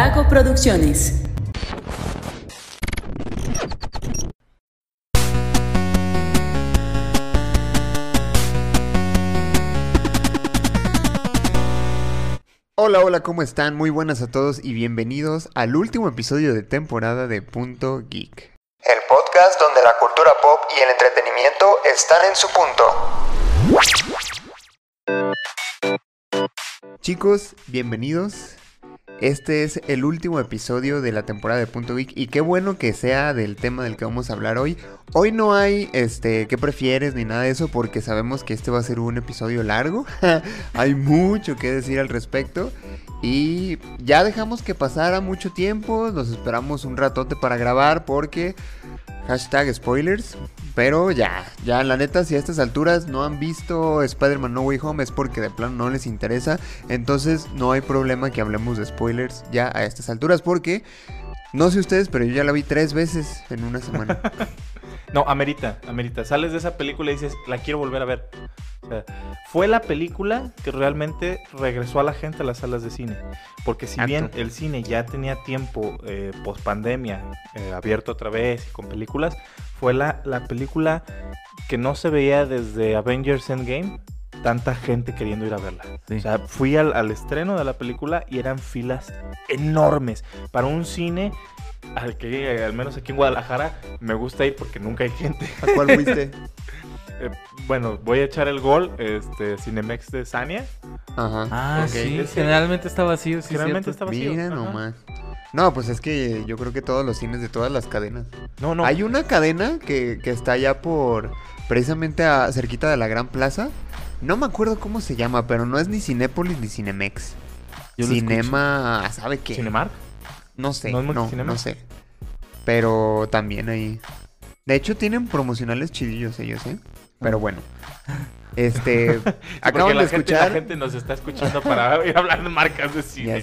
Vago Producciones. Hola, hola, ¿cómo están? Muy buenas a todos y bienvenidos al último episodio de temporada de Punto Geek. El podcast donde la cultura pop y el entretenimiento están en su punto. Chicos, bienvenidos. Este es el último episodio de la temporada de Punto Geek y qué bueno que sea del tema del que vamos a hablar hoy. Hoy no hay este qué prefieres ni nada de eso porque sabemos que este va a ser un episodio largo. hay mucho que decir al respecto y ya dejamos que pasara mucho tiempo, nos esperamos un ratote para grabar porque hashtag spoilers, pero ya, ya la neta, si a estas alturas no han visto Spider-Man No Way Home es porque de plano no les interesa. Entonces no hay problema que hablemos de spoilers ya a estas alturas porque no sé ustedes, pero yo ya la vi tres veces en una semana. no, amerita, amerita. Sales de esa película y dices, la quiero volver a ver. O sea, fue la película que realmente regresó a la gente a las salas de cine. Porque si bien el cine ya tenía tiempo eh, post pandemia eh, abierto otra vez y con películas, fue la, la película que no se veía desde Avengers Endgame tanta gente queriendo ir a verla. O sea, fui al, estreno de la película y eran filas enormes para un cine al que al menos aquí en Guadalajara me gusta ir porque nunca hay gente. ¿A cuál fuiste? Eh, bueno, voy a echar el gol, este Cinemex de Sania. Ajá. Ah, sí, generalmente está vacío, sí, Generalmente está vacío. Mira nomás. No, pues es que yo creo que todos los cines de todas las cadenas. No, no. Hay una cadena que, que está allá por. precisamente a, cerquita de la Gran Plaza. No me acuerdo cómo se llama, pero no es ni Cinépolis ni Cinemex. Cinema. ¿Sabe qué? ¿Cinemark? No sé. No, no, no sé. Pero también ahí. De hecho, tienen promocionales chidillos ellos, ¿eh? Pero bueno. Este, acaban de escuchar. la gente nos está escuchando para ir a hablar de marcas de cine.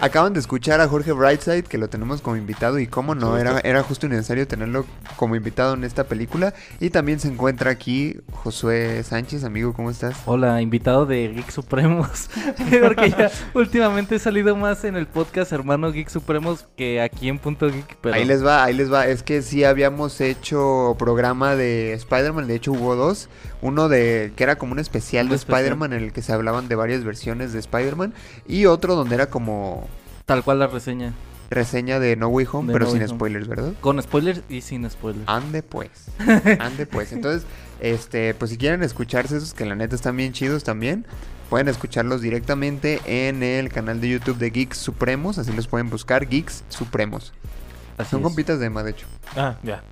Acaban de escuchar a Jorge Brightside, que lo tenemos como invitado. Y cómo no, era, era justo y necesario tenerlo como invitado en esta película. Y también se encuentra aquí Josué Sánchez, amigo, ¿cómo estás? Hola, invitado de Geek Supremos. Porque ya últimamente he salido más en el podcast Hermano Geek Supremos que aquí en Punto Geek. Ahí les va, ahí les va. Es que sí habíamos hecho programa de Spider-Man. De hecho, hubo dos. Uno de que era como un especial de Spider-Man en el que se hablaban de varias versiones de Spider-Man y otro donde era como... Tal cual la reseña. Reseña de No Way Home, pero sin spoilers, ¿verdad? Con spoilers y sin spoilers. Ande pues. Ande pues. Entonces, este, pues si quieren escucharse esos que la neta están bien chidos también, pueden escucharlos directamente en el canal de YouTube de Geeks Supremos, así los pueden buscar, Geeks Supremos. Son compitas de Emma, de hecho. Ah, ya.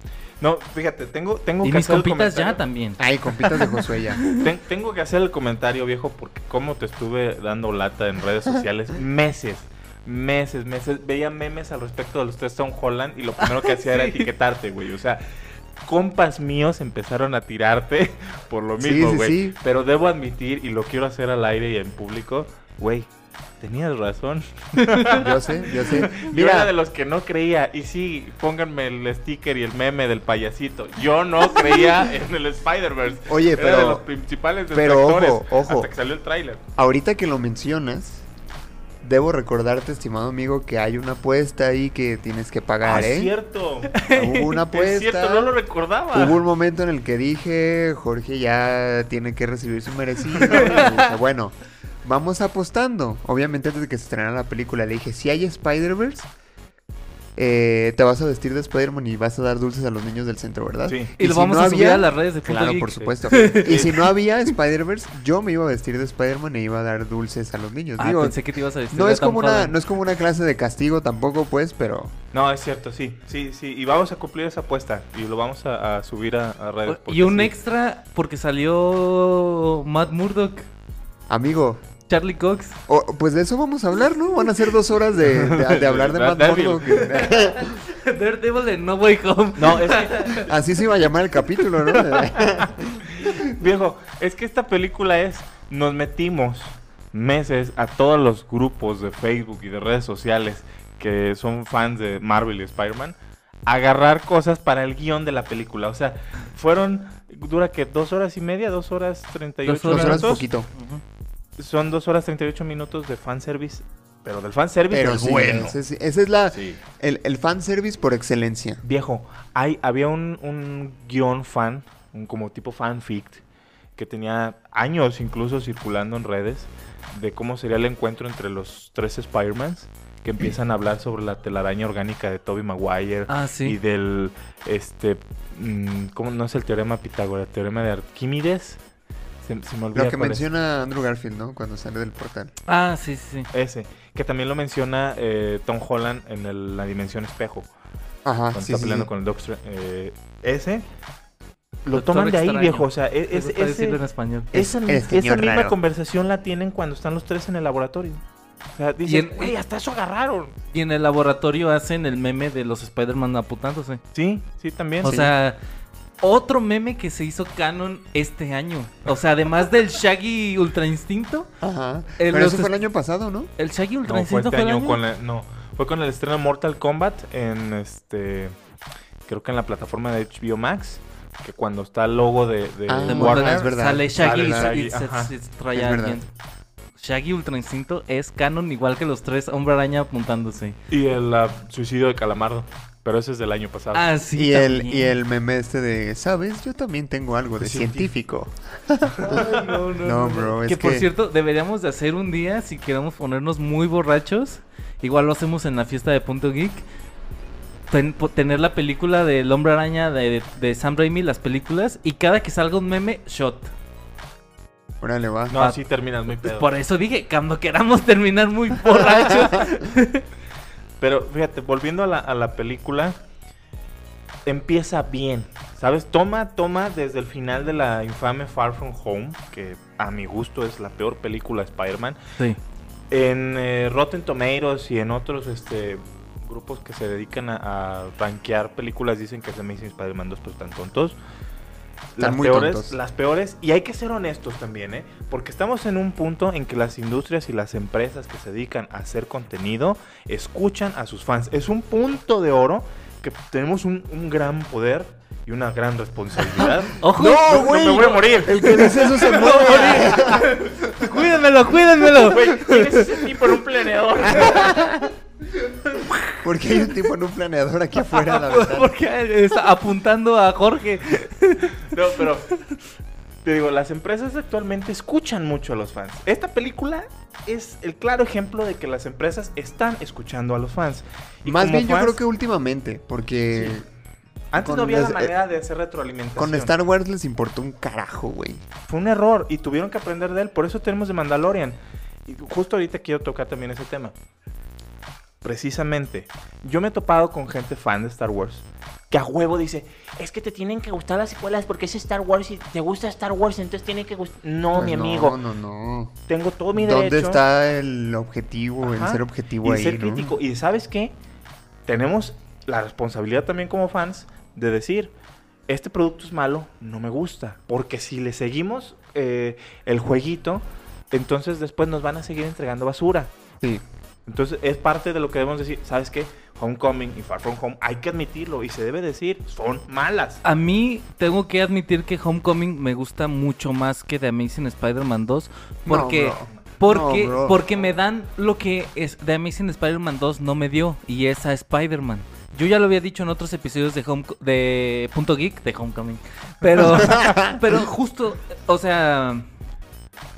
No, fíjate, tengo, tengo y que mis compitas ya también. Ay, compitas de Josué ya. tengo que hacer el comentario, viejo, porque como te estuve dando lata en redes sociales meses, meses, meses. Veía memes al respecto de los tres Tom Holland y lo primero que hacía era etiquetarte, güey. O sea, compas míos empezaron a tirarte por lo mismo, güey. Sí, sí, Pero debo admitir, y lo quiero hacer al aire y en público, güey, Tenías razón. yo sé, yo sé. Mira, era de los que no creía. Y sí, pónganme el sticker y el meme del payasito. Yo no creía en el Spider-Verse. Oye, pero. Era de los principales Pero ojo, ojo. Hasta que salió el tráiler. Ahorita que lo mencionas, debo recordarte, estimado amigo, que hay una apuesta ahí que tienes que pagar, ah, ¿eh? Es cierto. Hubo una apuesta. Es cierto, no lo recordaba. Hubo un momento en el que dije, Jorge ya tiene que recibir su merecido. bueno vamos apostando. Obviamente antes de que se estrenara la película le dije, si hay Spider-Verse, eh, te vas a vestir de Spider-Man y vas a dar dulces a los niños del centro, ¿verdad? Sí. Y, lo vamos a subir a las redes de Claro, por supuesto. y si no había Spider-Verse, yo me iba a vestir de Spider-Man e iba a dar dulces a los niños. Ah, pensé que te ibas a vestir no es como una No es como una clase de castigo tampoco, pues, pero... No, es cierto, sí, sí, sí. Y vamos a cumplir esa apuesta y lo vamos a, subir a, redes. Y un extra porque salió Matt Murdock. Amigo, Charlie Cox. pues de eso vamos a hablar, ¿no? Van a ser dos horas de, hablar de Matt Murdock. Daredevil de No Way Home. No, es que... Así se iba a llamar el capítulo, ¿no? Viejo, es que esta película es... Nos metimos meses a todos los grupos de Facebook y de redes sociales que son fans de Marvel y Spider-Man agarrar cosas para el guion de la película. O sea, fueron, dura que dos horas y media, dos horas treinta y ocho Dos horas poquito son 2 horas 38 minutos de fanservice pero del fanservice Pero sí, bueno. ese, es- ese es la, Sí. el, el fanservice por excelencia. Viejo, hay, había un, un guion fan, un como tipo fanfic, que tenía años incluso circulando en redes de cómo sería el encuentro entre los tres Spider-Mans que empiezan a hablar sobre la telaraña orgánica de Tobey Maguire Ah, y sí. del este mm, ¿cómo no es el teorema Pitágoras? teorema de Arquímedes. Se, se me olvida Lo que es. menciona Andrew Garfield, ¿no? Cuando sale del portal. Ah, sí, sí, sí. Ese, que también lo menciona eh, Tom Holland en el- la dimensión espejo. Ajá, cuando sí, está sí, peleando sí. con el Doctor eh, ese lo Doctor toman de ahí Extraño. viejo o sea e- es, gusta decirlo en ese- español. esa, esa misma raro. conversación la tienen cuando están los tres en el laboratorio o sea dicen en- güey hasta eso agarraron Y en el laboratorio hacen el meme de los Spider-Man apuntándose. sí sí también O Sí. sea, otro meme que se hizo canon este año. O sea, además del Shaggy Ultra Instinto, Ajá. Eh, Pero los eso fue el año pasado, ¿no? el Shaggy Ultra no fue Instinto este fue el año con la- no fue con el estreno Mortal Kombat en este creo que en la plataforma de HBO Max que cuando está el logo de, de Ah, De Warner, es verdad. Sale Shaggy y, Sale y Shaggy, a verdad. alguien. Shaggy Ultra Instinto es canon igual que los tres Hombre Araña apuntándose. y el suicidio de Calamardo pero ese es del año pasado Ah, sí. y, el, y el meme este de, ¿sabes? Yo también tengo algo de De científico. Ay, no, no, No, bro, es que, por que- cierto, deberíamos de hacer un día, si queremos ponernos muy borrachos, igual lo hacemos en la fiesta de Punto Geek, ten- po- tener la película del Hombre Araña de, de Sam Raimi, las películas, y cada que salga un meme, shot. Órale, va. no Ah, así terminas muy pedo Por eso dije, cuando queramos terminar muy borrachos. Pero fíjate, volviendo a la, a la película, empieza bien, ¿sabes? Toma, toma desde el final de la infame Far From Home, que a mi gusto es la peor película de Spider-Man. sí. En eh, Rotten Tomatoes y en otros este, grupos que se dedican a, a rankear películas dicen que es Amazing Spider-Man 2, pero están tontos. Las muy peores, tontos. las peores, y hay que ser honestos también, ¿eh? Porque estamos en un punto en que las industrias y las empresas que se dedican a hacer contenido escuchan a sus fans. Es un punto de oro que tenemos un, un gran poder y una gran responsabilidad. Ojo, no, no me voy a morir. El que dice eso se muere. cuídenmelo, cuídenmelo. Güey, ¿quién es ese tipo en un planeador? Porque hay un tipo en un planeador aquí afuera de la ventana. Porque está apuntando a Jorge. No, pero te digo, las empresas actualmente escuchan mucho a los fans. Esta película es el claro ejemplo de que las empresas están escuchando a los fans. Y Más bien yo creo que últimamente, porque antes no había la es- manera de hacer retroalimentación. con Star Wars les importó un carajo, güey. Fue un error y tuvieron que aprender de él. Por eso tenemos de Mandalorian. Y justo ahorita quiero tocar también ese tema. Precisamente, yo me he topado con gente fan de Star Wars que a huevo dice, es que te tienen que gustar las secuelas porque es Star Wars y te gusta Star Wars, entonces tiene que gustar... No, Pues mi amigo, No, no, no. tengo todo mi ¿Dónde derecho. está el objetivo, el ser objetivo y ahí, ser ¿no? crítico. Y ¿sabes qué? Tenemos la responsabilidad también como fans de decir, este producto es malo, no me gusta. Porque si le seguimos eh, el jueguito, entonces después nos van a seguir entregando basura. Sí. Entonces es parte de lo que debemos decir. ¿Sabes qué? Homecoming y Far From Home, hay que admitirlo y se debe decir, son malas. A mí tengo que admitir que Homecoming me gusta mucho más que The Amazing Spider-Man 2 porque No, bro. porque No, bro. porque me dan lo que es The Amazing Spider-Man 2 no me dio y es a Spider-Man. Yo ya lo había dicho en otros episodios de Home de Punto Geek de Homecoming. Pero pero justo, o sea,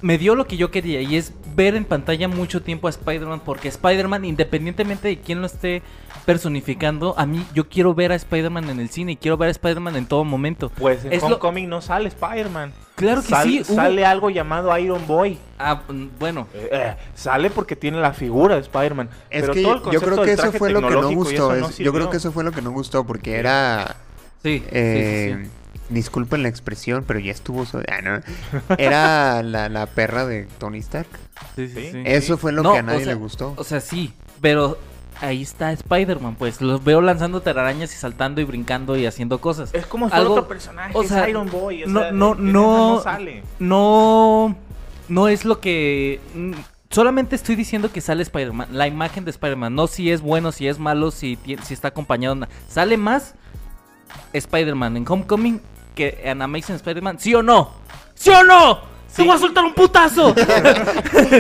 me dio lo que yo quería y es ver en pantalla mucho tiempo a Spider-Man porque Spider-Man, independientemente de quién lo esté personificando, a mí yo quiero ver a Spider-Man en el cine y quiero ver a Spider-Man en todo momento. Pues en Es lo- Homecoming no sale Spider-Man. Claro que Sal- sí, hubo- Sale algo llamado Iron Boy. Ah, mm, bueno, Eh, eh, sale porque tiene la figura de Spider-Man. Es pero que todo el yo creo que eso fue lo que no gustó. eso no es- yo creo que eso fue lo que no gustó porque era... sí, sí, eh, sí, sí. Disculpen la expresión, pero ya estuvo... so- ah, no. Era la, la perra de Tony Stark. Sí, sí, Sí. sí. Eso fue lo No, que a o nadie sea, le gustó. O sea, sí, pero ahí está Spider-Man, pues los veo lanzando telarañas y saltando y brincando y haciendo cosas. Es como si otro personaje, o es Iron Boy. o no- sea, no- no- no sale. No, no es lo que... Solamente estoy diciendo que sale Spider-Man, la imagen de Spider-Man, no si es bueno, si es malo, si, si está acompañado. Sale más Spider-Man en Homecoming que en Amazing Spider-Man, ¿sí o no? ¿Sí o no? ¡Te voy a soltar un putazo!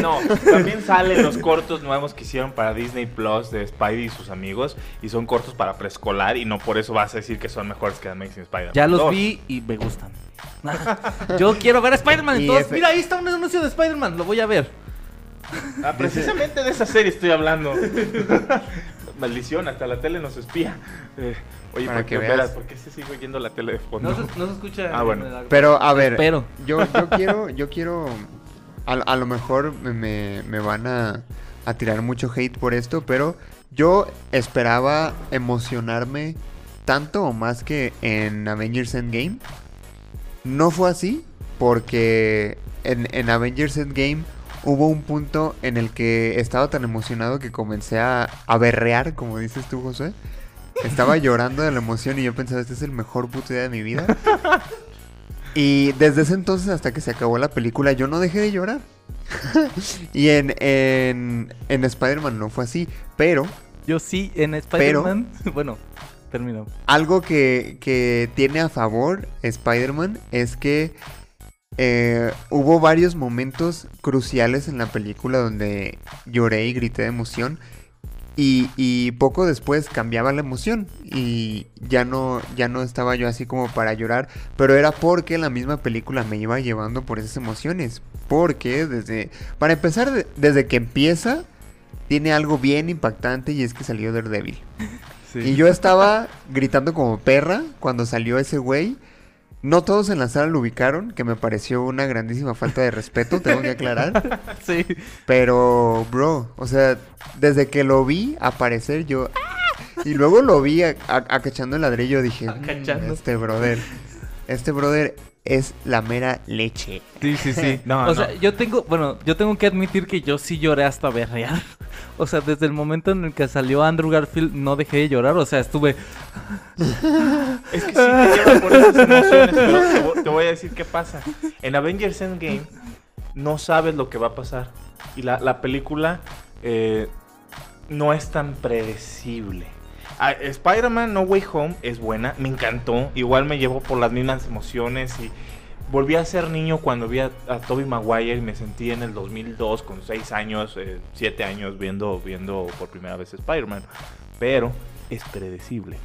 No, también salen los cortos nuevos que hicieron para Disney Plus de Spidey y sus amigos. Y son cortos para preescolar. Y no por eso vas a decir que son mejores que Amazing Spider-Man. ya los 2. vi y me gustan. Yo quiero ver a Spider-Man. Y entonces, Mira, ahí está un anuncio de Spider-Man. Lo voy a ver. Ah, precisamente de esa serie estoy hablando. Maldición, hasta la tele nos espía. Eh, oye, Para ¿por que qué, veas. veras, ¿por qué se sigue oyendo la tele de fondo? No se, no se escucha. Ah, bueno. Pero, a ver, Espero. yo, yo quiero, yo quiero, a, a lo mejor me, me- me van a, a tirar mucho hate por esto, pero yo esperaba emocionarme tanto o más que en Avengers Endgame. No fue así, porque en, en Avengers Endgame hubo un punto en el que estaba tan emocionado que comencé a, a berrear, como dices tú, José. Estaba llorando de la emoción y yo pensaba, este es el mejor puto día de mi vida. Y desde ese entonces hasta que se acabó la película yo no dejé de llorar. y en, en, en Spider-Man no fue así. Pero Yo sí, en Spider-Man. Bueno, termino. algo que, que tiene a favor Spider-Man es que eh, hubo varios momentos cruciales en la película donde lloré y grité de emoción. Y, y poco después cambiaba la emoción y ya no, ya no estaba yo así como para llorar, pero era porque la misma película me iba llevando por esas emociones. Porque desde, para empezar, de- desde que empieza, tiene algo bien impactante y es que salió Daredevil. Y yo estaba gritando como perra cuando salió ese güey. No todos en la sala lo ubicaron, que me pareció una grandísima falta de respeto, tengo que aclarar. Sí. Pero, bro, o sea, desde que lo vi aparecer yo... ¡ah! Y luego lo vi acachando el ladrillo, dije, "Mm, Acachando. este brother, este brother es la mera leche. Sí, sí, sí. No, o no. sea, yo tengo, bueno, yo tengo que admitir que yo sí lloré hasta berrear. O sea, desde el momento en el que salió Andrew Garfield no dejé de llorar. O sea, estuve. Es que sí te lleva por esas emociones, pero te voy a decir qué pasa. En Avengers Endgame no sabes lo que va a pasar. Y la, la película eh, no es tan predecible. Ah, Spider-Man No Way Home es buena, me encantó. Igual me llevó por las mismas emociones y volví a ser niño cuando vi a, a Tobey Maguire y me sentí en el 2002 con 6 años, 7 años viendo, viendo por primera vez Spider-Man. Pero es predecible.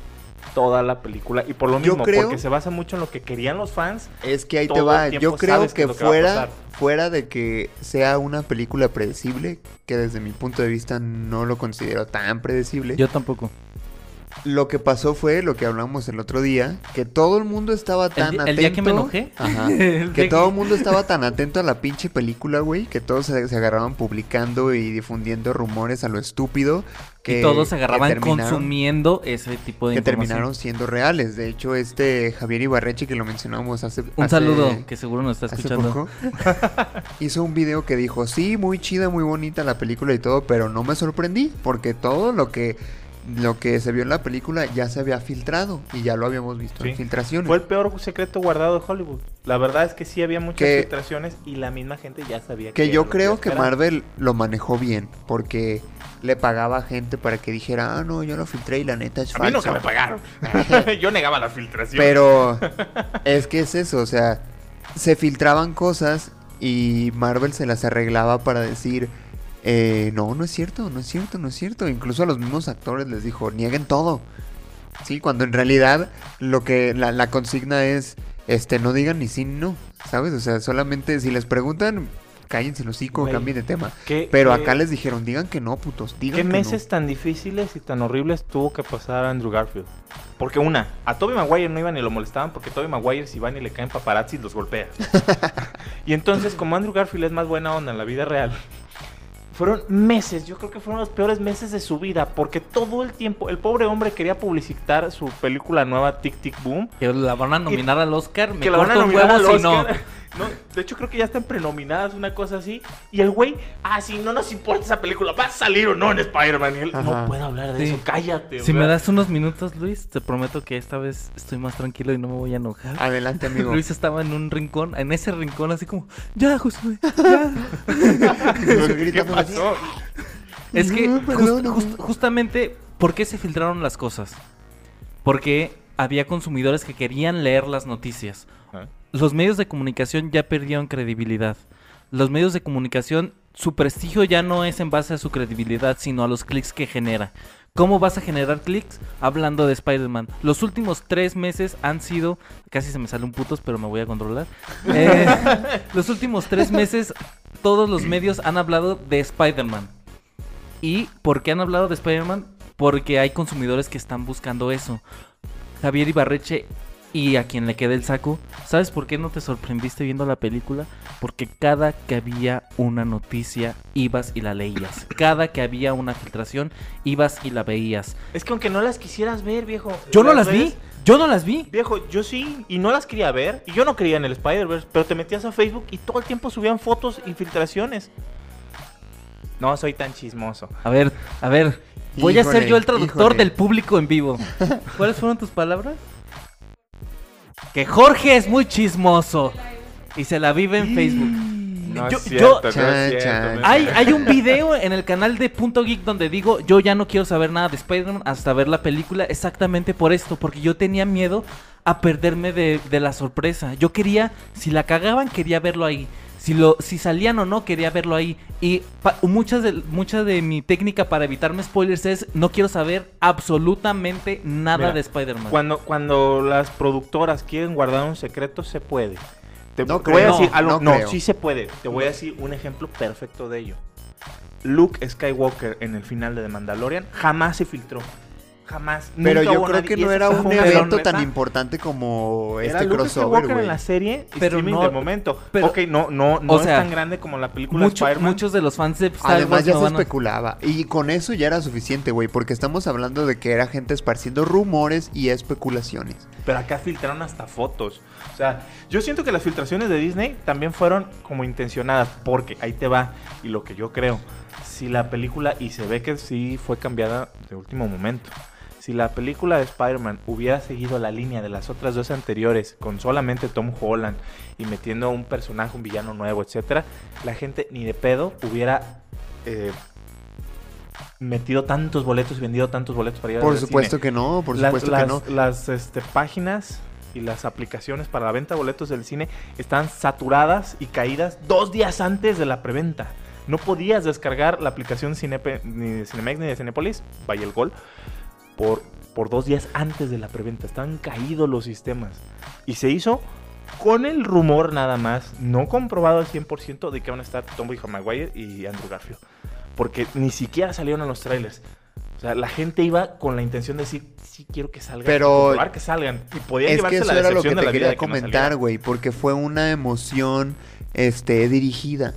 Toda la película. Y por lo mismo, creo- porque se basa mucho en lo que querían los fans. Es que ahí te va. Yo creo que que fuera, fuera de que sea una película predecible, que desde mi punto de vista no lo considero tan predecible. Yo tampoco. Lo que pasó fue lo que hablamos el otro día, que todo el mundo estaba tan atento. el día que me enojé. Ajá. Que todo el mundo estaba tan atento a la pinche película, güey, que todos se, se agarraban publicando y difundiendo rumores a lo estúpido. Que, y todos se agarraban consumiendo ese tipo de Que información. terminaron siendo reales. De hecho, este Javier Ibarreche, que lo mencionamos hace. Un hace- saludo, que seguro nos está escuchando. poco, hizo un video que dijo, sí, muy chida, muy bonita la película y todo, pero no me sorprendí, porque todo lo que, lo que se vio en la película ya se había filtrado y ya lo habíamos visto Sí. en filtraciones. Fue el peor secreto guardado de Hollywood. La verdad es que sí había muchas Que- filtraciones y la misma gente ya sabía que era yo creo a que. Marvel lo manejó bien, porque le pagaba a gente para que dijera, ah, no, yo lo filtré y la neta es A mí falso. nunca me pagaron. yo negaba la filtración. Pero es que es eso, o sea, se filtraban cosas y Marvel se las arreglaba para decir, eh, no, no es cierto, no es cierto, no es cierto. Incluso a los mismos actores les dijo, nieguen todo. Sí, cuando en realidad lo que la, la consigna es, este, no digan ni sí ni no, ¿sabes? O sea, solamente si les preguntan, cállense los hocico, cambien de tema. ¿Qué- Pero qué- acá les dijeron, digan que no, putos, digan ¿Qué que meses tan difíciles y tan horribles tuvo que pasar Andrew Garfield? Porque una, a Toby Maguire no iban ni lo molestaban porque Toby Maguire si van y le caen paparazzi los golpea. y entonces como Andrew Garfield es más buena onda en la vida real, fueron meses, yo creo que fueron los peores meses de su vida porque todo el tiempo el pobre hombre quería publicitar su película nueva Tic Tic Boom. Que la van a nominar al Oscar. Me que la van a nominar al si no. No, de hecho creo que ya están prenominadas, una cosa así. Y el güey, ah, sí, no nos importa esa película, va a salir o no en Spider-Man. Y él, Ajá. no puedo hablar de Sí. eso, cállate. Si me das unos minutos, Luis, te prometo que esta vez estoy más tranquilo y no me voy a enojar. Adelante, amigo. Luis estaba en un rincón, en ese rincón, así como, ya, Josué, ya. ¿Qué pasó? Es que No, just- perdón, just- justamente, ¿por qué se filtraron las cosas? Porque había consumidores que querían leer las noticias. Ah. Los medios de comunicación ya perdieron credibilidad. Los medios de comunicación, su prestigio ya no es en base a su credibilidad, sino a los clics que genera. ¿Cómo vas a generar clics? Hablando de Spider-Man. Los últimos tres meses han sido. Casi se me sale un putos, pero me voy a controlar. Eh, los últimos tres meses, todos los medios han hablado de Spider-Man. ¿Y por qué han hablado de Spider-Man? Porque hay consumidores que están buscando eso. Javier Ibarreche y a quien le quede el saco, ¿sabes por qué no te sorprendiste viendo la película? Porque cada que había una noticia, ibas y la leías. Cada que había una filtración, ibas y la veías. Es que aunque no las quisieras ver, viejo. Yo no las vi, yo no las vi. Viejo, yo sí, y no las quería ver. Y yo no creía en el Spider-Verse, pero te metías a Facebook y todo el tiempo subían fotos y filtraciones. No soy tan chismoso. A ver, a ver, voy a ser yo el traductor híjole. del público en vivo. ¿Cuáles fueron tus palabras? Que Jorge es muy chismoso y se la vive en Facebook. No Yo- es cierto, no es Chan, cierto, chan. no es Hay, hay un video en el canal de Punto Geek donde digo, yo ya no quiero saber nada de Spider-Man hasta ver la película exactamente por esto, porque yo tenía miedo a perderme de, de la sorpresa. Yo quería, si la cagaban, quería verlo ahí. Si, lo, si salían o no, quería verlo ahí. Y pa- muchas de, mucha de mi técnica para evitarme spoilers es, no quiero saber absolutamente nada Mira, de Spider-Man. Cuando, cuando las productoras quieren guardar un secreto, se puede. Te, No te voy a decir algo. no No, sí se puede. Te voy a decir un ejemplo perfecto de ello. Luke Skywalker en el final de The Mandalorian jamás se filtró. Jamás. Pero Nunca yo creo que no era un evento tan importante como Era este crossover, güey. en la serie Pero streaming no- del momento. pero- ok, no, no, no o es tan grande como la película Mucho- muchos de los fans de Star Además Wars ya no se van a- especulaba. Y con eso ya era suficiente, güey. Porque estamos hablando de que era gente esparciendo rumores y especulaciones. Pero acá filtraron hasta fotos. O sea, yo siento que las filtraciones de Disney también fueron como intencionadas. Porque ahí te va. Y lo que yo creo. Si la película, y se ve que sí fue cambiada de último momento. Si la película de Spider-Man hubiera seguido la línea de las otras dos anteriores, con solamente Tom Holland y metiendo un personaje, un villano nuevo, etcétera, la gente ni de pedo hubiera eh, metido tantos boletos y vendido tantos boletos para ir a Por al supuesto cine que no, por las, supuesto las- que no. Las este, páginas y las aplicaciones para la venta de boletos del cine están saturadas y caídas dos días antes de la preventa. No podías descargar la aplicación Cinepe- ni de Cinemex ni de Cinepolis, vaya el gol, por, por dos días antes de la preventa. Estaban caídos los sistemas. Y se hizo con el rumor nada más, no comprobado al 100% de que van a estar Tom Maguire y Andrew Garfield. Porque ni siquiera salieron en los trailers. O sea, la gente iba con la intención de decir, sí quiero que salgan, Pero- que salgan. Y podían Es que eso la era lo que te quería que comentar, güey. Porque fue una emoción este, dirigida.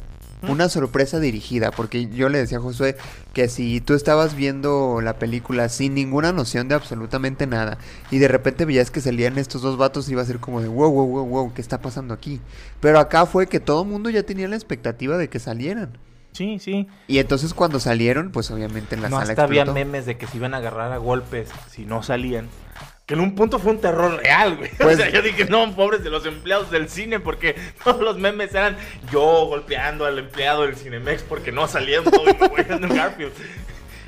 Una sorpresa dirigida, porque yo le decía a Josué que si tú estabas viendo la película sin ninguna noción de absolutamente nada y de repente veías que salían estos dos vatos iba a ser como de wow, wow, wow, wow, ¿qué está pasando aquí? Pero acá fue que todo el mundo ya tenía la expectativa de que salieran. Sí, sí. Y entonces cuando salieron, pues obviamente en la no, sala hasta había memes de que se iban a agarrar a golpes si no salían. En un punto fue un terror real, güey. Pues- o sea, yo dije, no, pobres de los empleados del cine, porque todos los memes eran yo golpeando al empleado del Cinemex porque no salían y me Garfield.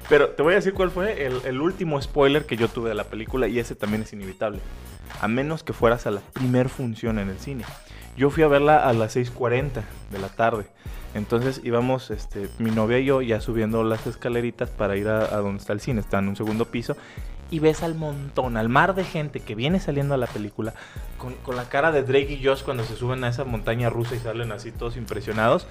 Pero te voy a decir cuál fue el, el último spoiler que yo tuve de la película y ese también es inevitable. A menos que fueras a la primer función en el cine. Yo fui a verla a las 6.40 de la tarde. Entonces íbamos, este, mi novia y yo ya subiendo las escaleritas para ir a, a donde está el cine. Está en un segundo piso. Y ves al montón, al mar de gente que viene saliendo a la película. Con, con la cara de Drake y Josh cuando se suben a esa montaña rusa y salen así todos impresionados.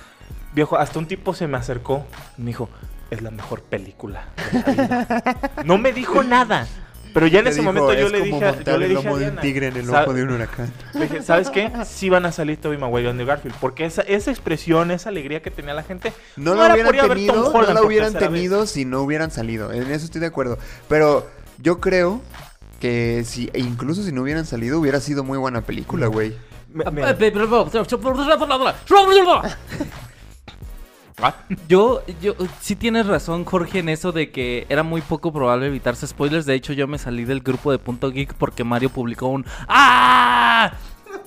Viejo, hasta un tipo se me acercó y me dijo, es la mejor película de la vida". No me dijo nada. Pero ya en ese dijo, momento yo "Es le dije, a- yo le dije de un tigre en el "Sa- ojo de un huracán. dije, ¿sabes qué? Sí van a salir Toby Maguire y Andrew Garfield. Porque esa, esa expresión, esa alegría que tenía la gente, No, No la era hubieran tenido, no la hubieran tercera vez. tenido si no hubieran salido. En eso estoy de acuerdo. Pero yo creo que si, e incluso si no hubieran salido, hubiera sido muy buena película, güey. me- me-. Yo, yo, sí tienes razón, Jorge, en eso de que era muy poco probable evitarse spoilers. De hecho, yo me salí del grupo de Punto Geek porque Mario publicó un ¡Ah!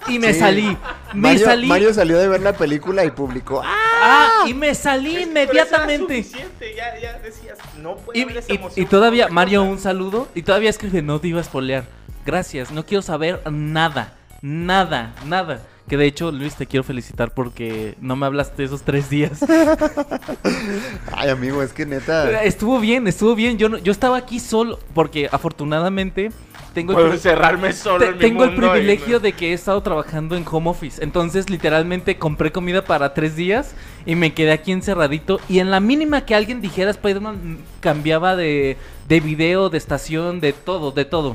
Y me Sí. salí. Me Mario, salí. Mario salió de ver la película y publicó. ¡Ah! ¡Ah! Y me salí Es que inmediatamente. suficiente, Ya, ya decías, no puede Y, haber esa y- emoción y todavía, Mario, un saludo. Y todavía escribe, no te iba a spoilear. Gracias, no quiero saber nada, nada, nada. Que de hecho, Luis, te quiero felicitar porque no me hablaste esos tres días. Ay, amigo, es que neta. Estuvo bien, estuvo bien. Yo, no- yo estaba aquí solo porque afortunadamente tengo el Puedo encerrarme solo te- en mi tengo el y- privilegio de que he estado trabajando en home office. Entonces, literalmente compré comida para tres días y me quedé aquí encerradito. Y en la mínima que alguien dijera Spider-Man, mm, cambiaba de, de video, de estación, de todo, de todo.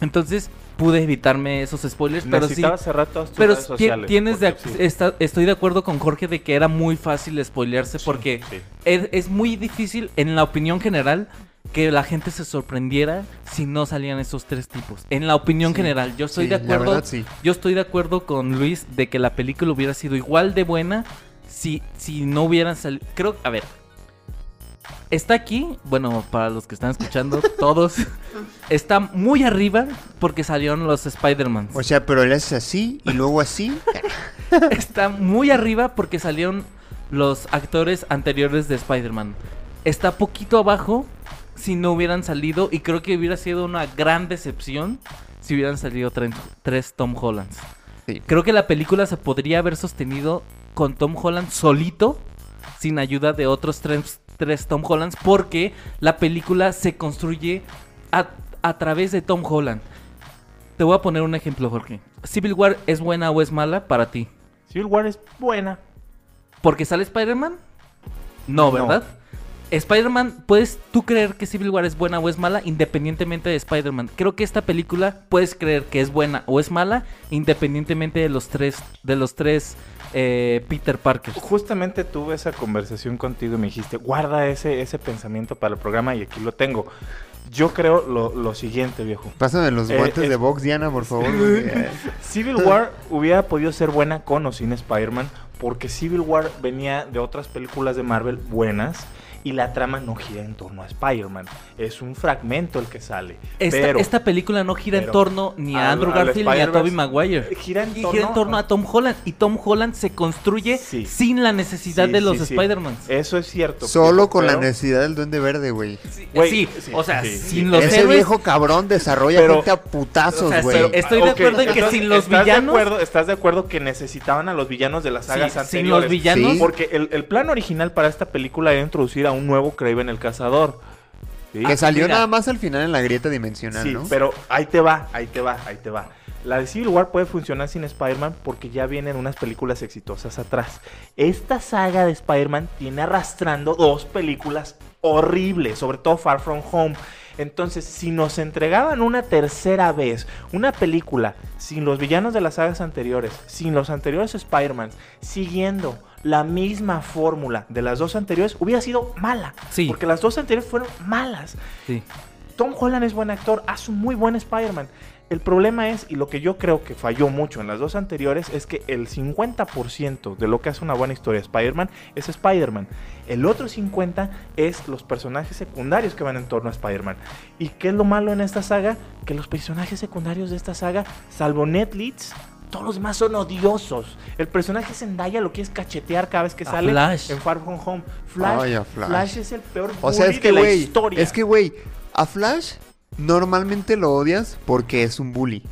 Entonces, pude evitarme esos spoilers. Pero sí, cerrar todas tus pero redes sociales. tienes de, sí. está- estoy de acuerdo con Jorge de que era muy fácil spoilearse porque sí. es, es muy difícil, en la opinión general, que la gente se sorprendiera si no salían esos tres tipos. En la opinión Sí, general, yo estoy sí, de la acuerdo. verdad, sí. Yo estoy de acuerdo con Luis de que la película hubiera sido igual de buena si, si no hubieran salido. Creo, a ver. Está aquí, bueno, para los que están escuchando, todos. Está muy arriba porque salieron los Spider-Man. O sea, pero él es así y luego así. Está muy arriba porque salieron los actores anteriores de Spider-Man. Está poquito abajo si no hubieran salido y creo que hubiera sido una gran decepción si hubieran salido tre- tres Tom Hollands. Sí. Creo que la película se podría haber sostenido con Tom Holland solito, sin ayuda de otros tres, tres Tom Hollands, porque la película se construye a, a través de Tom Holland. Te voy a poner un ejemplo, Jorge. ¿Civil War es buena o es mala para ti? Civil War es buena. ¿Porque sale Spider-Man? No, No. Spider-Man, ¿puedes tú creer que Civil War es buena o es mala independientemente de Spider-Man? Creo que esta película puedes creer que es buena o es mala independientemente de los tres, de los tres eh, Peter Parker. Justamente tuve esa conversación contigo y me dijiste, guarda ese, ese pensamiento para el programa y aquí lo tengo. Yo creo lo, lo siguiente, viejo. Pásame los Eh, guantes es- de box, Diana, por favor. Civil War hubiera podido ser buena con o sin Spider-Man, porque Civil War venía de otras películas de Marvel buenas y la trama no gira en torno a Spider-Man. Es un fragmento el que sale. Esta, pero esta película no gira en torno ni a Andrew al Garfield ni a Tobey Maguire. gira en torno, gira en torno a Tom Holland. Y Tom Holland se construye Sí. sin la necesidad Sí, de los sí, sí. Spider-Man. Eso es cierto. Solo con la necesidad del duende verde, güey. Sí, Güey, sí, sí, o sea, sí, sin sí. los Ese héroes viejo cabrón desarrolla Pero- gente a putazos, O sea, güey. Estoy de acuerdo en que entonces, sin los ¿estás villanos- De acuerdo, ¿Estás de acuerdo que necesitaban a los villanos de las sagas Sí, sin anteriores? los villanos. Porque el, el plan original para esta película era introducir a un nuevo Kraven el Cazador. ¿sí? Que salió mira. nada más al final en la grieta dimensional, Sí, ¿no? pero ahí te va, ahí te va, ahí te va. La de Civil War puede funcionar sin Spider-Man porque ya vienen unas películas exitosas atrás. Esta saga de Spider-Man tiene arrastrando dos películas horribles, sobre todo Far From Home. Entonces, si nos entregaban una tercera vez una película sin los villanos de las sagas anteriores, sin los anteriores Spider-Man, siguiendo la misma fórmula de las dos anteriores, hubiera sido mala. Sí. Porque las dos anteriores fueron malas. Sí. Tom Holland es buen actor, hace un muy buen Spider-Man. El problema es, y lo que yo creo que falló mucho en las dos anteriores, es que el 50% de lo que hace una buena historia de Spider-Man es Spider-Man. El otro 50% es los personajes secundarios que van en torno a Spider-Man. ¿Y qué es lo malo en esta saga? Que los personajes secundarios de esta saga, salvo Ned Leeds, todos los demás son odiosos. El personaje Zendaya lo quieres cachetear cada vez que A sale Flash. en Far From Home. Flash, Ay, Flash. Flash es el peor O sea, bully es que, de la güey, historia. es que, güey, a Flash normalmente lo odias porque es un bully.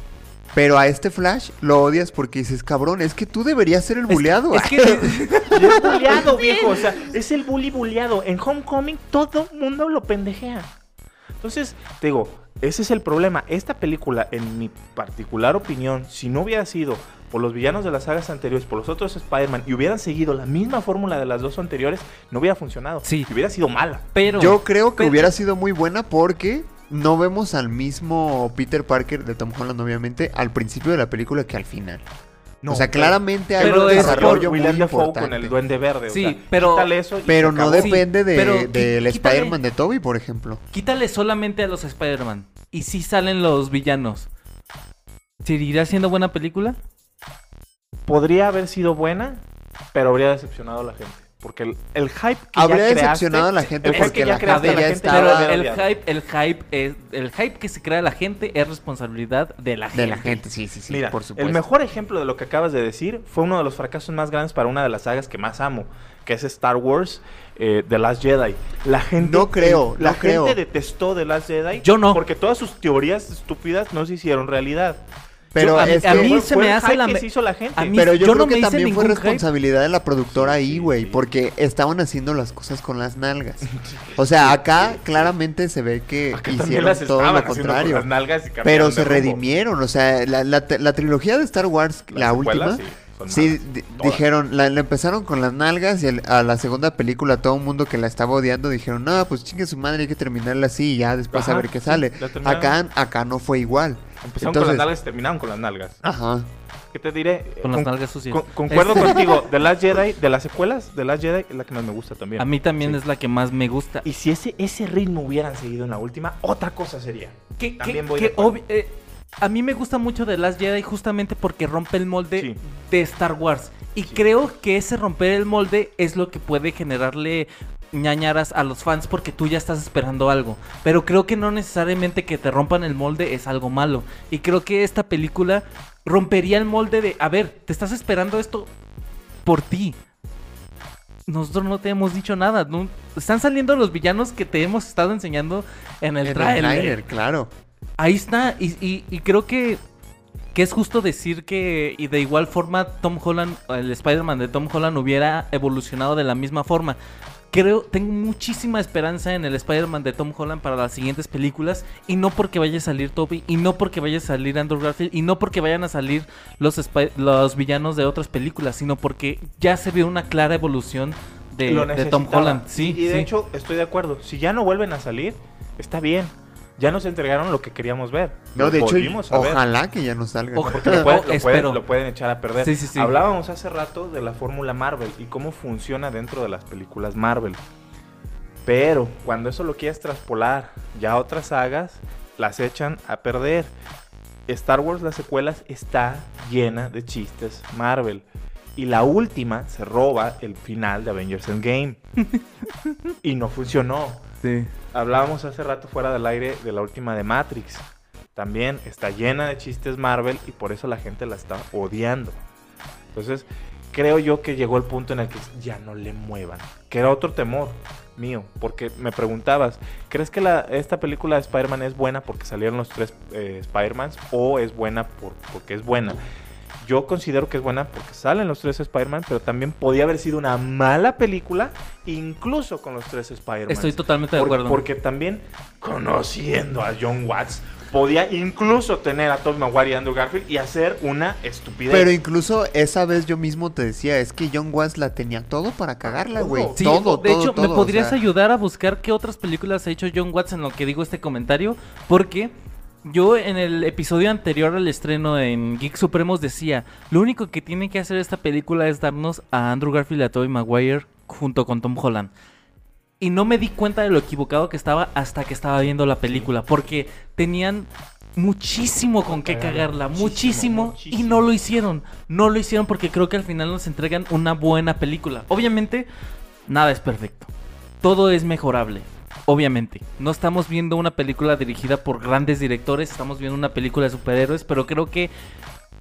Pero a este Flash lo odias porque dices, cabrón, es que tú deberías ser el buleado. Es que, es bulleado, viejo. O sea, es el bully bulleado. En Homecoming todo mundo lo pendejea. Entonces, te digo, ese es el problema. Esta película, en mi particular opinión, si no hubiera sido por los villanos de las sagas anteriores, por los otros Spider-Man, y hubieran seguido la misma fórmula de las dos anteriores, no hubiera funcionado. Sí. Y hubiera sido mala. pero Yo creo que pero- hubiera sido muy buena porque no vemos al mismo Peter Parker de Tom Holland, obviamente, al principio de la película que al final. O sea, claramente hay un es por desarrollo muy importante. con el Duende Verde. o Sí, sea, pero- quítale eso y Pero no depende de- pero del Spider-Man de Toby, por ejemplo. Quítale solamente a los Spider-Man. Y si salen los villanos. ¿Seguirá siendo buena película? Podría haber sido buena, pero habría decepcionado a la gente. Porque el, el hype que Habría ya creaste, decepcionado a la gente el hype porque que la ya creaste, gente la ya gente estaba- lo Pero debe el hype, el hype es, el hype que se crea la gente es responsabilidad de la gente. De la gente, sí, sí, sí, Mira, por supuesto. el mejor ejemplo de lo que acabas de decir fue uno de los fracasos más grandes para una de las sagas que más amo, que es Star Wars, eh, The Last Jedi. La gente, No creo, la no creo. gente detestó The Last Jedi. Yo no. Porque todas sus teorías estúpidas no se hicieron realidad. Pero Yo- a mí- es a que- mí Fue- se fue me hace la que me- se hizo la gente. a mí- Pero yo, yo creo no me que también fue hype. responsabilidad de la productora ahí, güey, porque estaban haciendo las cosas con las nalgas. O sea, acá claramente se ve que Acá hicieron las todo lo con contrario. las nalgas y cambiaron Pero se redimieron, o sea, la, la, la trilogía de Star Wars, la última, sí, dijeron, la, la empezaron con las nalgas y el- a la segunda película todo el mundo que la estaba odiando dijeron, no, pues chingue su madre, hay que terminarla así y ya después a ver qué sí, sale. Acá, acá no fue igual. Empezaron con las nalgas y terminaron con las nalgas. Ajá. ¿Qué te diré? Con las Con- nalgas sucias. con- concuerdo contigo. The Last Jedi, de las secuelas, The Last Jedi es la que más me gusta también. A mí también Sí. es la que más me gusta. Y si ese, ese ritmo hubieran seguido en la última, otra cosa sería. que, También que- voy que de acuerdo. obvi- eh, a mí me gusta mucho The Last Jedi justamente porque rompe el molde Sí. de Star Wars. Y Sí. creo que ese romper el molde es lo que puede generarle ñañaras a los fans porque tú ya estás esperando algo. Pero creo que no necesariamente que te rompan el molde es algo malo. Y creo que esta película rompería el molde de, a ver, te estás esperando esto por ti. Nosotros no te hemos dicho nada. no- están saliendo los villanos que te hemos estado enseñando en el En el trailer. claro. Ahí está, y, y- y creo que, que es justo decir que, y de igual forma, Tom Holland, el Spider-Man de Tom Holland hubiera evolucionado de la misma forma. Creo, tengo muchísima esperanza en el Spider-Man de Tom Holland para las siguientes películas, y no porque vaya a salir Toby, y no porque vaya a salir Andrew Garfield, y no porque vayan a salir los, los villanos de otras películas, sino porque ya se ve una clara evolución de, Tom. Holland. Sí, y de sí. hecho, estoy de acuerdo. Si ya no vuelven a salir, está bien. Ya nos entregaron lo que queríamos ver. No, Lo de hecho, a ver. ojalá que ya no salga. Ojalá. Porque lo pueden, lo, Espero. pueden, lo pueden echar a perder. Sí, sí, sí. Hablábamos hace rato de la fórmula Marvel y cómo funciona dentro de las películas Marvel. Pero cuando eso lo quieres traspolar ya a otras sagas, las echan a perder. Star Wars, las secuelas, está llena de chistes Marvel. Y la última se roba el final de Avengers Endgame. y no funcionó. Sí. Hablábamos hace rato fuera del aire de la última de Matrix. También está llena de chistes Marvel y por eso la gente la está odiando. Entonces, creo yo que llegó el punto en el que ya no le muevan. Que era otro temor mío. Porque me preguntabas, ¿crees que la, esta película de Spider-Man es buena porque salieron los tres eh, Spider-Mans? ¿O es buena por, porque es buena? Yo considero que es buena porque salen los tres Spider-Man, pero también podía haber sido una mala película, incluso con los tres Spider-Man. Estoy totalmente de Por- acuerdo. Porque también, conociendo a John Watts, podía incluso tener a Tobey Maguire y Andrew Garfield y hacer una estupidez. Pero incluso esa vez yo mismo te decía, es que John Watts la tenía todo para cagarla, Todo. güey. Sí, todo, de todo, hecho, todo, ¿me o podrías sea, ayudar a buscar qué otras películas ha hecho John Watts en lo que digo este comentario? Porque yo en el episodio anterior al estreno en Geek Supremos decía, lo único que tiene que hacer esta película es darnos a Andrew Garfield y a Tobey Maguire junto con Tom Holland. Y no me di cuenta de lo equivocado que estaba hasta que estaba viendo la película, porque tenían muchísimo con qué Cagarla, muchísimo, muchísimo, y no lo hicieron. No lo hicieron porque creo que al final nos entregan una buena película. Obviamente, nada es perfecto. Todo es mejorable. Obviamente. No estamos viendo una película dirigida por grandes directores, estamos viendo una película de superhéroes, pero creo que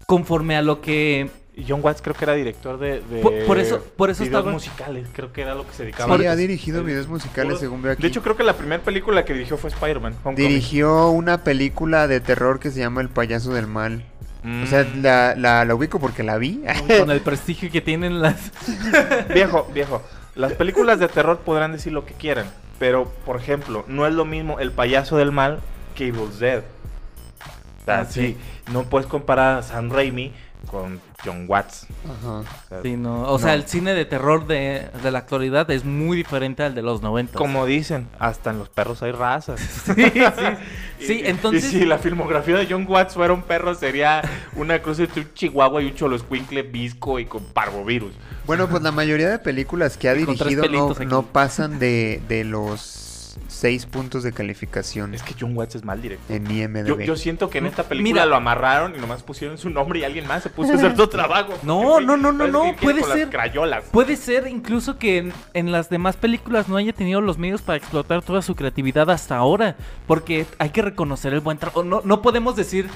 conforme a lo que John Watts creo que era director de, de Por- por eso- por eso videos estaba- musicales, creo que era lo que se dedicaba. Sí, a- ha dirigido el- videos musicales, según veo aquí. De hecho, creo que la primera película que dirigió fue Spider-Man. Dirigió una película de terror que se llama El payaso del mal. Mm. O sea, la, la, la ubico porque la vi. con el prestigio que tienen las Viejo, viejo. Las películas de terror podrán decir lo que quieran. Pero, por ejemplo, no es lo mismo El payaso del mal que Evil's Dead. O sea, Ah, sí. sí, no puedes comparar a Sam Raimi con John Watts. Ajá. O sea, Sí, no. O sea, No. el cine de terror de, de la actualidad es muy diferente al de los 90. Como dicen, hasta en los perros hay razas. Sí, sí. Sí, Y- entonces- Y si la filmografía de John Watts fuera un perro, sería una cruz entre un chihuahua y un choloscuincle visco y con parvovirus. Bueno, pues la mayoría de películas que ha Y dirigido no, no pasan de, de los 6 puntos de calificación Es que John Watts es mal director. en IMDb. Yo, yo siento que en esta película Mira. lo amarraron y nomás pusieron su nombre y alguien más se puso a hacer su trabajo. No, no, no, no, no, puede ser. crayolas. Puede ser incluso que en, en las demás películas no haya tenido los medios para explotar toda su creatividad hasta ahora. Porque hay que reconocer el buen trabajo. No, no podemos decir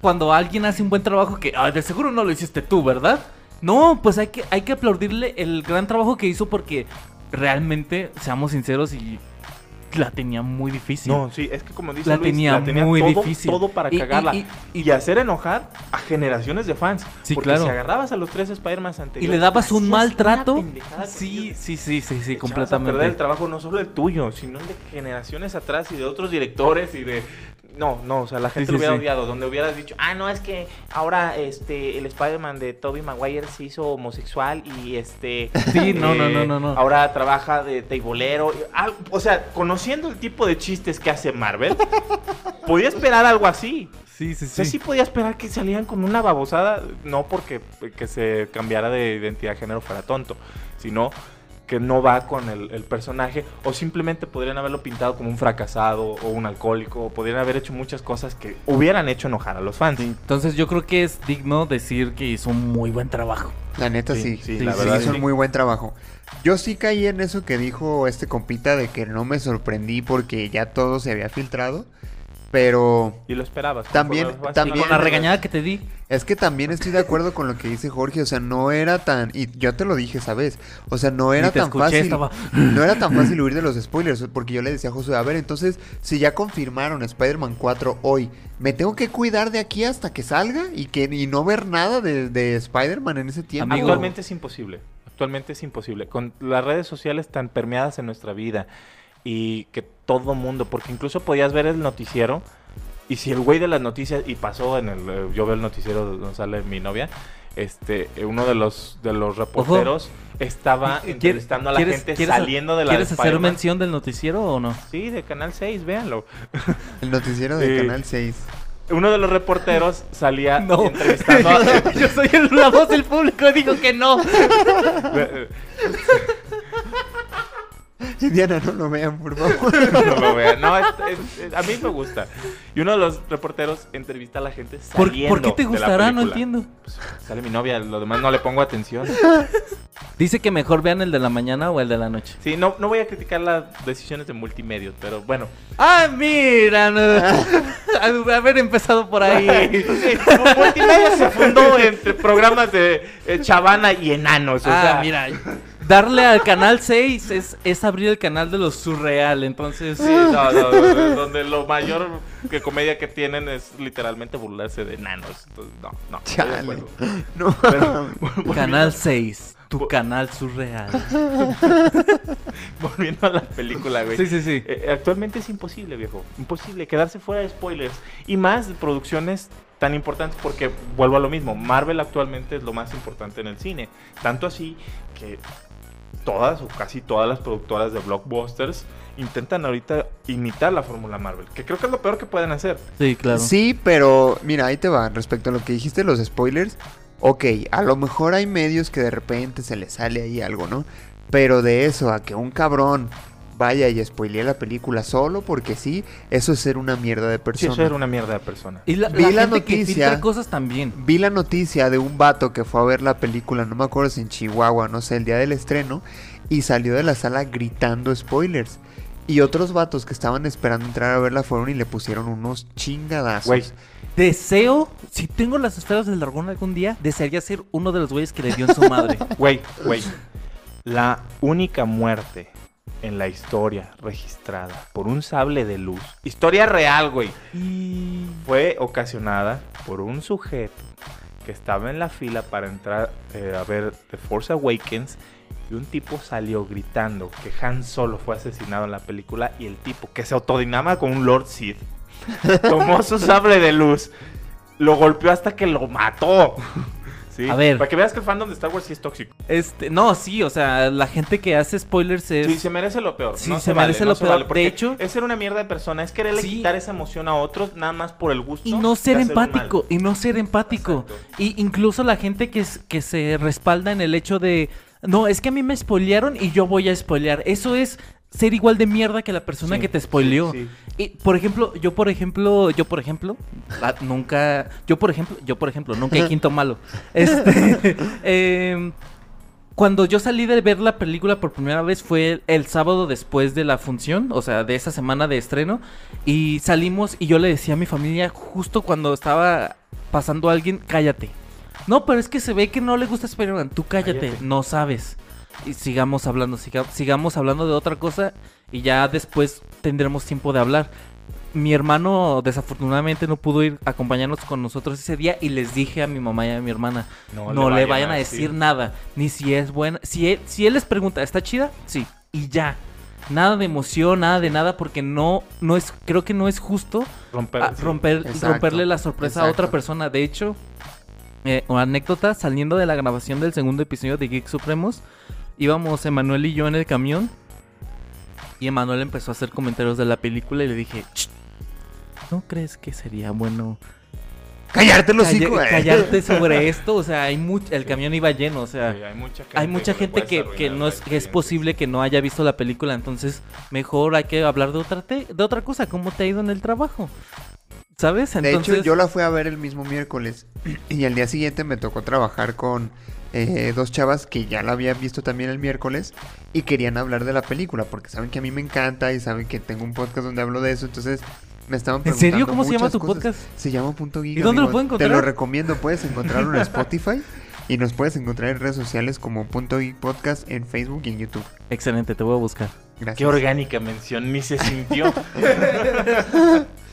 cuando alguien hace un buen trabajo que "Ah, de seguro no lo hiciste tú, ¿verdad? No, pues hay que, hay que aplaudirle el gran trabajo que hizo porque realmente, seamos sinceros, y la tenía muy difícil. No, sí, es que como dice La Luis, tenía la tenía muy todo, difícil. todo para Y- cagarla. Y, y- hacer enojar a generaciones de fans. Sí, porque claro. si agarrabas a los tres Spider-Man anteriores... y le dabas un maltrato. Sí, sí, sí, sí, sí, a perder completamente. el trabajo no solo el tuyo, sino el de generaciones atrás y de otros directores y de... No, no, o sea, la gente sí, lo hubiera sí. odiado. Donde hubieras dicho, ah, no, es que ahora este el Spider-Man de Tobey Maguire se hizo homosexual y este... Sí, no, no, no, no, no. Ahora trabaja de teibolero. ah, O sea, conociendo el tipo de chistes que hace Marvel, podía esperar algo así. Sí, sí, O sea, sí podía esperar que salieran con una babosada, no porque que se cambiara de identidad de género fuera tonto, sino que no va con el, el personaje, o simplemente podrían haberlo pintado como un fracasado o un alcohólico, o podrían haber hecho muchas cosas que hubieran hecho enojar a los fans. Entonces yo creo que es digno decir que hizo un muy buen trabajo. La neta Sí, sí, sí, sí, la sí, verdad hizo un muy buen trabajo. Yo sí caí en eso que dijo este compita de que no me sorprendí porque ya todo se había filtrado. Pero Y lo esperabas. También- Con la regañada que te di. es que también estoy de acuerdo con lo que dice Jorge. O sea, no era tan. Y yo te lo dije, ¿sabes? O sea, no era tan escuché, fácil. estaba- No era tan fácil huir de los spoilers. Porque yo le decía a Josué, a ver, entonces, si ya confirmaron Spider-Man 4 hoy, ¿me tengo que cuidar de aquí hasta que salga? Y que y no ver nada de, de Spider-Man en ese tiempo. Amigo. Actualmente es imposible. Actualmente es imposible. Con las redes sociales tan permeadas en nuestra vida y que todo mundo, porque incluso podías ver el noticiero y si el güey de las noticias, y pasó en el, eh, yo veo el noticiero donde sale mi novia, este, uno de los, de los reporteros estaba ¿Quieres- entrevistando a la gente quieres- saliendo de la ¿Quieres hacer mención del noticiero o no? Sí, de Canal 6, véanlo. El noticiero de Sí. Canal 6. Uno de los reporteros salía No. entrevistando a... Yo soy el- la voz del público, digo que no. Diana, no lo vean, por favor. no lo vean. No, es- es- es- a mí me gusta. Y uno de los reporteros entrevista a la gente ¿Por, saliendo por qué te gustará? No entiendo. Pues, sale mi novia, lo demás no le pongo atención. Dice que mejor vean el de la mañana o el de la noche. Sí, no, no voy a criticar las decisiones de multimedios, pero bueno. ¡Ah, mira! no. Haber empezado por ahí. Sí, multimedia se fundó entre programas de eh, chavana y enanos. O ah, sea, mira. Darle al canal 6 es, es abrir el canal de lo surreal. Entonces, Sí, no, no, no, donde lo mayor que comedia que tienen es literalmente burlarse de enanos. Entonces, no, no. Chale. No. Pero, canal 6, tu canal surreal. Volviendo a la película, güey. Sí, sí, sí. Eh, actualmente es imposible, viejo. Imposible quedarse fuera de spoilers. Y más de producciones tan importantes porque vuelvo a lo mismo. Marvel actualmente es lo más importante en el cine. Tanto así que todas o casi todas las productoras de blockbusters intentan ahorita imitar la fórmula Marvel. Que creo que es lo peor que pueden hacer. Sí, claro. Sí, pero mira, ahí te va. Respecto a lo que dijiste, los spoilers. Ok, a lo mejor hay medios que de repente se les sale ahí algo, ¿no? Pero de eso a que un cabrón vaya y spoilee la película solo porque sí, eso es ser una mierda de Sí, persona. eso era una mierda de persona. Y la, Vi la la gente que noticia. filtra cosas también. Vi la noticia de un vato que fue a ver la película, no me acuerdo si en Chihuahua, no sé, el día del estreno, y salió de la sala gritando spoilers. Y otros vatos que estaban esperando entrar a verla fueron y le pusieron unos chingadazos. Güey, Deseo, si tengo las esferas del dragón algún día, desearía ser uno de los güeyes que le dio en su madre. Güey, güey. La única muerte en la historia registrada por un sable de luz. Historia real, güey. Y... Fue ocasionada por un sujeto que estaba en la fila para entrar eh, a ver The Force Awakens. Y un tipo salió gritando que Han Solo fue asesinado en la película. Y el tipo que se autodinama con un Lord Sith tomó su sable de luz, lo golpeó hasta que lo mató. Sí, A ver. Para que veas que el fandom de Star Wars sí es tóxico. Este, no, sí, o sea, la gente que hace spoilers es... Sí, se merece lo peor. Sí, no se merece lo peor. vale, De hecho- es ser una mierda de persona. Es quererle Sí. quitar esa emoción a otros nada más por el gusto. Y no ser empático, y no ser empático. Exacto. Y incluso la gente que, es- que se respalda en el hecho de, no, es que a mí me spoilearon y yo voy a spoilear. Eso es ser igual de mierda que la persona Sí, que te spoileó. sí, Y, por ejemplo, yo por ejemplo, yo por ejemplo, ah, nunca, yo por ejemplo, yo por ejemplo, nunca hay quinto malo. Este, em, cuando yo salí de ver la película por primera vez fue el, el sábado después de la función, o sea, de esa semana de estreno, y salimos y yo le decía a mi familia justo cuando estaba pasando alguien, cállate. No, pero es que se ve que no le gusta Spider-Man, tú cállate, Cállate. no sabes. Y sigamos hablando, siga- sigamos hablando de otra cosa y ya después tendremos tiempo de hablar. Mi hermano desafortunadamente no pudo ir a acompañarnos con nosotros ese día y les dije a mi mamá y a mi hermana, no, le vayan a decir nada, ni si es buena. Si él, si él les pregunta, ¿está chida? Sí, y ya. Nada de emoción, nada de nada, porque no, no es, creo que no es justo Romper, a- sí. romper, Exacto, romperle la sorpresa a otra persona. De hecho, eh, una anécdota, saliendo de la grabación del segundo episodio de Geek Supremos, íbamos Emanuel y yo en el camión. Y Emanuel empezó a hacer comentarios de la película y le dije, "Ch, ¿no crees que sería bueno ¡Cállate los hocico! eh! callarte sobre esto? O sea, hay much- el camión iba lleno, o sea... Sí, hay mucha gente, Hay mucha le gente puedes que, que no es, que es posible que no haya visto la película, entonces mejor hay que hablar de otra te- de otra cosa, cómo te ha ido en el trabajo. ¿Sabes? De Entonces, hecho, yo la fui a ver el mismo miércoles y al día siguiente me tocó trabajar con eh, dos chavas que ya la habían visto también el miércoles y querían hablar de la película porque saben que a mí me encanta y saben que tengo un podcast donde hablo de eso, entonces me estaban ¿En preguntando serio? ¿Cómo se llama tu cosas. podcast? Se llama Punto Geek. ¿Y dónde lo pueden Te lo encontrar? recomiendo, puedes encontrarlo en Spotify y nos puedes encontrar en redes sociales como Punto Geek Podcast en Facebook y en YouTube. excelente, te voy a buscar. Gracias. Qué orgánica mención, ni se sintió.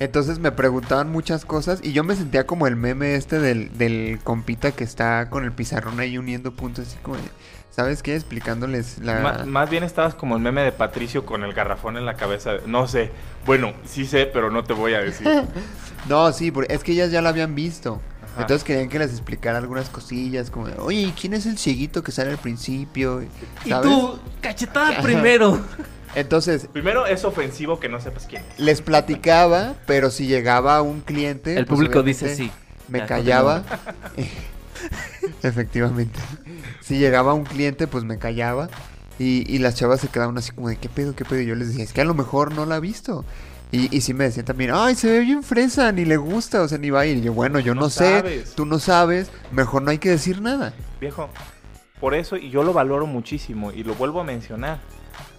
Entonces me preguntaban muchas cosas y yo me sentía como el meme este del, del compita que está con el pizarrón ahí uniendo puntos, así como de, ¿sabes qué? Explicándoles la... Más bien estabas como el meme de Patricio con el garrafón en la cabeza. No sé. Bueno, sí sé, pero no te voy a decir. No, sí, porque es que ellas ya la habían visto. Ajá. Entonces querían que les explicara algunas cosillas, como de, oye, ¿y ¿quién es el cieguito que sale al principio? Y tú, cachetada primero. Entonces, Primero, es ofensivo que no sepas quién es. les platicaba, pero si llegaba un cliente... El pues, público dice sí. Me Ya, callaba. Efectivamente. Si llegaba un cliente, pues me callaba. Y, y las chavas se quedaban así como de, ¿qué pedo, qué pedo? Y yo les decía, es que a lo mejor no la ha visto. Y, y sí me decían también, ay, se ve bien fresa, ni le gusta, o sea, ni va a ir. Y yo, bueno, yo no, No sé, sabes. tú no sabes, mejor no hay que decir nada. Viejo, por eso, y yo lo valoro muchísimo, y lo vuelvo a mencionar.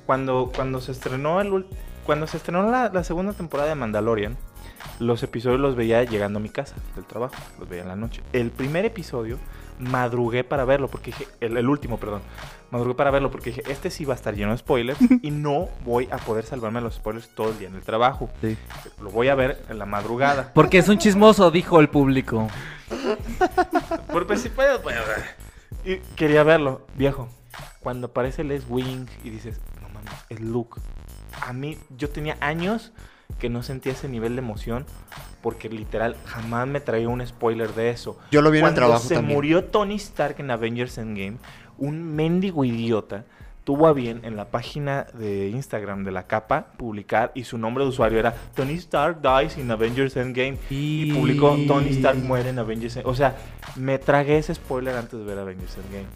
Cuando, cuando se estrenó el cuando se estrenó la, la segunda temporada de Mandalorian, los episodios los veía llegando a mi casa del trabajo, los veía en la noche. El primer episodio madrugué para verlo, porque dije, el, el último, perdón, madrugué para verlo porque dije, este sí va a estar lleno de spoilers y no voy a poder salvarme de los spoilers todo el día en el trabajo. Sí. Lo voy a ver en la madrugada. Porque es un chismoso, dijo el público. Por si puedo, Y quería verlo, viejo. Cuando aparece Les Wing y dices, no mames, es Luke. A mí, yo tenía años que no sentía ese nivel de emoción porque literal jamás me traía un spoiler de eso. Yo lo vi en el Cuando trabajo se también. murió Tony Stark en Avengers Endgame, un mendigo idiota tuvo a bien en la página de Instagram de la capa publicar y su nombre de usuario era Tony Stark dies in Avengers Endgame y publicó Tony Stark muere en Avengers Endgame. O sea, me tragué ese spoiler antes de ver Avengers Endgame.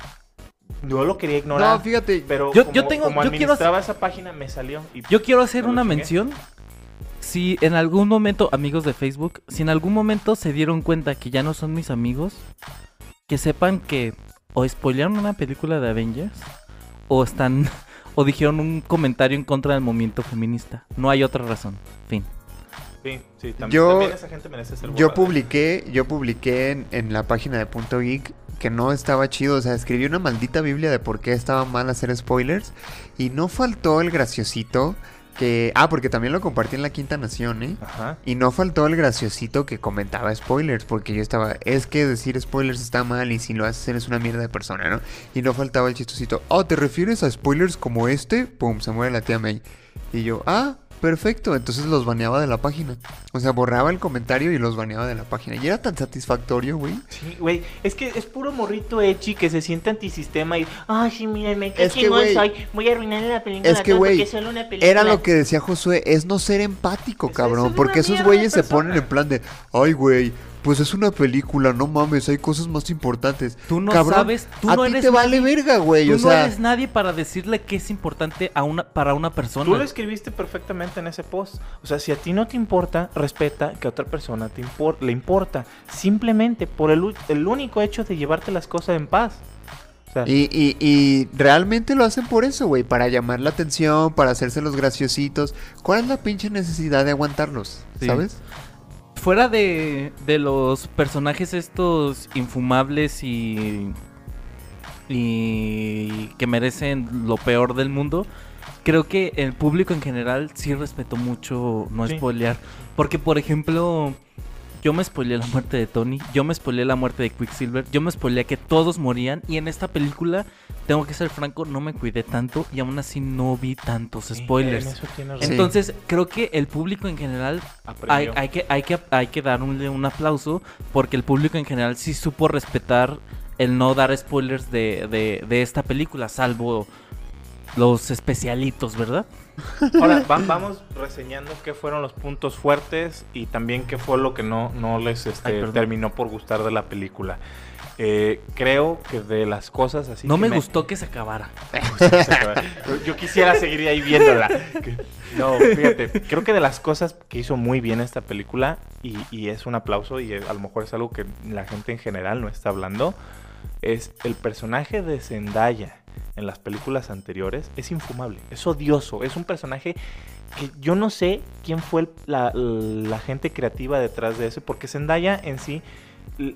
Yo lo quería ignorar. No, fíjate, pero Yo- como, yo tengo- como yo quiero administraba esa página me salió. Y Yo quiero hacer ¿No lo una mención. Si en algún momento, amigos de Facebook, si en algún momento se dieron cuenta que ya no son mis amigos, que sepan que o spoilearon una película de Avengers o están o dijeron un comentario en contra del movimiento feminista. No hay otra razón. Fin. sí, sí, también, Yo- también esa gente merece ser yo publiqué, yo publiqué en, en la página de Punto Geek que no estaba chido, o sea, escribí una maldita biblia de por qué estaba mal hacer spoilers y no faltó el graciosito que... Ah, porque también lo compartí en la Quinta Nación, ¿eh? Ajá. Y no faltó el graciosito que comentaba spoilers, porque yo estaba, es que decir spoilers está mal y si lo haces eres una mierda de persona, ¿no? Y no faltaba el chistosito, oh, ¿te refieres a spoilers como este? Pum, se muere la tía May. Y yo, ah, perfecto, entonces los baneaba de la página. O sea, borraba el comentario y los baneaba de la página. Y era tan satisfactorio, güey. Sí, güey, es que es puro morrito echi que se siente antisistema y, ay, sí, mírenme, qué Es que, chingón güey, soy, voy a arruinarle la película Es que, güey. Era lo que decía Josué, es no ser empático, cabrón. es porque esos güeyes se ponen en plan de, ay, güey, pues es una película, no mames, hay cosas más importantes. Tú no Cabrón, sabes, tú a no ti eres te vale nadie- verga, güey, Tú o no sea, eres nadie para decirle qué es importante a una, para una persona. Tú lo escribiste perfectamente en ese post. O sea, si a ti no te importa, respeta que a otra persona te impor- le importa. Simplemente por el, el único hecho de llevarte las cosas en paz. O sea, Y, y, y realmente lo hacen por eso, güey, para llamar la atención, para hacerse los graciositos. ¿Cuál es la pinche necesidad de aguantarlos? Sí. ¿Sabes? Fuera de, de los personajes estos infumables y. y que merecen lo peor del mundo, creo que el público en general sí respetó mucho no Sí. spoilear. Porque, por ejemplo, yo me spoileé la muerte de Tony, yo me spoileé la muerte de Quicksilver, yo me spoileé que todos morían. Y en esta película, tengo que ser franco, no me cuidé tanto y aún así no vi tantos sí, spoilers. en. Sí. Entonces, creo que el público en general hay, hay que, hay, que, hay que darle un aplauso porque el público en general sí supo respetar el no dar spoilers de, de, de esta película, salvo los especialitos, ¿verdad? Ahora va- vamos reseñando qué fueron los puntos fuertes y también qué fue lo que no, no les este, Ay, terminó por gustar de la película. Eh, creo que de las cosas así. no que me, gustó que se acabara. Yo- quisiera seguir ahí viéndola. No, fíjate, creo que de las cosas que hizo muy bien esta película, y, y es un aplauso, y a lo mejor es algo que la gente en general no está hablando, es el personaje de Zendaya en las películas anteriores es infumable, es odioso, es un personaje que yo no sé quién fue el- la, la gente creativa detrás de eso, porque Zendaya en sí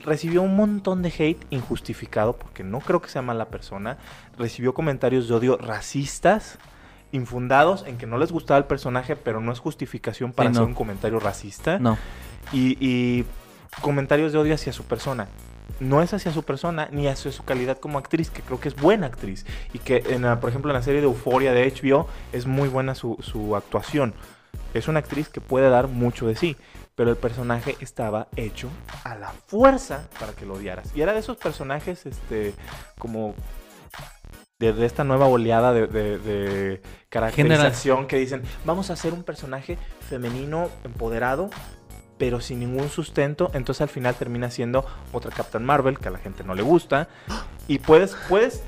recibió un montón de hate injustificado, porque no creo que sea mala persona, recibió comentarios de odio racistas, infundados en que no les gustaba el personaje, pero no es justificación para Sí, no. hacer un comentario racista No. y, y comentarios de odio hacia su persona. No es hacia su persona ni hacia su calidad como actriz, que creo que es buena actriz. Y que, en la- por ejemplo, en la serie de Euforia de HBO es muy buena su, su actuación. Es una actriz que puede dar mucho de sí, pero el personaje estaba hecho a la fuerza para que lo odiaras. Y era de esos personajes, este, como de, esta nueva oleada de, de- de caracterización que dicen, vamos a hacer un personaje femenino empoderado, pero sin ningún sustento, entonces al final termina siendo otra Captain Marvel que a la gente no le gusta. Y puedes, puedes,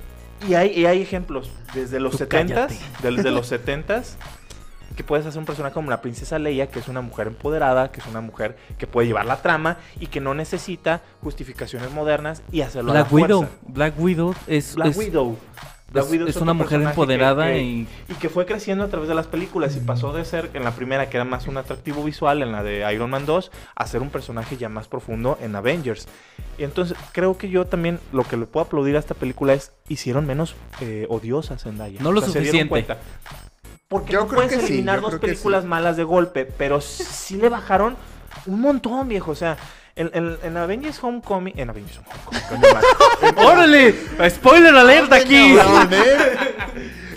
y hay, y hay ejemplos desde los Tú 70 cállate. desde los 70 que puedes hacer un personaje como la princesa Leia, que es una mujer empoderada, que es una mujer que puede llevar la trama y que no necesita justificaciones modernas y hacerlo a la Black Widow. fuerza. Black Widow es, Black es- Widow. Black es- Widow es otro una mujer que- empoderada que- y y que fue creciendo a través de las películas y pasó de ser en la primera que era más un atractivo visual en la de Iron Man 2 a ser un personaje ya más profundo en Avengers. Y entonces creo que yo también lo que le puedo aplaudir a esta película es hicieron menos eh, odiosas Zendaya. No lo se dieron suficiente. cuenta. Porque Yo no creo puedes que eliminar dos películas sí. malas de golpe, pero sí le bajaron un montón, viejo. O sea, en, en- en Avengers Homecoming... En Avengers Homecoming. ¡Órale! ¡Spoiler alert aquí!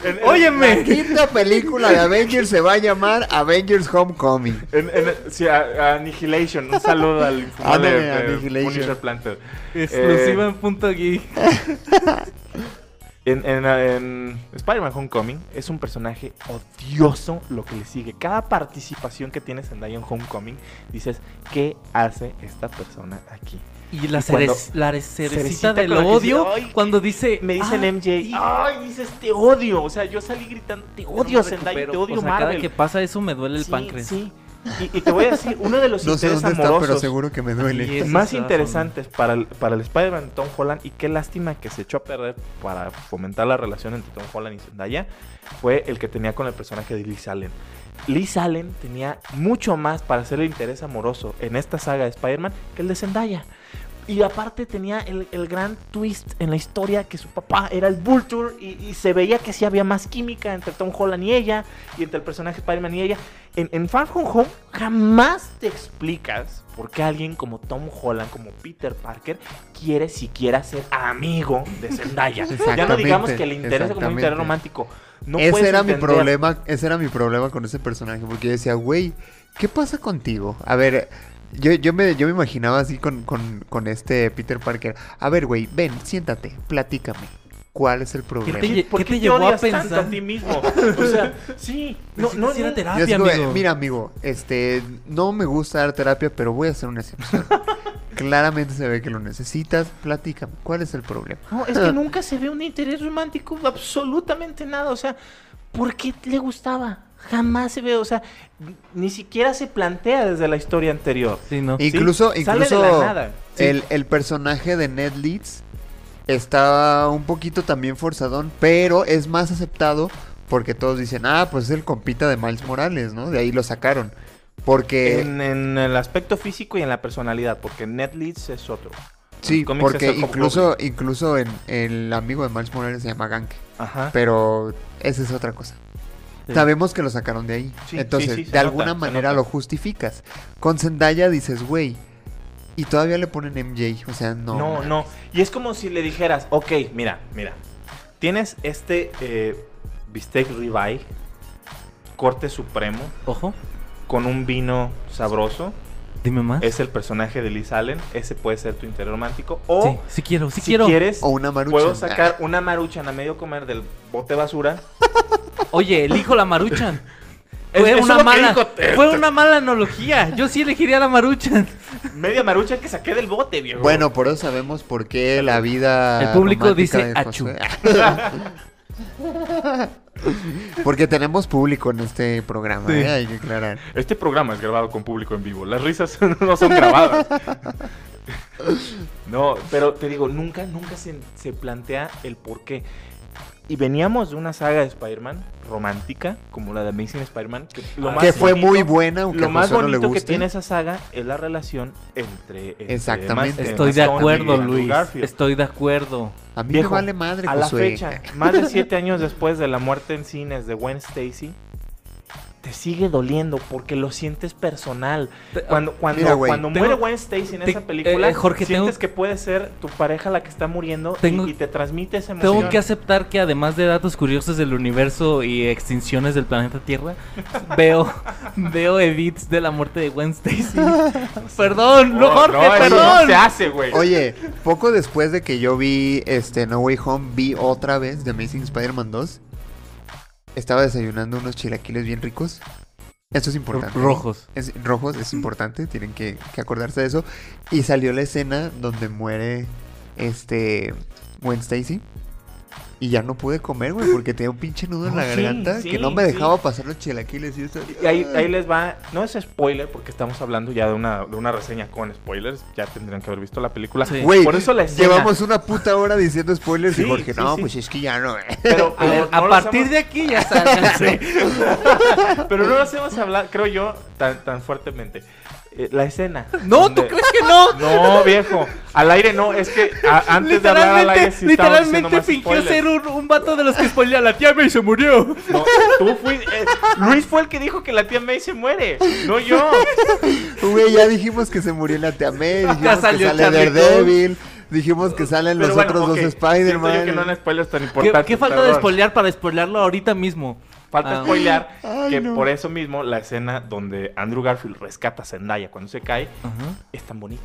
En- en- ¡Óyeme! La quinta película de Avengers se va a llamar Avengers Homecoming. En, en- sí, a- a Annihilation. Un saludo al Ándale, eh, Annihilation. Punisher Planter. Exclusiva Eh, en punto geek. En, en- en Spider-Man Homecoming es un personaje odioso lo que le sigue. Cada participación que tiene Zendaya en Homecoming, dices, ¿qué hace esta persona aquí? Y la, Y la cerecita cerecita del odio dice, "Ay", cuando dice... Me dicen "Ah, MJ, ¡ay! Dices, te odio. O sea, yo salí gritando, te no odio me Zendaya, recupero". te odio o sea, Marvel. Cada que pasa eso me duele el Sí, páncreas. Sí. Y, y te voy a decir, uno de los No sé intereses dónde está, pero amorosos seguro que me duele. Y eso más interesantes para el, para el Spider-Man Tom Holland y qué lástima que se echó a perder para fomentar la relación entre Tom Holland y Zendaya fue el que tenía con el personaje de Liz Allen. Liz Allen tenía mucho más para hacer el interés amoroso en esta saga de Spider-Man que el de Zendaya. Y aparte tenía el, el gran twist en la historia que su papá era el Vulture y, y se veía que sí había más química entre Tom Holland y ella y entre el personaje Spider-Man y ella. En, en Far From Home jamás te explicas por qué alguien como Tom Holland, como Peter Parker, quiere siquiera ser amigo de Zendaya. ya no digamos que le interesa como un interés romántico. No ese era mi problema, ese era mi problema con ese personaje, porque yo decía, güey, ¿qué pasa contigo? A ver, yo, yo, me, yo me imaginaba así con, con, con este Peter Parker. A ver, güey, ven, siéntate, platícame. ¿Cuál es el problema? te ¿Por ¿Qué qué te llevó a tanto pensar? a ti mismo? O sea, sí, no, no, a no, terapia, amigo. Mira, amigo, este, no me gusta dar terapia, pero voy a hacer una excepción. claramente se ve que lo necesitas. Platícame, ¿cuál es el problema? No, es que nunca se ve un interés romántico, absolutamente nada. O sea, ¿por qué le gustaba? Jamás se ve, o sea, ni siquiera se plantea desde la historia anterior. Sí, no. Incluso, Sale de la incluso nada. Sí. el, el personaje de Ned Leeds está un poquito también forzadón, pero es más aceptado porque todos dicen, ah, pues es el compita de Miles Morales, ¿no? De ahí lo sacaron. Porque, En, en el aspecto físico y en la personalidad, porque Leeds es otro. sí, porque incluso, incluso en el amigo de Miles Morales se llama Gank, Ajá. pero esa es otra cosa. Sí. Sabemos que lo sacaron de ahí. Sí, Entonces, sí, de alguna nota, manera lo justificas. Con Zendaya dices, güey, y todavía le ponen MJ, o sea, no. No, no. Y es como si le dijeras, ok, mira, mira. Tienes este eh, bistec ribeye, corte supremo, Ojo, con un vino sabroso. dime más. Es el personaje de Liz Allen. Ese puede ser tu interés romántico. O Sí, sí quiero, sí si quiero. quieres, O una marucha. puedo sacar una maruchan a medio comer del bote basura. Oye, elijo la maruchan. Fue es una mala, dijo fue una mala analogía. Yo sí elegiría la maruchan. Media marucha que saqué del bote, viejo. Bueno, por eso sabemos por qué la vida. El público dice. Josué- Porque tenemos público en este programa, Sí. ¿eh? hay que aclarar. Este programa es grabado con público en vivo. Las risas no son grabadas. No, pero te digo, nunca, nunca se, se plantea el por qué. Y veníamos de una saga de Spider-Man romántica, como la de Amazing Spider-Man, que, lo Ah, más que fue bonito- muy buena, aunque Lo más Josué no le bonito que tiene esa saga es la relación entre... entre Exactamente. Estoy de acuerdo, Luis. Garfield. Estoy de acuerdo. A mí Viejo, me vale madre, A la Josué. fecha, más de siete años después de la muerte en cines de Gwen Stacy, te sigue doliendo porque lo sientes personal. Te- Cuando, cuando, Mira, cuando tengo- muere Gwen Stacy en te- esa película, eh, Jorge, sientes tengo- que puede ser tu pareja la que está muriendo y- Tengo- y, te transmite esa emoción. Tengo que aceptar que además de datos curiosos del universo y extinciones del planeta Tierra, veo, veo edits de la muerte de Gwen Stacy. Perdón, no, Oh, Jorge, no, perdón. no se hace, güey. Oye, poco después de que yo vi este No Way Home, vi otra vez The Amazing Spider-Man 2. Estaba desayunando unos chilaquiles bien ricos. Esto es importante. Rojos. Es, rojos es importante, tienen que, que acordarse de eso. Y salió la escena donde muere este Gwen Stacy. Y ya no pude comer, güey, porque tenía un pinche nudo en la sí, garganta sí, que no me sí. dejaba pasar los chilaquiles y eso. Y ahí, ahí les va, no es spoiler porque estamos hablando ya de una, de una reseña con spoilers, ya tendrían que haber visto la película. Sí. Güey, Por eso la escena. llevamos una puta hora diciendo spoilers y Sí, Jorge, sí, no, sí. pues es que ya no. eh". Pero, A, pero ver, no a los partir hemos- de aquí ya salgan. Pero no nos hemos hablado, creo yo, tan, tan fuertemente. Eh, la escena. No, ¿tú donde- crees que no? No, viejo. Al aire no, es que a- antes de hablar al aire Literalmente, sí literalmente fingió ser un, un vato de los que spoilea la tía May se murió. No, tú fuiste. eh, Luis fue el que dijo que la tía May se muere, no yo. Güey, ya dijimos que se murió la tía May, dijimos que salió sale Charlie Daredevil, dijimos que salen los Pero bueno, otros ok, dos Spider-Man. que no eran spoilers tan ¿Qué, importantes. qué falta de spoilear para spoilearlo ahorita mismo? Falta Ah. spoilear Ay, que no. por eso mismo la escena donde Andrew Garfield rescata a Zendaya cuando se cae Ajá. es tan bonita.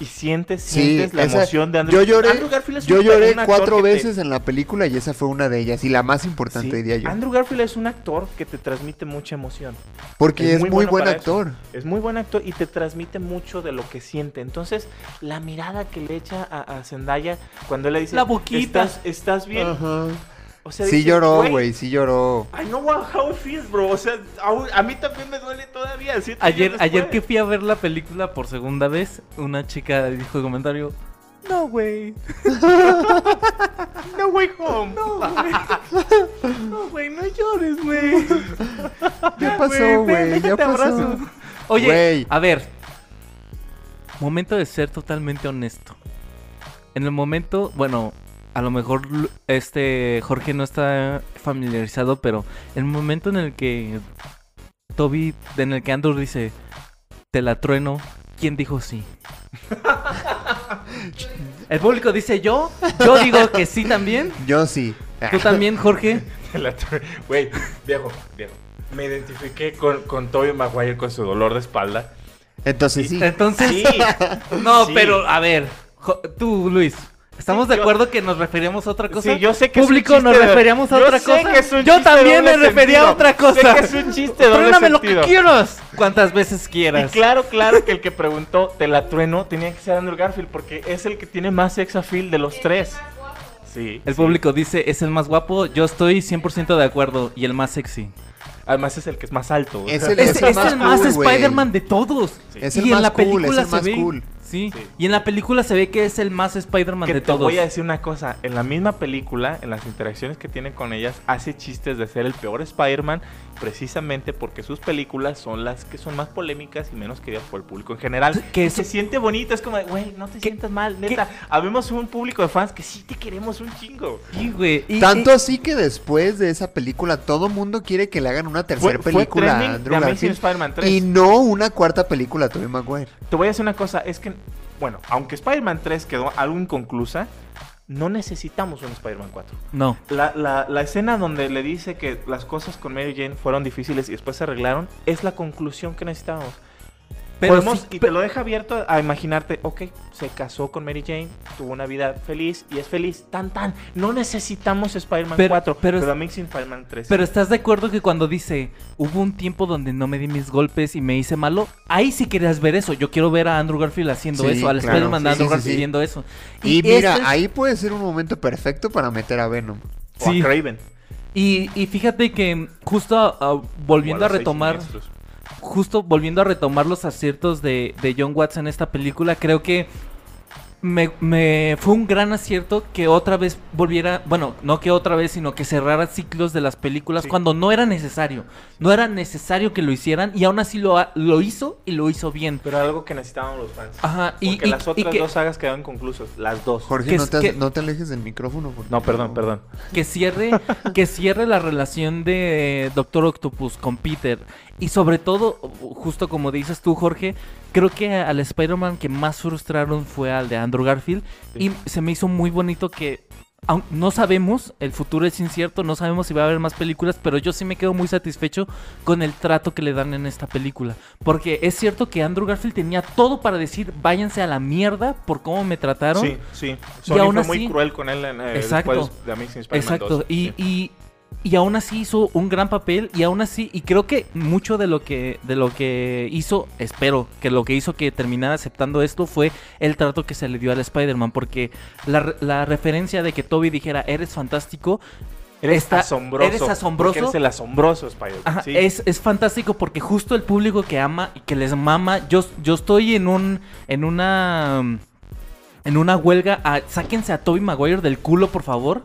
Y sientes, Sí, sientes la esa- emoción de Andrew yo lloré, Andrew Garfield es yo un- lloré un cuatro que te- veces en la película y esa fue una de ellas y la más importante Sí, diría yo. Andrew Garfield es un actor que te transmite mucha emoción. Porque es, muy, bueno buen actor. eso. Es muy buen actor y te transmite mucho de lo que siente. Entonces, la mirada que le echa a, a Zendaya cuando él le dice... La boquita. ¿Estás, estás bien? Ajá. O sea, Sí dices, lloró, güey, sí lloró. I know how it feels, bro. O sea, a, mí también me duele todavía. Ayer, ayer que fui a ver la película por segunda vez, una chica dijo de comentario, no, güey, No way home. no, güey, no llores, güey. Ya pasó, güey, ya pasó. Oye, Güey. a ver, momento de ser totalmente honesto. En el momento, bueno, a lo mejor este Jorge no está familiarizado, pero el momento en el que Toby, en el que Andrew dice, te la trueno, ¿quién dijo sí? El público dice yo, yo digo que sí también. Yo sí. ¿Tú también, Jorge? Güey, viejo, viejo. Me identifiqué con, con Tobey Maguire con su dolor de espalda. Entonces sí. Entonces, Sí. no, Sí. pero a ver, tú, Luis, Estamos Sí, de yo- acuerdo que nos referíamos a otra cosa. Sí, yo sé que es un Público, chiste nos referíamos a yo otra sé cosa. yo también me refería a otra Sé cosa. que es un chiste Tróname lo que quieras. Cuantas veces Y quieras. claro, claro que el que preguntó, te la trueno, tenía que ser Andrew Garfield porque es el que tiene más sex appeal de los tres. Sí. El sí. público dice, es el más guapo. Yo estoy 100% de acuerdo. Y el más sexy. Además es el que es más alto. Es el- Es, es es el más más, cool. Spider-Man de todos. Sí. Es y el en más la cool, película es el se ve. Cool. Sí. Sí. Y en la película se ve que es el más Spider-Man de te todos. voy a decir una cosa, en la misma película, en las interacciones que tiene con ellas, hace chistes de ser el peor Spider-Man precisamente porque sus películas son las que son más polémicas y menos queridas por el público en general. Que se siente bonito, es como, de, güey, no te ¿Qué- sientas mal, qué- neta. Habemos un público de fans que sí te queremos un chingo. Sí, güey. Y- Tanto y- así que después de esa película todo mundo quiere que le hagan una tercera Fue- fue película a Andrew Garfield Spider-Man 3. y no una cuarta película a Tobey Maguire. Te voy a decir una cosa, es que, bueno, aunque Spider-Man 3 quedó algo inconclusa, no necesitamos un Spider-Man 4. No. La, la- la escena donde le dice que las cosas con Mary Jane fueron difíciles y después se arreglaron es la conclusión que necesitábamos. Pero Podemos- sí, y te lo deja abierto a imaginarte, ok, se casó con Mary Jane, tuvo una vida feliz y es feliz, tan tan. No necesitamos Spider-Man Pero- 4, pero pero, Amazing Spider-Man 3. Pero estás de acuerdo que cuando dice hubo un tiempo donde no me di mis golpes y me hice malo, ahí sí querías ver eso. Yo quiero ver a Andrew Garfield haciendo Sí, eso, al claro, Spider-Man de sí, Andrew sí, Garfield sí. viendo eso. Y, mira, es- ahí puede ser un momento perfecto para meter a Venom. o sí. a Craven. Y, y fíjate que justo ah, volviendo o a retomar, siniestros. Justo volviendo a retomar los aciertos de, de John Watts en esta película, creo que me, me fue un gran acierto que otra vez volviera, bueno, no que otra vez, sino que cerrara ciclos de las películas Sí. cuando no era necesario. No era necesario que lo hicieran y aún así lo, lo hizo y lo hizo bien. Pero algo que necesitábamos los fans. Ajá, y, Porque y- las y otras que, dos sagas quedaron inconclusas, las dos. Jorge, Que no te, que- no te alejes del micrófono. porque- No, perdón, perdón. que cierre, que cierre la relación de Doctor Octopus con Peter. Y sobre todo, justo como dices tú, Jorge, creo que al Spider-Man que más frustraron fue al de Andrew Garfield. Sí. Y se me hizo muy bonito que. No sabemos, el futuro es incierto, no sabemos si va a haber más películas, pero yo sí me quedo muy satisfecho con el trato que le dan en esta película. Porque es cierto que Andrew Garfield tenía todo para decir, váyanse a la mierda por cómo me trataron. Sí, sí. Sony aún fue muy así- cruel con él en, eh, Exacto. después de Amazing Spider-Man Exacto, 2. y, Sí. y, y aún así hizo un gran papel y aún así, y creo que mucho de lo que, de lo que hizo, espero que lo que hizo que terminara aceptando esto fue el trato que se le dio al Spider-Man, porque la, la referencia de que Toby dijera, eres fantástico, Eres está- asombroso. eres asombroso. Eres el asombroso Spider-Man. Sí. es, es fantástico porque justo el público que ama y que les mama, yo, yo estoy en un, en una... En una huelga, a- sáquense a Toby Maguire del culo, por favor.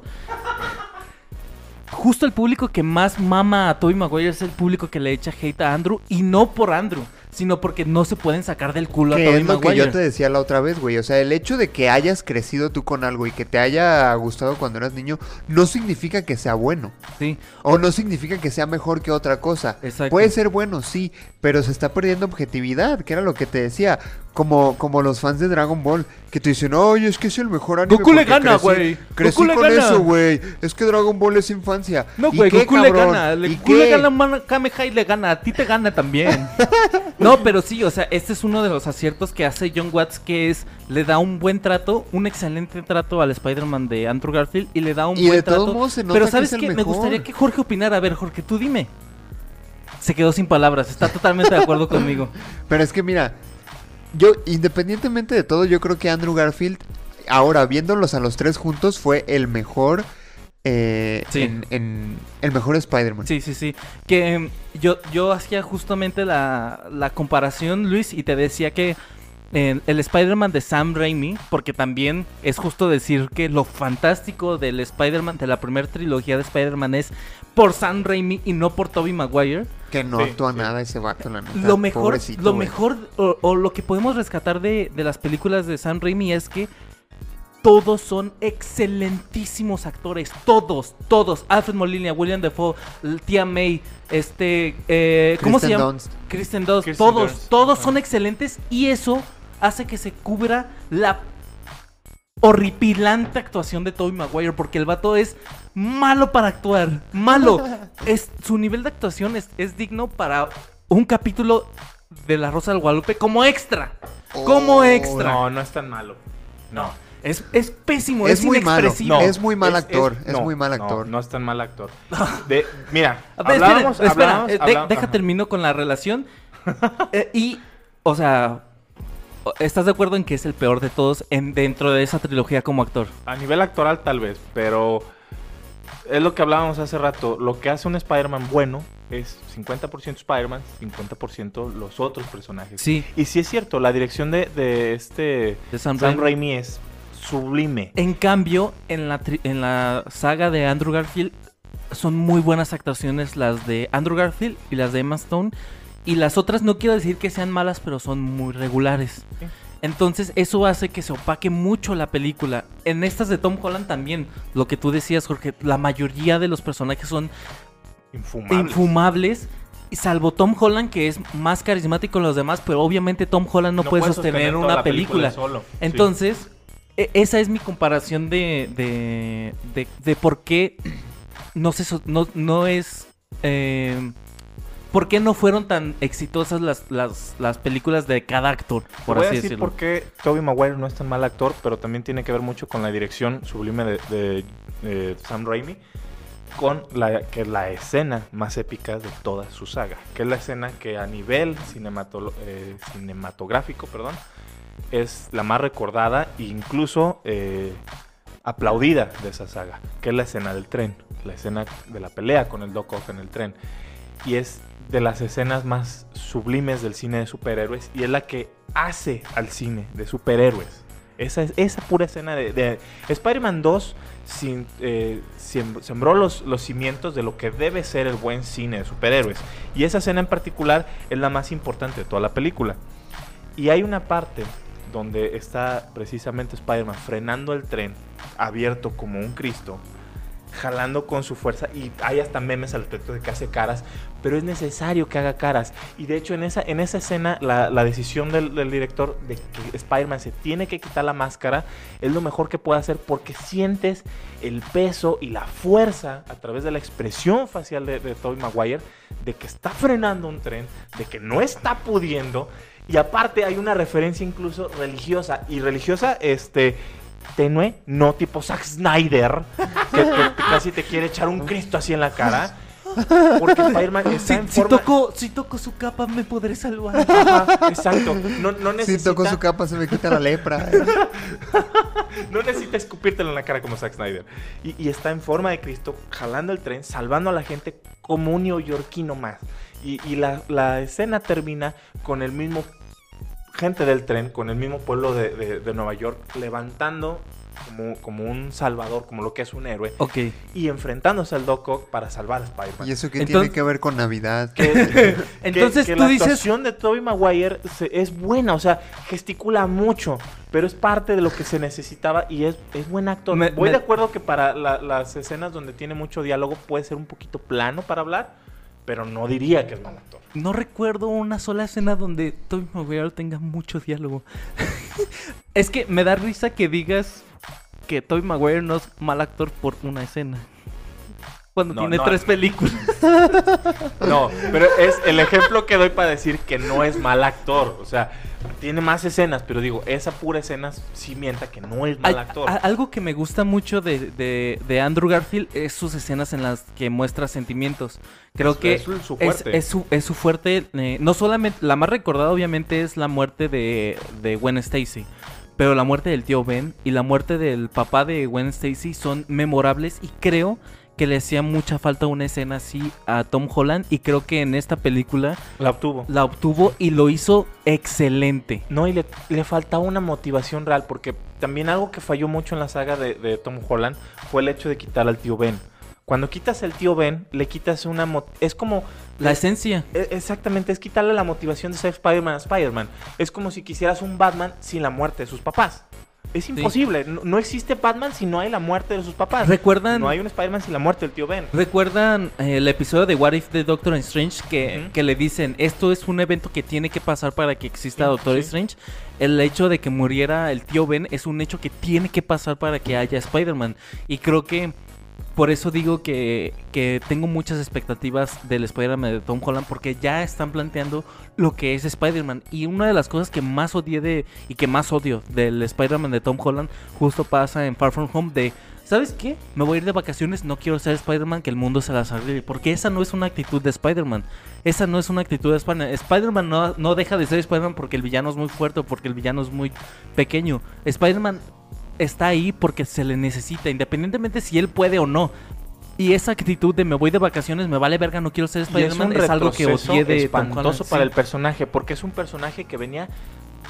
Justo el público que más mama a Toby Maguire es el público que le echa hate a Andrew. Y no por Andrew, sino porque no se pueden sacar del culo a Toby es lo Maguire. que yo te decía la otra vez, güey. O sea, el hecho de que hayas crecido tú con algo y que te haya gustado cuando eras niño, no significa que sea bueno. Sí. O no significa que sea mejor que otra cosa. Exacto. Puede ser bueno, sí, pero se está perdiendo objetividad, que era lo que te decía. Como, como los fans de Dragon Ball, que te dicen, oye, es que es el mejor anime. Goku le gana, crecí- güey. Crecí Goku le con gana". eso, güey. Es que Dragon Ball es infancia. No, ¿Y güey, Goku le cabrón? gana. Le- ¿Y Goku le gana, man, Kamehameha le gana. A ti te gana también. no, pero sí, o sea, este es uno de los aciertos que hace John Watts, que es, le da un buen trato, un excelente trato al Spider-Man de Andrew Garfield y le da un Y buen de todos trato. modos se nota pero que ¿sabes es el qué? Me gustaría que Jorge opinara. A ver, Jorge, tú dime. Se quedó sin palabras, está totalmente de acuerdo conmigo. Pero es que mira, yo, independientemente de todo, yo creo que Andrew Garfield, ahora viéndolos a los tres juntos, fue el mejor. eh, Sí. en, en- el mejor Spider-Man. Sí, sí, sí. Que em, yo, yo hacía justamente la, la comparación, Luis, y te decía que el, el Spider-Man de Sam Raimi, porque también es justo decir que lo fantástico del Spider-Man, de la primera trilogía de Spider-Man es por Sam Raimi y no por Tobey Maguire. Que no Sí, actúa sí. nada ese vato, la neta. Lo mejor, Pobrecito, lo güey. mejor o, o lo que podemos rescatar de, de las películas de Sam Raimi es que todos son excelentísimos actores. Todos, todos. Alfred Molina, William Defoe, Tia May, este, eh, ¿cómo se llama? Dunst. Kristen Dunst. Kristen todos, Dunst, todos ajá. son excelentes y eso hace que se cubra la horripilante actuación de Tobey Maguire porque el vato es malo para actuar, malo. es su nivel de actuación es, es digno para un capítulo de La Rosa del Guadalupe como extra. Como Oh, extra. No, no es tan malo. No. Es, es pésimo, Es es, muy malo. inexpresivo. No, es muy mal actor, es no, muy mal actor. No, es tan mal actor. De, mira, A ver, espera, hablábamos, espera, hablábamos- eh, de- deja ajá. termino con la relación. Eh, y, o sea, ¿estás de acuerdo en que es el peor de todos en, dentro de esa trilogía como actor? A nivel actoral tal vez, pero es lo que hablábamos hace rato. Lo que hace un Spider-Man bueno es 50% Spider-Man, 50% los otros personajes. Sí, Y sí es cierto, la dirección de, de este de Sam, Sam Raimi. Es sublime. En cambio, en la, tri- en la saga de Andrew Garfield son muy buenas actuaciones las de Andrew Garfield y las de Emma Stone. Y las otras no quiero decir que sean malas, pero son muy regulares. Sí. Entonces eso hace que se opaque mucho la película. En estas de Tom Holland también, lo que tú decías, Jorge, la mayoría de los personajes son Infumable. infumables. y Salvo Tom Holland, que es más carismático que los demás, pero obviamente Tom Holland no, puede sostener, una la película. solo. Sí. Entonces, e- esa es mi comparación de, de, de, de por qué no, se, no, no es... eh, ¿Por qué no fueron tan exitosas las, las, las películas de cada actor? Por voy a así decir decirlo. por qué Tobey Maguire no es tan mal actor, pero también tiene que ver mucho con la dirección sublime de, de- de Sam Raimi, con la, que es la escena más épica de toda su saga, que es la escena que a nivel eh, cinematográfico, perdón, es la más recordada e incluso eh, aplaudida de esa saga, que es la escena del tren, la escena de la pelea con el Doc Ock en el tren. Y es de las escenas más sublimes del cine de superhéroes y es la que hace al cine de superhéroes. Esa, es- esa pura escena de, de Spider-Man 2 sin- eh, sembró los, los cimientos de lo que debe ser el buen cine de superhéroes. Y esa escena en particular es la más importante de toda la película. Y hay una parte donde está precisamente Spider-Man frenando el tren, abierto como un Cristo, jalando con su fuerza y hay hasta memes al respecto de que hace caras, pero es necesario que haga caras. Y de hecho en esa, en esa escena la, la decisión del, director de que Spider-Man se tiene que quitar la máscara es lo mejor que puede hacer porque sientes el peso y la fuerza a través de la expresión facial de, de Tobey Maguire de que está frenando un tren, de que no está pudiendo. Y aparte hay una referencia incluso religiosa. Y religiosa, este, tenue, no tipo Zack Snyder, que, que casi te quiere echar un Cristo así en la cara. Porque Spider-Man está Si, en si forma... toco, si toco su capa, me podré salvar. Ajá, exacto. No, no Si necesita, toco su capa se me quita la lepra. no necesita escupírtelo en la cara como Zack Snyder. Y, y está en forma de Cristo, jalando el tren, salvando a la gente como un neoyorquino más. Y, y la, la escena termina con el mismo gente del tren, con el mismo pueblo de, de- de Nueva York, levantando como, como un salvador, como lo que es un héroe, ok. y enfrentándose al Doc Ock para salvar a Spider-Man. ¿Y eso qué Entonces- tiene que ver con Navidad? Que- Entonces que tú la dices... actuación de Tobey Maguire se- es buena, o sea, gesticula mucho, pero es parte de lo que se necesitaba y es, es buen actor. Me- Voy me- de acuerdo que para la- las escenas donde tiene mucho diálogo puede ser un poquito plano para hablar, pero no diría que es mal actor. No recuerdo una sola escena donde Tobey Maguire tenga mucho diálogo. es que me da risa que digas que Tobey Maguire no es mal actor por una escena. Cuando No, tiene no. tres películas. No, pero es el ejemplo que doy para decir que no es mal actor. O sea, tiene más escenas, pero digo, esa pura escena sí mienta que no es mal Al- actor. a- algo que me gusta mucho de, de- de Andrew Garfield es sus escenas en las que muestra sentimientos. Creo Es- que es su- es, fuerte. es su, es su fuerte. eh, no solamente. La más recordada, obviamente, es la muerte de, de Gwen Stacy. Pero la muerte del tío Ben y la muerte del papá de Gwen Stacy son memorables. Y creo que le hacía mucha falta una escena así a Tom Holland. Y creo que en esta película La obtuvo. la obtuvo y lo hizo excelente. No, y le, le faltaba una motivación real, porque también algo que falló mucho en la saga de, de Tom Holland fue el hecho de quitar al tío Ben. Cuando quitas al tío Ben, le quitas una... Es como... La esencia. e- Exactamente, es quitarle la motivación de ser Spider-Man a Spider-Man. Es como si quisieras un Batman sin la muerte de sus papás. Es imposible. No, no existe Batman si no hay la muerte de sus papás. ¿Recuerdan? No hay un Spider-Man sin la muerte del tío Ben. ¿Recuerdan eh, el episodio de What If de Doctor Strange que, le dicen esto es un evento que tiene que pasar para que exista Sí, Doctor sí. Strange? El hecho de que muriera el tío Ben es un hecho que tiene que pasar para que haya Spider-Man. Y creo que por eso digo que, que tengo muchas expectativas del Spider-Man de Tom Holland porque ya están planteando lo que es Spider-Man. Y una de las cosas que más odié de y que más odio del Spider-Man de Tom Holland justo pasa en Far From Home de... ¿Sabes qué? Me voy a ir de vacaciones, no quiero ser Spider-Man, que el mundo se las arregle. Porque esa no es una actitud de Spider-Man. Esa no es una actitud de Spider-Man. Spider-Man no, no deja de ser Spider-Man porque el villano es muy fuerte o porque el villano es muy pequeño. Spider-Man está ahí porque se le necesita, independientemente si él puede o no. Y esa actitud de me voy de vacaciones, me vale verga, no quiero ser es, Spider-Man, un es, algo que odié de espantoso para sí. el personaje, porque es un personaje que venía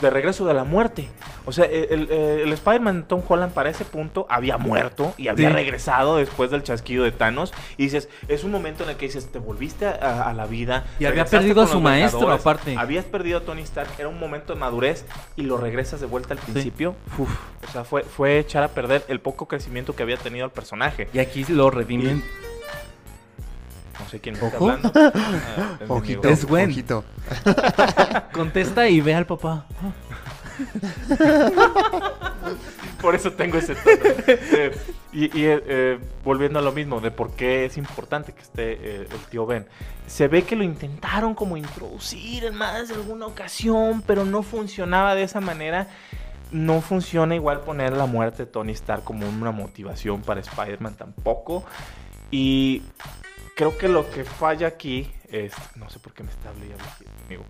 de regreso de la muerte. O sea, el, el- el Spider-Man de Tom Holland para ese punto había muerto y había Sí. regresado después del chasquido de Thanos. Y dices, es un momento en el que dices, te volviste a, a la vida. Y había perdido a su maestro, aparte. Habías perdido a Tony Stark, era un momento de madurez y lo regresas de vuelta al principio. Uf, o sea, fue, fue echar a perder el poco crecimiento que había tenido el personaje. Y aquí lo redimen. No sé quién me está Ojo. hablando. Ah, es Ojito. Es Gwen. ojito. Contesta y ve al papá. Por eso tengo ese tono. Eh, y y, eh, eh, volviendo a lo mismo, de por qué es importante que esté eh, el tío Ben. Se ve que lo intentaron como introducir en más de alguna ocasión, pero no funcionaba de esa manera. No funciona igual poner la muerte de Tony Stark como una motivación para Spider-Man tampoco. Y creo que lo que falla aquí es... No sé por qué me está hablando amigo.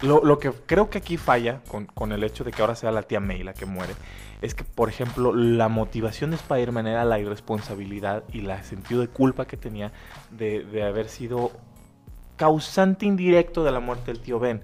Lo, lo que creo que aquí falla con, con el hecho de que ahora sea la tía May la que muere es que, por ejemplo, la motivación de Spider-Man era la irresponsabilidad y el sentido de culpa que tenía de, de haber sido causante indirecto de la muerte del tío Ben.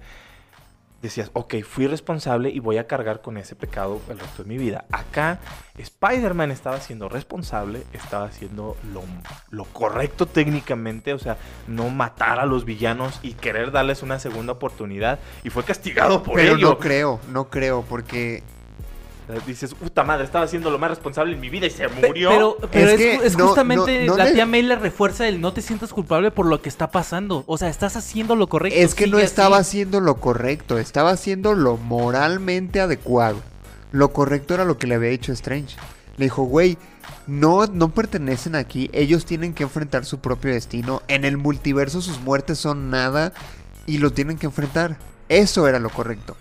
Decías, ok, fui responsable y voy a cargar con ese pecado el resto de mi vida. Acá, Spider-Man estaba siendo responsable, estaba haciendo lo, lo correcto técnicamente, o sea, no matar a los villanos y querer darles una segunda oportunidad, y fue castigado por Pero ello. no creo, no creo, porque Dices, puta madre, estaba haciendo lo más responsable en mi vida y se murió. Pero, pero Es es, que es no- justamente no- no la le- tía May le refuerza el no te sientas culpable por lo que está pasando. O sea, estás haciendo lo correcto. es que no estaba así. haciendo lo correcto, estaba haciendo lo moralmente adecuado. Lo correcto era lo que le había dicho Strange. Le dijo, güey, no, no pertenecen aquí, ellos tienen que enfrentar su propio destino. En el multiverso sus muertes son nada y lo tienen que enfrentar. Eso era lo correcto.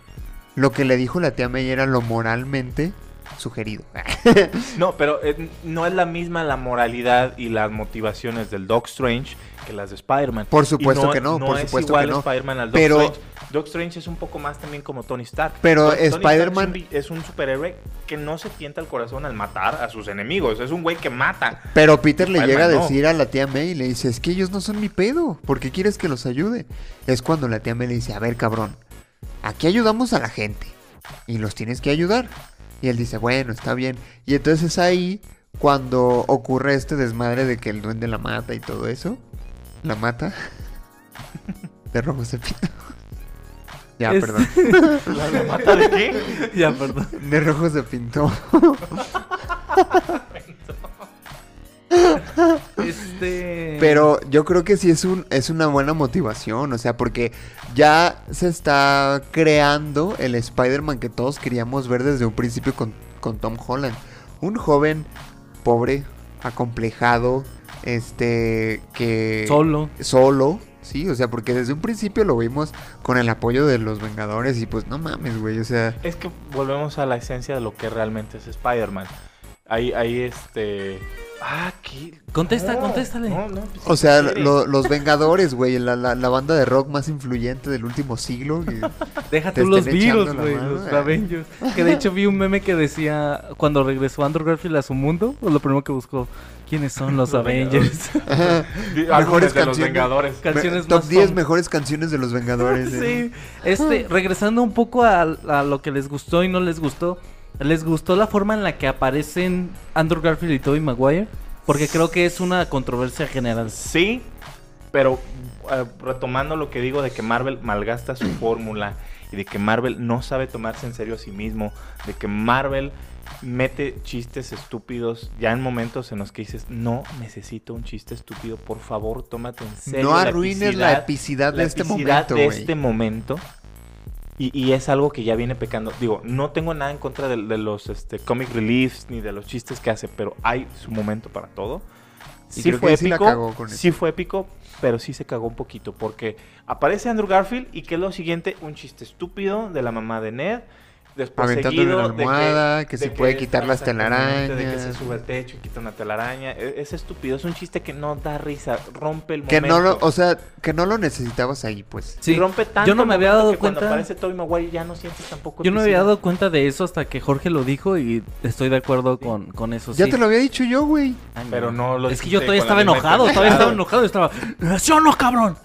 Lo que le dijo la tía May era lo moralmente sugerido. No, pero eh, no es la misma la moralidad y las motivaciones del Doc Strange que las de Spider-Man. Por supuesto que no, por es supuesto igual que no. Spider-Man al Doc Pero- Strange. Doc Strange es un poco más también como Tony Stark. Pero Spider-Man- es un superhéroe que no se tienta el corazón al matar a sus enemigos. Es un güey que mata. Pero Peter le llega a no. decir a la tía May y le dice, es que ellos no son mi pedo, ¿por qué quieres que los ayude? Es cuando la tía May le dice, a ver cabrón, aquí ayudamos a la gente y los tienes que ayudar. Y él dice, bueno, está bien. Y entonces es ahí cuando ocurre este desmadre de que el duende la mata y todo eso. La mata. De rojo se pinta. Ya, Es- perdón. ¿La, la mata de qué? Ya, perdón. De rojo se pintó. Este. Pero yo creo que sí es, un, es una buena motivación, o sea, porque ya se está creando el Spider-Man que todos queríamos ver desde un principio con, con Tom Holland. Un joven pobre, acomplejado, este, que... Solo. Solo, sí, o sea, porque desde un principio lo vimos con el apoyo de los Vengadores y pues no mames, güey, o sea... Es que volvemos a la esencia de lo que realmente es Spider-Man. Ahí, ahí este. Ah, ¿qué? Contesta, No, contéstale. No, no, pues, O sea, los Vengadores, güey, la, la- la banda de rock más influyente del último siglo. y- Deja tú los virus, güey, los eh. Avengers. Que de hecho vi un meme que decía, cuando regresó Andrew Garfield a su mundo, pues lo primero que buscó, ¿quiénes son los Los Avengers? Mejores de los canciones. Vengadores. Canciones Me- top más 10 fam- mejores canciones de los Vengadores. eh. Sí, este, regresando un poco a, a lo que les gustó y no les gustó, ¿les gustó la forma en la que aparecen Andrew Garfield y Tobey Maguire? Porque creo que es una controversia general. Sí, pero eh, retomando lo que digo de que Marvel malgasta su fórmula y de que Marvel no sabe tomarse en serio a sí mismo, de que Marvel mete chistes estúpidos ya en momentos en los que dices, no necesito un chiste estúpido, por favor, tómate en serio. No arruines la epicidad de la este epicidad momento, de este momento. Y, y es algo que ya viene pecando. Digo, no tengo nada en contra de, de los este, comic reliefs ni de los chistes que hace, pero hay su momento para todo. Y sí fue sí épico, eso. sí fue épico, pero sí se cagó un poquito porque aparece Andrew Garfield y que es lo siguiente, un chiste estúpido de la mamá de Ned, después Aventándole una almohada, que de se puede quitar las de que telarañas. se sube al techo y quita una telaraña, E- es, estúpido, es un chiste que no da risa, rompe el Que momento. no lo, o sea, que no lo necesitabas ahí, pues. Y rompe tanto yo no me había dado que cuando cuenta. aparece Tobey Maguire ya no sientes tampoco Yo no me había dado cuenta de eso hasta que Jorge lo dijo y estoy de acuerdo con, con eso. Ya sí. te lo había dicho yo, güey. Ay, Pero no lo Es que yo todavía estaba la enojado, todavía estaba enojado. Estaba, ¿sí o no, cabrón?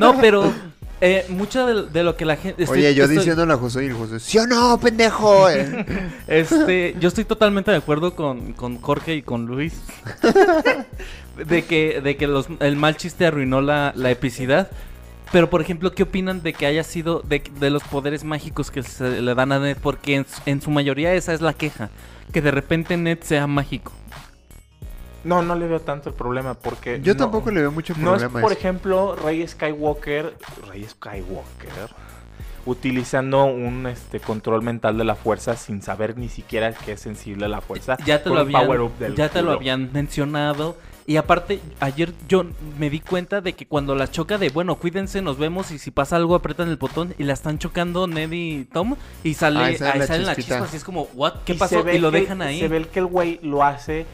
No, pero eh, mucho de, de lo que la gente. estoy- Oye, yo estoy- diciéndole a José y el José, ¿sí o no, pendejo? Eh, Este, yo estoy totalmente de acuerdo con, con Jorge y con Luis. de que, de que los, el mal chiste arruinó la, la epicidad. Pero, por ejemplo, ¿qué opinan de que haya sido de, de los poderes mágicos que se le dan a Ned? Porque en su mayoría esa es la queja. Que de repente Ned sea mágico. No, no le veo tanto el problema porque... Yo no- tampoco le veo mucho No es, problema por ejemplo, Rey Skywalker, Rey Skywalker, utilizando un este control mental de la fuerza sin saber ni siquiera que es sensible a la fuerza. Ya te lo habían, ya te lo habían mencionado. Y aparte, ayer yo me di cuenta de que cuando la choca de, bueno, cuídense, nos vemos y si pasa algo apretan el botón y la están chocando Ned y Tom y sale, Ah, ahí es la las chispas y es como, ¿what? ¿Qué Y pasó? se ve Y lo que- dejan ahí. Se ve que el güey lo hace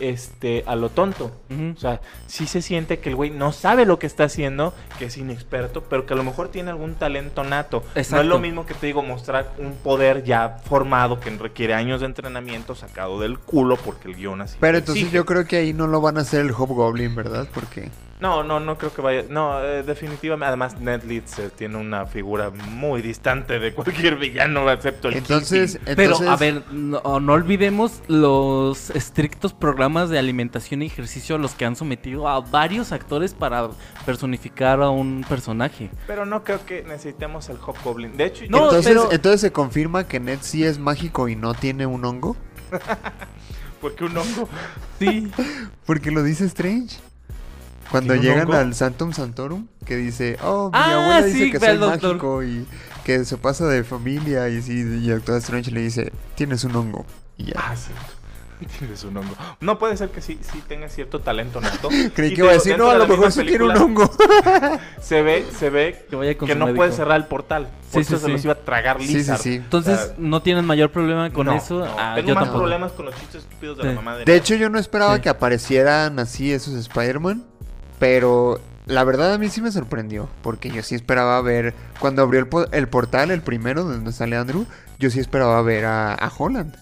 este a lo tonto. O sea, sí se siente que el güey no sabe lo que está haciendo, que es inexperto, pero que a lo mejor tiene algún talento nato. No es lo mismo que te digo, mostrar un poder ya formado que requiere años de entrenamiento sacado del culo porque el guion así. Pero entonces exige. yo creo que ahí no lo van a hacer el Hobgoblin, ¿verdad? Porque... No, no, no creo que vaya. No, eh, definitivamente. Además, Ned Leeds eh, tiene una figura muy distante de cualquier villano, excepto el Entonces, Kingpin. Pero, entonces... a ver, no, no olvidemos los estrictos programas de alimentación y ejercicio a los que han sometido a varios actores para personificar a un personaje. Pero no creo que necesitemos el Hobgoblin. De hecho, No, yo- entonces, pero- entonces se confirma que Ned sí es mágico y no tiene un hongo. porque un hongo. Sí. Porque lo dice Strange. Cuando ¿Tiene un llegan al Santum Santorum, que dice, oh, mi Ah, abuela dice sí, que soy doctor. mágico y que se pasa de familia y sí, y el Doctor Strange le dice, tienes un hongo. Y ya. Ah, sí. Tienes un hongo. No puede ser que sí, sí tenga cierto talento nato. Creí Y que iba a decir, no, a lo mejor sí tiene un hongo. Se ve, se ve Que vaya con que no médico. puede cerrar el portal. Por Sí, sí, eso se sí. los iba a tragar Sí, sí, Lizard. sí. Entonces, O sea, ¿no tienen mayor problema con no, eso? no. Ah, Tengo yo más tampoco. problemas con los chistes estúpidos de la Sí. mamá de De hecho, yo no esperaba Sí. que aparecieran así esos Spider-Man, pero la verdad a mí sí me sorprendió, porque yo sí esperaba ver, cuando abrió el, po- el portal, el primero donde sale Andrew, yo sí esperaba ver a, a Holland.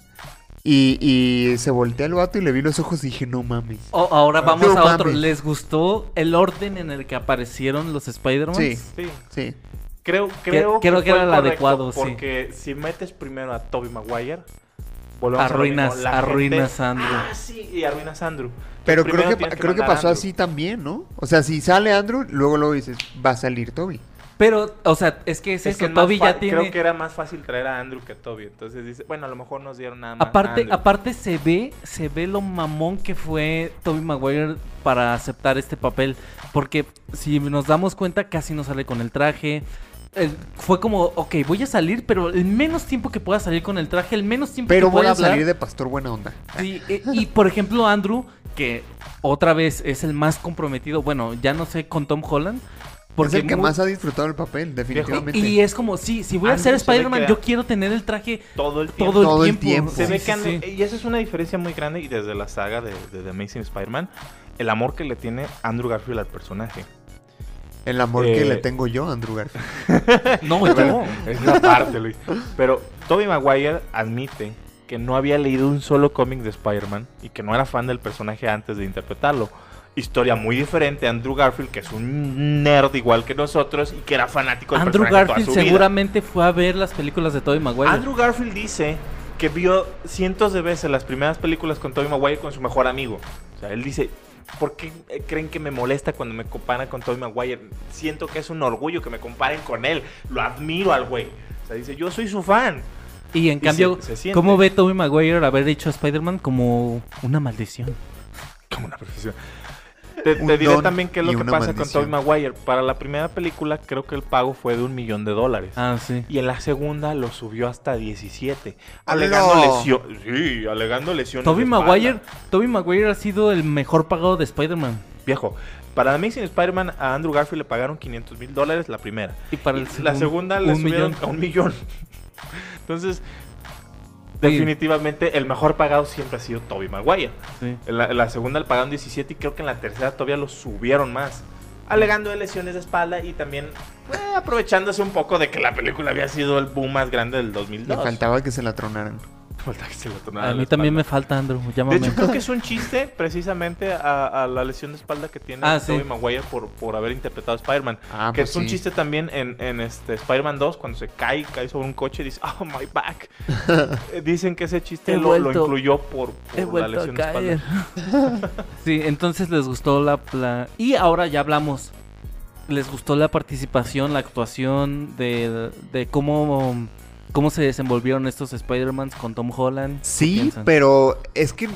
Y, y se voltea el vato y le vi los ojos y dije, no mames. Ahora vamos No a otro. mames. ¿Les gustó el orden en el que aparecieron los Spider-Man? Sí. Sí. Sí. Creo, creo, creo que era el adecuado, sí. Porque si metes primero a Tobey Maguire, a Arruinas, la arruinas gente- a Andrew. Ah, sí, y arruinas a Andrew. Pero creo que, creo que pasó así también, ¿no? O sea, si sale Andrew, luego luego dices, va a salir Toby. Pero, o sea, es que es, Es eso. que Toby ya tiene. Creo que era más fácil traer a Andrew que a Toby. Entonces dice, bueno, a lo mejor nos dieron nada más. a Aparte, Andrew. aparte se ve, se ve lo mamón que fue Toby Maguire para aceptar este papel. Porque si nos damos cuenta, casi no sale con el traje. El- fue como, ok, voy a salir, pero el menos tiempo que pueda salir con el traje, el menos tiempo Pero que voy pueda a salir hablar. de pastor buena onda. Sí, e- y por ejemplo, Andrew, que otra vez es el más comprometido, bueno, ya no sé con Tom Holland. Porque es el que más ha disfrutado el papel, definitivamente. Y es como, sí, si voy a Andrew ser Spider-Man, yo quiero tener el traje todo el tiempo. todo el Todo el tiempo. Se Sí, ve sí, que Andrew- sí. y esa es una diferencia muy grande y desde la saga de, de The Amazing Spider-Man, el amor que le tiene Andrew Garfield al personaje. El amor que Eh, le tengo yo a Andrew Garfield. No, yo. Es la parte, Luis. Pero Tobey Maguire admite que no había leído un solo cómic de Spider-Man y que no era fan del personaje antes de interpretarlo. Historia muy diferente a Andrew Garfield, que es un nerd igual que nosotros y que era fanático del Andrew personaje toda Garfield su vida. seguramente fue a ver las películas de Tobey Maguire. Andrew Garfield dice que vio cientos de veces las primeras películas con Tobey Maguire con su mejor amigo. O sea, él dice, ¿por qué eh, creen que me molesta cuando me comparan con Tobey Maguire? Siento que es un orgullo que me comparen con él. Lo admiro al güey. O sea, dice, yo soy su fan. Y en y cambio, se- se siente. ¿cómo ve Tobey Maguire haber dicho a Spider-Man como una maldición? Como una profesión. Te, Un te diré también qué es lo que pasa maldición. con Tobey Maguire. Para la primera película creo que el pago fue de un millón de dólares. Ah, sí. Y en la segunda lo subió hasta 17. ¡Hala! Alegando lesión. Sí, alegando lesiones. Espalda. Maguire, Toby Maguire ha sido el mejor pagado de Spider-Man. Viejo. Para Amazing Spider-Man a Andrew Garfield le pagaron 500 mil dólares la primera. Y para el la segundo, segunda le subieron millón. a un millón. Entonces, definitivamente el mejor pagado siempre ha sido Toby Maguire. Sí. En la, en la segunda le pagaron 17 y creo que en la tercera todavía lo subieron más. Alegando de lesiones de espalda y también eh, aprovechándose un poco de que la película había sido el boom más grande del Le 2002. faltaba que se la tronaran. Falta que se le tornara A la mí también me falta, Andrew. De Llámame. hecho, creo que es un chiste precisamente a, a la lesión de espalda que tiene Ah, sí. Tobey Maguire por, por haber interpretado a Spider-Man. Ah, que pues es un sí. chiste también en, en este Spider-Man 2, cuando se cae, cae sobre un coche y dice, oh, my back. Eh, Dicen que ese chiste lo, lo incluyó por, la lesión de espalda. sí, entonces les gustó la, la- Y ahora ya hablamos. Les gustó la participación, la actuación de, de cómo, cómo se desenvolvieron estos Spider-Mans con Tom Holland. ¿Qué Sí, pero es que.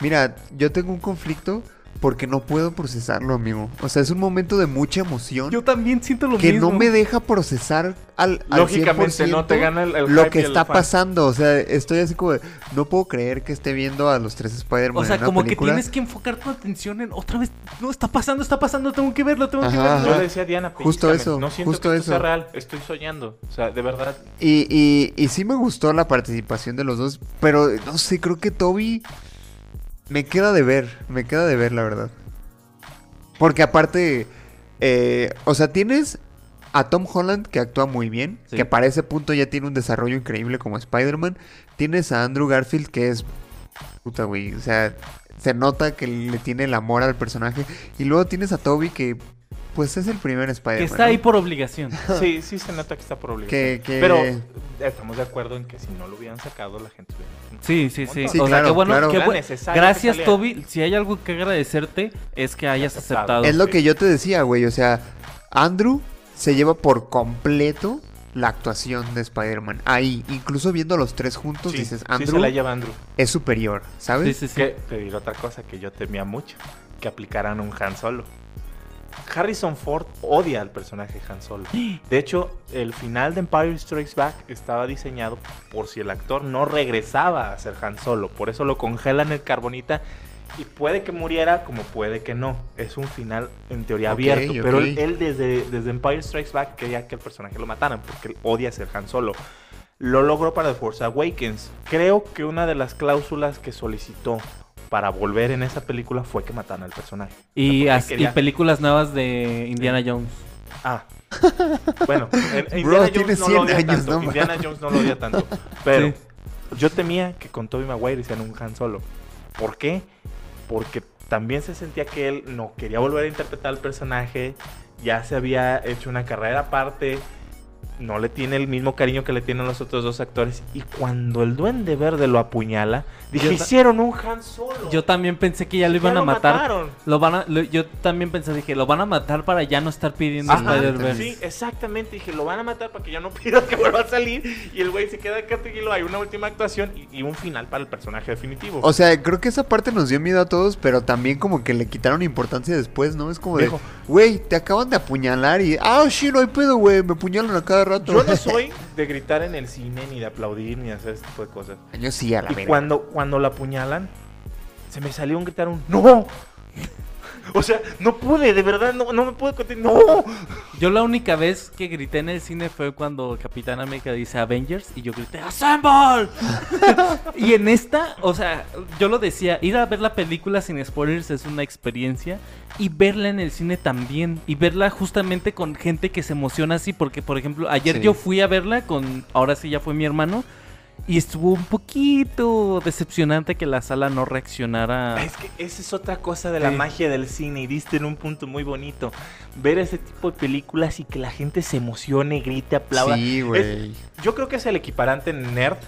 Mira, yo tengo un conflicto porque no puedo procesarlo, amigo. O sea, es un momento de mucha emoción Yo también siento lo que mismo. no me deja procesar al, al Lógicamente, 100% no te gana el, el lo que está pasando. O sea, estoy así como de, no puedo creer que esté viendo a los tres Spider-Man O sea, en una como película. que tienes que enfocar tu atención en otra vez. No, está pasando, está pasando, tengo que verlo, tengo que Ajá, verlo. Yo Ajá. le decía a Diana, Justo eso, no siento justo que esto sea eso. real, estoy soñando. O sea, de verdad, Y, y, y sí me gustó la participación de los dos, pero no sé, creo que Toby me queda de ver, me queda de ver, la verdad. Porque aparte, eh, o sea, tienes a Tom Holland que actúa muy bien, Sí. que para ese punto ya tiene un desarrollo increíble como Spider-Man. Tienes a Andrew Garfield que es... Puta, güey, o sea, se nota que le tiene el amor al personaje. Y luego tienes a Toby que, pues es el primer Spider-Man. Que está ¿no? ahí por obligación. sí, sí se nota que está por obligación. Que- que- Pero estamos de acuerdo en que si no lo hubieran sacado, la gente hubiera... Sí, sí, sí. Sí, o sea, qué bueno, claro. qué Era bu- necesario Gracias, que. Toby. Si hay algo que agradecerte, es que hayas Aceptado. aceptado. Es lo que yo te decía, güey. O sea, Andrew se lleva por completo la actuación de Spider-Man. Ahí, incluso viendo a los tres juntos, Sí, dices, sí Andrew se la lleva Andrew. es superior, ¿sabes? Sí, sí, sí. Que te diré otra cosa que yo temía mucho, que aplicaran un Han Solo. Harrison Ford odia al personaje Han Solo. De hecho, el final de Empire Strikes Back estaba diseñado por si el actor no regresaba a ser Han Solo. Por eso lo congelan en carbonita y puede que muriera como puede que no. Es un final en teoría abierto. Pero él desde, desde Empire Strikes Back quería que el personaje lo mataran porque él odia ser Han Solo. Lo logró para The Force Awakens. Creo que una de las cláusulas que solicitó para volver en esa película fue que mataran al personaje. Y, O sea, as- porque y quería- películas nuevas de Indiana Jones. Ah. Bueno, en- Bro, Indiana tiene Jones no 100 lo odia años, tanto. no Indiana. Jones no lo odia tanto. Pero Sí. yo temía que con Tobey Maguire hicieran un Han Solo. ¿Por qué? Porque también se sentía que él no quería volver a interpretar al personaje. Ya se había hecho una carrera aparte. No le tiene el mismo cariño que le tienen los otros dos actores. Y cuando el Duende Verde lo apuñala, dije, hicieron un Han Solo. Yo también pensé que ya lo Ya iban a matar. mataron. Lo van a, lo- yo también pensé, dije, lo van a matar para ya no estar pidiendo Ajá, Spider-Verse. Sí, exactamente. Dije, lo van a matar para que ya no pida que vuelva a salir. Y el güey se queda acá tranquilo. Hay una última actuación y, y un final para el personaje definitivo. O sea, creo que esa parte nos dio miedo a todos, pero también como que le quitaron importancia después, ¿no? Es como de, Viejo. güey, te acaban de apuñalar y, ah, sí, no hay pedo, güey, me apuñalan a cada rato. yo no soy de gritar en el cine, ni de aplaudir, ni de hacer este tipo de cosas. Yo sí, a la Y cuando, cuando la apuñalan, se me salió un gritar un ¡No! O sea, no pude, de verdad, no, no me pude contener. ¡No! Yo la única vez que grité en el cine fue cuando Capitán América dice Avengers y yo grité ¡Assemble! y en esta, o sea, yo lo decía, ir a ver la película sin spoilers es una experiencia y verla en el cine también y verla justamente con gente que se emociona así porque por ejemplo, ayer Sí. yo fui a verla con ahora sí ya fue mi hermano y estuvo un poquito decepcionante que la sala no reaccionara. Es que esa es otra cosa de la Sí. magia del cine y diste en un punto muy bonito. Ver ese tipo de películas y que la gente se emocione, grite, aplauda. Sí, güey. Yo creo que es el equiparante nerd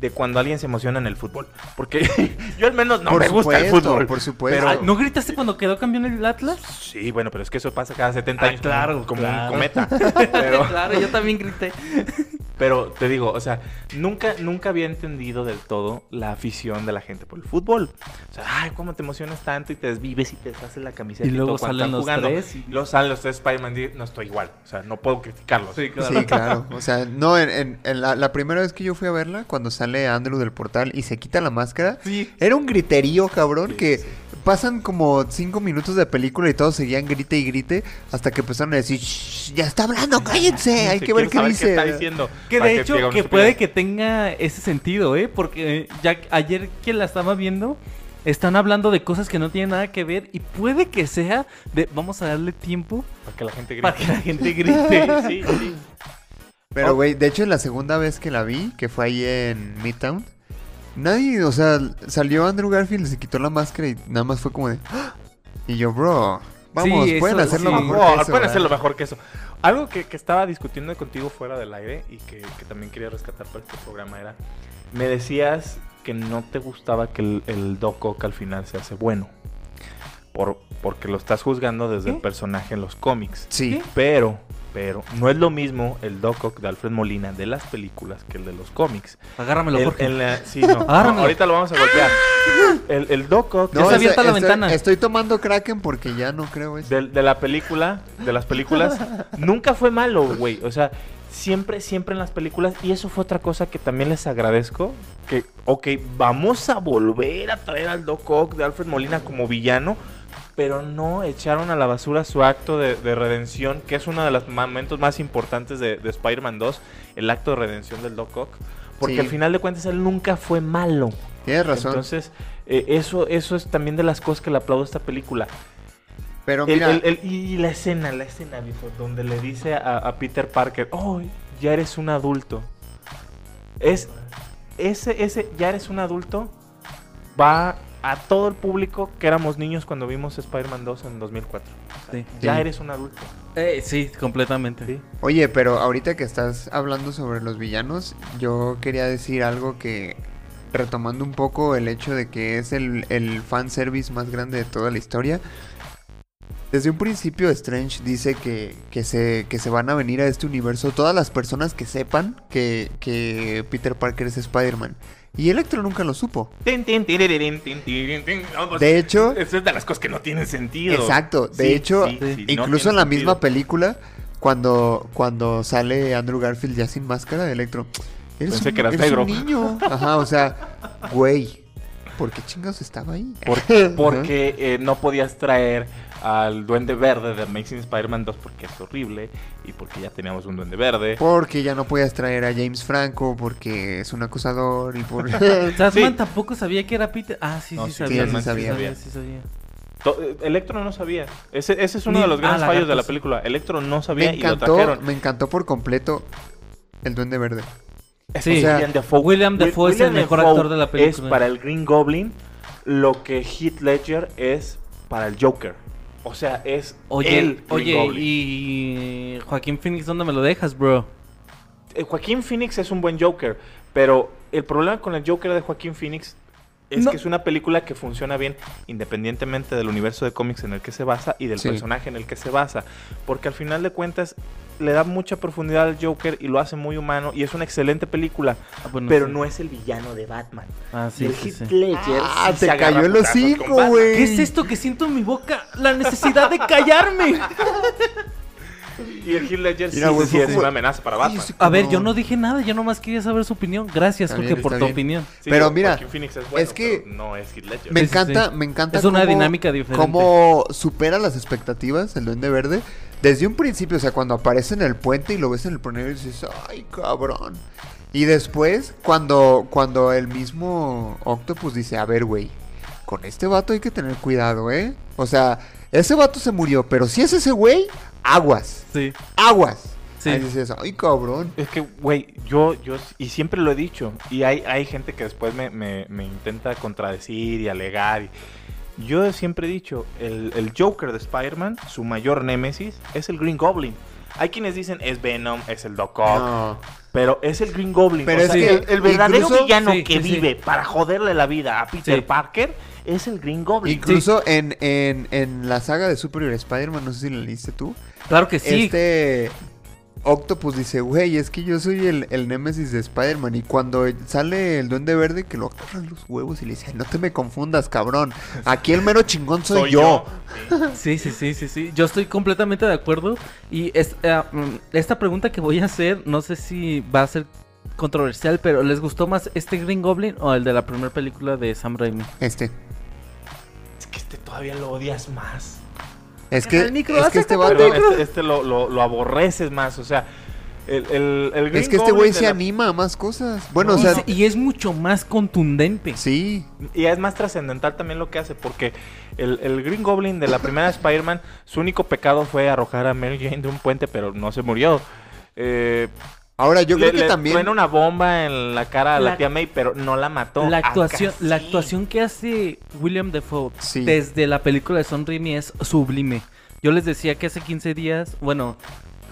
de cuando alguien se emociona en el fútbol. Porque yo al menos no por me gusta el fútbol. por supuesto. Pero- Ah, ¿No gritaste cuando quedó campeón el Atlas? Sí, bueno, pero es que eso pasa cada 70 Ah, años. claro, como claro. un cometa. Pero, claro, yo también grité. Pero te digo, o sea, nunca, nunca había entendido del todo la afición de la gente por el fútbol. O sea, ay, cómo te emocionas tanto y te desvives y te deshaces la camiseta. Y luego cuando salen están los jugando. tres y- Luego salen los tres Spider-Man y no estoy igual. O sea, no puedo criticarlos. Sí, Sí, claro. O sea, no, en, en- en la, la primera vez que yo fui a verla, cuando sale Andrew del portal y se quita la máscara, Sí. era un griterío, cabrón, Sí, que sí. Pasan como cinco minutos de película y todos seguían grite y grite hasta que empezaron a decir, "Shh, ya está hablando, cállense, hay Sí, que ver qué saber dice. está diciendo. Que de hecho, que puede que tenga ese sentido, ¿eh? Porque ya ayer que la estaba viendo, están hablando de cosas que no tienen nada que ver y puede que sea de vamos a darle tiempo Para que la gente grite. para que la gente grite. Sí, sí. Pero, Oh. güey, de hecho, la segunda vez que la vi, que fue ahí en Midtown, nadie, o sea, salió Andrew Garfield, se quitó la máscara y nada más fue como de... "Ah". Y yo, bro, vamos, Sí, pueden hacerlo sí. mejor No, que eso. pueden ¿verdad?". hacerlo mejor que eso. Algo que, que estaba discutiendo contigo fuera del aire y que, que también quería rescatar para este programa era, me decías que no te gustaba que el, el Doc Ock al final se hace bueno. Por, porque lo estás juzgando desde el personaje en los cómics. Sí. Pero, pero, no es lo mismo el Doc Ock de Alfred Molina de las películas que el de los cómics. Agárramelo, El- Jorge. en la- sí, no, no, Agárramelo. ahorita lo vamos a golpear. El, el Doc Ock Ya está es- abierta la estoy- ventana. Estoy tomando Kraken porque ya no creo eso. de, de la película, de las películas, nunca fue malo, güey. O sea, siempre, siempre en las películas. Y eso fue otra cosa que también les agradezco. Que, ok, vamos a volver a traer al Doc Ock de Alfred Molina como villano. Pero no echaron a la basura su acto de, de redención, que es uno de los momentos más importantes de, de Spider-Man 2, el acto de redención del Doc Ock. Porque Sí. al final de cuentas él nunca fue malo. Tienes razón. Entonces, eh, eso, eso es también de las cosas que le aplaudo a esta película. pero El- mira, el- el- y la escena, la escena, viejo, donde le dice a, a Peter Parker, oh, ya eres un adulto. Es, ese, ese, ya eres un adulto, va a todo el público que éramos niños cuando vimos Spider-Man 2 en 2004. Sí. Ya Sí. eres un adulto. Eh, sí, completamente. Sí. oye, pero ahorita que estás hablando sobre los villanos, yo quería decir algo que, retomando un poco el hecho de que es el, el fanservice más grande de toda la historia. Desde un principio Strange dice que, que, se, que se van a venir a este universo todas las personas que sepan que, que Peter Parker es Spider-Man. Y Electro nunca lo supo. Pues, De hecho, es de las cosas que no tienen sentido. Exacto, de Sí, hecho, sí, sí, no incluso en la sentido. misma película, cuando, cuando sale Andrew Garfield ya sin máscara de Electro, eres, Pensé un, que eras eres negro. un niño. Ajá, o sea, güey, ¿por qué chingados estaba ahí? Por- porque eh, no podías traer al Duende Verde de Amazing Spider-Man 2 porque es horrible y porque ya teníamos un Duende Verde. Porque ya no podías traer a James Franco porque es un acosador y por... Tasman Sí. tampoco sabía que era Peter. Ah, sí, No, sí, sí, sabía. sí, sabía. sabía, sí sabía. Eh, Electro no sabía. Ese, ese es uno Ni- de los grandes ah, fallos de la película. Electro no me sabía y lo encantó, trajeron. me encantó por completo el Duende Verde. Sí, o sea, William Dafoe. William Dafoe es el mejor actor de la Es película. para el Green Goblin lo que Heath Ledger es para el Joker. O sea, es Oye, el oye, Goblin. y Joaquín Phoenix, ¿dónde me lo dejas, bro? Eh, Joaquín Phoenix es un buen Joker, pero el problema con el Joker de Joaquín Phoenix es No. que es una película que funciona bien independientemente del universo de cómics en el que se basa y del Sí. personaje en el que se basa. Porque al final de cuentas le da mucha profundidad al Joker y lo hace muy humano y es una excelente película, Ah, bueno, pero sí. no es el villano de Batman. Ah, sí, el sí, Heath sí. Ledger Ah, te se agarra cayó el hocico, güey. ¿Qué es esto que siento en mi boca? La necesidad de callarme. Y el Heath Ledger sí, Mira, güey, sí fue- es una amenaza para Batman. Sí, A ver, No. yo no dije nada, yo nomás quería saber su opinión. Gracias, Está Jorge, bien, por está tu bien. opinión. Sí, Pero mira, Phoenix es, bueno, es que pero no es Heath Ledger. Me Sí, sí, encanta, sí. me encanta Es una cómo- dinámica diferente. Cómo supera las expectativas el Duende Verde. Desde un principio, o sea, cuando aparece en el puente y lo ves en el pronero y dices, ay, cabrón. Y después, cuando, cuando el mismo Octopus dice, a ver, güey, con este vato hay que tener cuidado, ¿eh? O sea, ese vato se murió, pero si es ese güey, aguas, Sí. aguas. Sí. Ahí dices, ay, cabrón. Es que, güey, yo, yo, y siempre lo he dicho, y hay, hay gente que después me, me- me intenta contradecir y alegar. y- yo siempre he dicho, el, el Joker de Spider-Man, su mayor némesis, es el Green Goblin. Hay quienes dicen es Venom, es el Doc Ock, No. pero es el Green Goblin. Pero O es sea, que el, el verdadero incluso- villano Sí, que sí, sí. vive para joderle la vida a Peter Sí. Parker es el Green Goblin. Incluso en, en, en la saga de Superior Spider-Man, no sé si la leíste tú, Claro que sí. Este. Octopus dice, güey, es que yo soy el, el némesis de Spider-Man. Y cuando sale el duende verde, que lo agarran los huevos y le dice, no te me confundas, cabrón. Aquí el mero chingón soy, yo. Sí, sí, sí, sí, sí. Yo estoy completamente de acuerdo. Y es- eh, mm, esta pregunta que voy a hacer, no sé si va a ser controversial, pero ¿les gustó más este Green Goblin o el de la primera película de Sam Raimi? Este. Es que este todavía lo odias más. Es que, el micro, es que este vato... Perdón, este, este lo, lo, lo aborreces más. O sea, el, el, el Green Es que este Goblin güey se la- anima a más cosas. Bueno, o y, sea, se- y es mucho más contundente. sí. Y es más trascendental también lo que hace, porque el, el Green Goblin de la primera Spider-Man, su único pecado fue arrojar a Mary Jane de un puente, pero no se murió. Eh, Ahora, yo le, creo que le también... truena una bomba en la cara a la, La- tía May, pero no la mató. La actuación, la actuación que hace William Defoe Sí. desde la película de Son Raimi es sublime. Yo les decía que hace 15 días, bueno,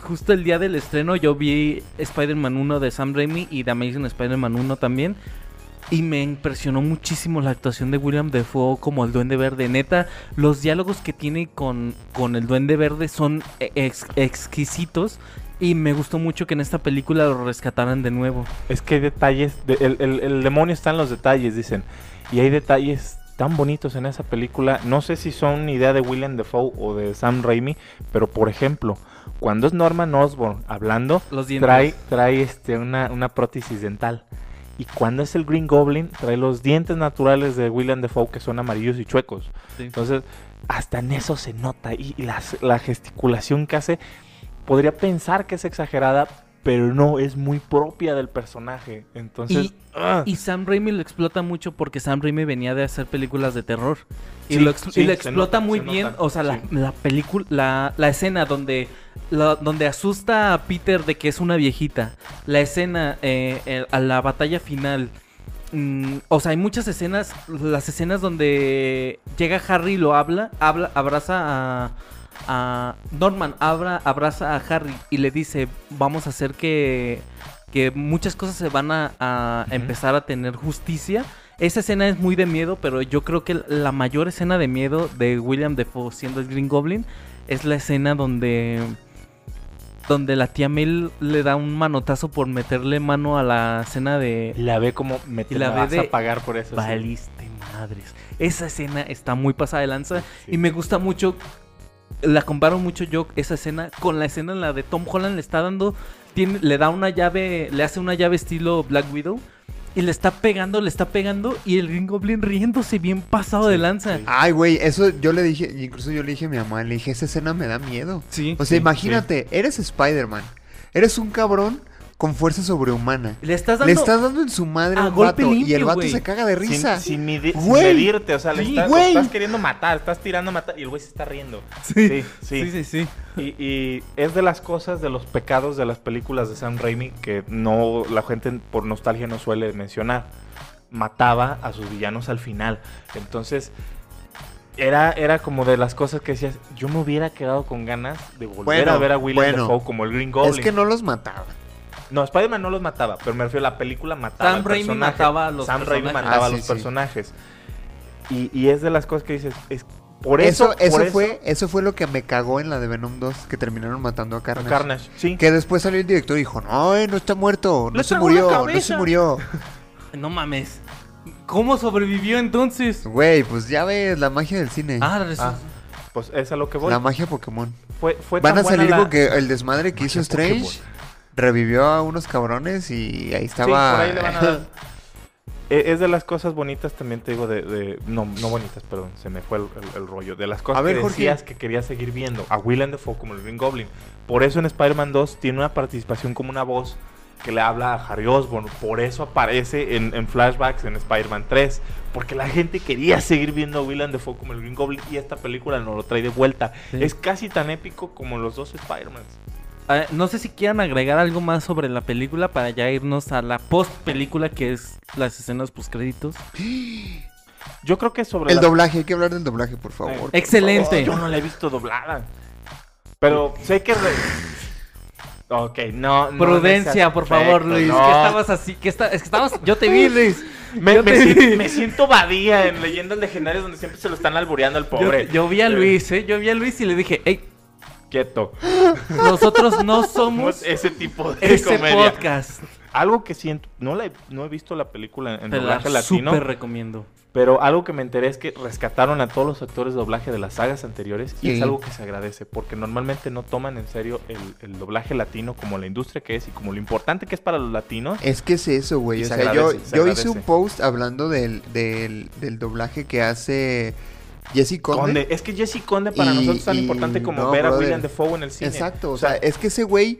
justo el día del estreno yo vi Spider-Man 1 de Sam Raimi y The Amazing Spider-Man 1 también. Y me impresionó muchísimo la actuación de William Defoe como el Duende Verde. Neta, los diálogos que tiene con, con el Duende Verde son ex- exquisitos. Y me gustó mucho que en esta película lo rescataran de nuevo. Es que hay detalles, de- el, el- el demonio está en los detalles, dicen. Y hay detalles tan bonitos en esa película. No sé si son idea de William Defoe o de Sam Raimi, pero por ejemplo, cuando es Norman Osborn hablando, Los trae, trae este, una, una prótesis dental. Y cuando es el Green Goblin, trae los dientes naturales de William Defoe que son amarillos y chuecos. Sí. Entonces, hasta en eso se nota. Y, y las- la gesticulación que hace, podría pensar que es exagerada, pero no, es muy propia del personaje. Entonces, Y- ¡ah! Y Sam Raimi lo explota mucho porque Sam Raimi venía de hacer películas de terror. Y lo, ex- sí, y lo se explota nota, muy bien. nota, O sea, la, sí. la película, la, la escena donde, la- donde asusta a Peter de que es una viejita. La escena eh, el- a la batalla final. Mm, o sea, hay muchas escenas. Las escenas donde llega Harry y lo habla, habla, abraza a, a Norman, abra, abraza a Harry y le dice, vamos a hacer que, que muchas cosas se van a, empezar a tener justicia. Esa escena es muy de miedo, pero yo creo que la mayor escena de miedo de William Defoe siendo el Green Goblin es la escena donde donde la tía Mel le da un manotazo por meterle mano a la escena de la ve como me, Y la vas de- a pagar por eso. sí. Valiste madres. Esa escena está muy pasada de lanza Sí. y me gusta mucho. La comparo mucho yo esa escena con la escena en la de Tom Holland le está dando tiene, le da una llave, le hace una llave estilo Black Widow y le está pegando, le está pegando y el Green Goblin riéndose bien pasado de lanza. sí. Ay, güey, eso yo le dije, incluso yo le dije a mi mamá, le dije, esa escena me da miedo. Sí. O sea, Sí, imagínate, eres Spider-Man. Eres un cabrón con fuerza sobrehumana. Le estás dando Le estás dando en su madre a un golpe vato y el vato se caga de risa. sin, midi- sin medirte, o sea, le Sí, estás, güey. estás queriendo matar, estás tirando a matar y el güey se está riendo. Sí. Sí, sí. sí, sí, sí. Y, y es de las cosas, de los pecados de las películas de Sam Raimi que no la gente por nostalgia no suele mencionar. Mataba a sus villanos al final. Entonces, era, era como de las cosas que decías, yo me hubiera quedado con ganas de volver Bueno, a ver a William bueno. Dafoe como el Green Goblin. Es que no los mataba. No, Spider-Man no los mataba, pero me refiero a la película mataba Sam Raimi mataba a los Sam Raimi personajes. mataba Ah, a sí, los sí. personajes. Y, y es de las cosas que dices, es por eso, Eso, fue, eso fue lo que me cagó en la de Venom 2, que terminaron matando a Carnage. Carnage, sí. Que después salió el director y dijo, no, eh, no está muerto, no Le se murió, no se cabeza". murió. No mames. ¿Cómo sobrevivió entonces? Güey, pues ya ves la magia del cine. Ah, Ah, pues es a lo que voy. la magia Pokémon. Fue, fue Van tan a buena salir la- con que el desmadre que hizo Strange Pokémon. Revivió a unos cabrones y ahí Sí, estaba. por ahí le van a dar. E- Es de las cosas bonitas, también te digo, de... de- no, no bonitas, perdón, se me fue el, el- el rollo. De las cosas A ver, que Jorge. decías que querías seguir viendo. A Willem Dafoe como el Green Goblin. Por eso en Spider-Man 2 tiene una participación como una voz que le habla a Harry Osborn. Por eso aparece en, en flashbacks en Spider-Man 3. Porque la gente quería seguir viendo a Willem Dafoe como el Green Goblin y esta película nos lo trae de vuelta. Sí. Es casi tan épico como los dos Spider-Mans. No sé si quieran agregar algo más sobre la película para ya irnos a la post película que es las escenas post créditos. Yo creo que sobre El la- doblaje, hay que hablar del doblaje, por favor. Eh, Excelente. Yo no la he visto doblada. Pero sé que... re- Ok, no... no Prudencia, por favor, Luis. no. Que estabas así, que está, es que estabas, yo te vi, Luis. Me, me siento, vi. me siento badía en leyendas legendarias donde siempre se lo están albureando al pobre. yo vi a Luis, ¿eh? Yo vi a Luis y le dije, hey, Quieto. Nosotros no somos ese tipo de ese comedia. podcast. Algo que siento, no, la he, no he visto la película en Te la doblaje latino, súper recomiendo. pero algo que me enteré es que rescataron a todos los actores de doblaje de las sagas anteriores y es algo que se agradece, porque normalmente no toman en serio el, el doblaje latino como la industria que es y como lo importante que es para los latinos. Es que es eso, güey. O se sea, yo, se yo hice un post hablando del, del, del doblaje que hace Jesse Conde. Conde. Es que Jesse Conde para Y- nosotros es tan importante como no, ver a. William Defoe en el cine. Exacto, o sea, es que ese güey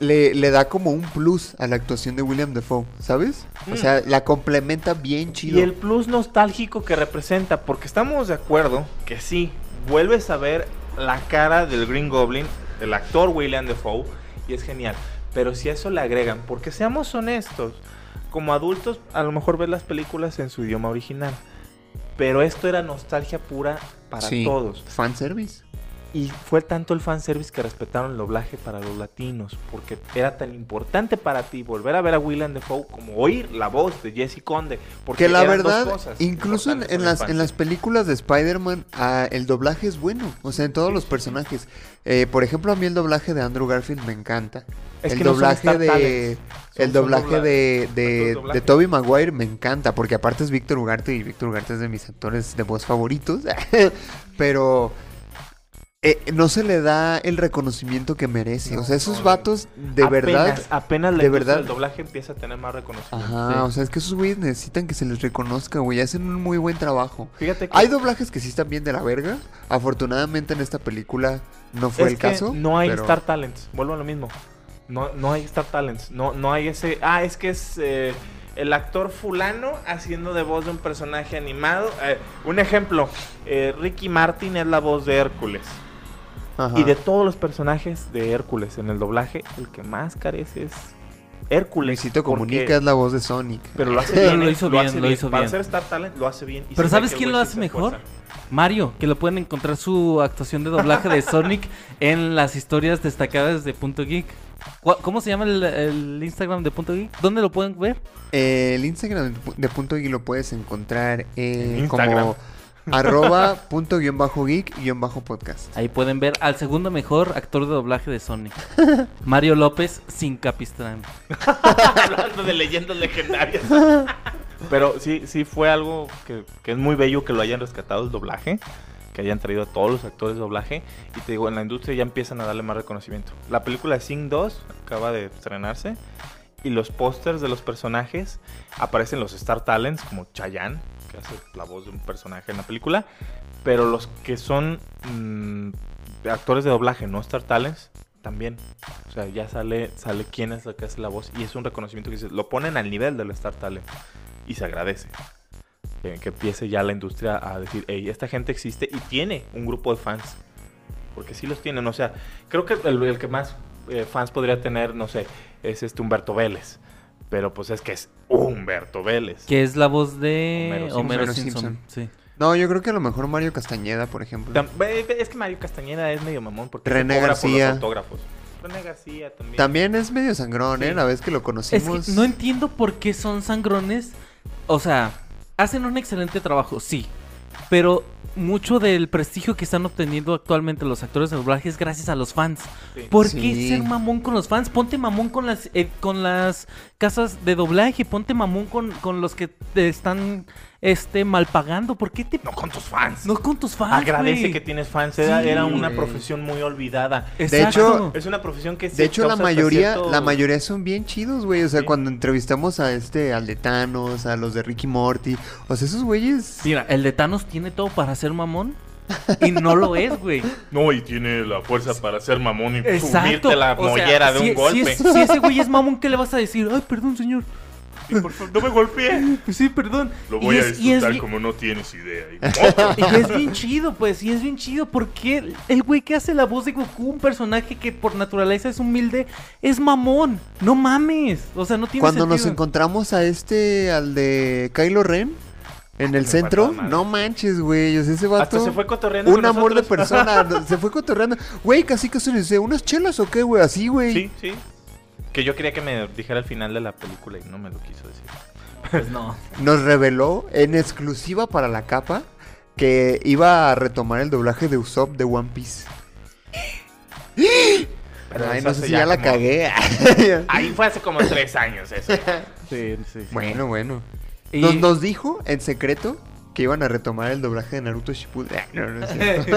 le, le da como un plus a la actuación de William Defoe, ¿sabes? O Mm. sea, la complementa bien chido. Y el plus nostálgico que representa, porque estamos de acuerdo que sí, vuelves a ver la cara del Green Goblin, del actor William Defoe, y es genial. Pero si a eso le agregan, porque seamos honestos, como adultos a lo mejor ves las películas en su idioma original. Pero esto era nostalgia pura para Sí. todos. Fanservice. Y fue tanto el fanservice que respetaron el doblaje para los latinos, porque era tan importante para ti volver a ver a William Defoe como oír la voz de Jesse Conde. Porque Que la eran dos verdad, cosas incluso en, las, en las películas de Spider-Man, ah, el doblaje es bueno. O sea, en todos los personajes. Eh, por ejemplo, a mí el doblaje de Andrew Garfield me encanta. Es el que doblaje de. El doblaje dobla- de, de, de doblaje. de Tobey Maguire me encanta, porque aparte es Víctor Ugarte y Víctor Ugarte es de mis actores de voz favoritos. Pero eh, no se le da el reconocimiento que merece. o sea, esos no, vatos de apenas, verdad. Apenas la de verdad- del doblaje empieza a tener más reconocimiento. Ajá, Sí. o sea, es que esos güeyes necesitan que se les reconozca, güey. Hacen un muy buen trabajo. Fíjate que Hay doblajes que sí están bien de la verga. Afortunadamente en esta película no fue es el que caso. no hay pero- Star Talents, vuelvo a lo mismo. No, no hay Star Talents, no, no hay ese... Ah, es que es eh, el actor fulano haciendo de voz de un personaje animado. Eh, un ejemplo, eh, Ricky Martin es la voz de Hércules. Ajá. Y de todos los personajes de Hércules en el doblaje, el que más carece es Hércules. Luisito porque- Comunica es la voz de Sonic. Pero lo hace Pero bien. lo ¿eh? hizo bien, hace lo hizo Para bien. ser Star Talent lo hace bien. y Pero ¿sabes quién lo hace mejor? Mario, que lo pueden encontrar su actuación de doblaje de Sonic en las historias destacadas de Punto Geek. ¿Cu- ¿Cómo se llama el, el Instagram de Punto Geek? ¿Dónde lo pueden ver? Eh, el Instagram de Pu- de Punto Geek lo puedes encontrar eh, En Instagram. como arroba punto guion bajo geek guion bajo podcast. Ahí pueden ver al segundo mejor actor de doblaje de Sonic. Mario López sin capistrán. Hablando de leyendas legendarias. Pero sí, sí fue algo que, que es muy bello que lo hayan rescatado el doblaje. Que hayan traído a todos los actores de doblaje. Y te digo, en la industria ya empiezan a darle más reconocimiento. La película de Sing 2 acaba de estrenarse. Y los pósters de los personajes aparecen los Star Talents, como Chayanne, hace la voz de un personaje en la película. Pero los que son mm, actores de doblaje, no Star Talents, también. O sea, ya sale, sale quién es la que hace la voz. Y es un reconocimiento que dices, lo ponen al nivel del Star Talent. Y se agradece. Que, que empiece ya la industria a decir, hey, esta gente existe y tiene un grupo de fans. Porque sí los tienen. O sea, creo que el, el que más eh, fans podría tener, no sé, es este Humberto Vélez. Pero pues es que es Humberto Vélez. Que es la voz de Homero Homero, Simpson. Simpson. Simpson. Sí. No, yo creo que a lo mejor Mario Castañeda, por ejemplo. Es que Mario Castañeda es medio mamón porque René se cobra por García. los autógrafos. René García también. También es medio sangrón, ¿eh? La vez que lo Es conocimos. que no entiendo por qué son sangrones. O sea, hacen un excelente trabajo, sí. Pero mucho del prestigio que están obteniendo actualmente los actores de doblaje es gracias a los fans. Sí. ¿Por Sí. qué ser mamón con los fans? Ponte mamón con las eh, con las casas de doblaje, ponte mamón con, con los que te están este mal pagando. ¿Por qué te No con tus fans. no con tus fans? Agradece que tienes fans. Era, Sí, era una profesión muy olvidada. De hecho, Es una profesión que sí De hecho, la mayoría, cierto- la mayoría son bien chidos, güey. O sea, Sí. cuando entrevistamos a este, al de Thanos, a los de Ricky Morty, o sea, esos güeyes. Mira, el de Thanos tiene todo para ser mamón y no lo es, güey. No, y tiene la fuerza para ser mamón y Exacto. subirte la o sea, mollera de si- un golpe. Si, es- si ese güey es mamón, ¿qué le vas a decir? Ay, perdón, señor. Sí, por favor, no me golpeé. Sí, perdón. Lo Y voy a es- disfrutar bien- como no tienes idea. Y es bien chido, pues, y es bien chido porque el güey que hace la voz de Goku, un personaje que por naturaleza es humilde, es mamón. No mames. O sea, no tiene Cuando nos encontramos a este, al de Kylo Ren, en el Me centro, no manches, güey. O sea, ese vato. Hasta se fue cotorreando Un con amor de persona. se fue cotorreando. Güey, casi casi le dice, ¿unas chelas o qué, güey? Así, güey. Sí, sí. Que yo quería que me dijera el final de la película y no me lo quiso decir. Pues no. Nos reveló en exclusiva para la capa que iba a retomar el doblaje de Usopp de One Piece. pero Ay, no sé si ya la como- cagué. Ahí fue hace como tres años eso. Sí, sí. bueno, bueno. Y- Nos, nos dijo en secreto que iban a retomar el doblaje de Naruto Shippuden. Ay, No, no es cierto.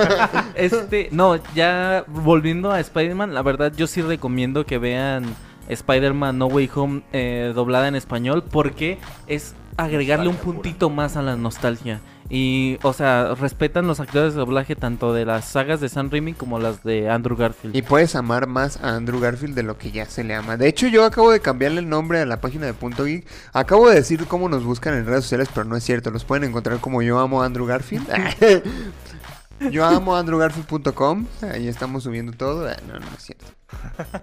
Este, no, ya volviendo a Spider-Man, la verdad yo sí recomiendo que vean Spider-Man No Way Home eh, doblada en español porque es agregarle un puntito más a la nostalgia. Y, o sea, respetan los actores de doblaje tanto de las sagas de Sam Raimi como las de Andrew Garfield. Y puedes amar más a Andrew Garfield de lo que ya se le ama. De hecho, yo acabo de cambiarle el nombre a la página de Punto Geek. Acabo de decir cómo nos buscan en redes sociales, pero no es cierto. Los pueden encontrar como yo amo a Andrew Garfield. yo amo andrewgarfield.com. Ahí estamos subiendo todo. Ah, No, no es cierto.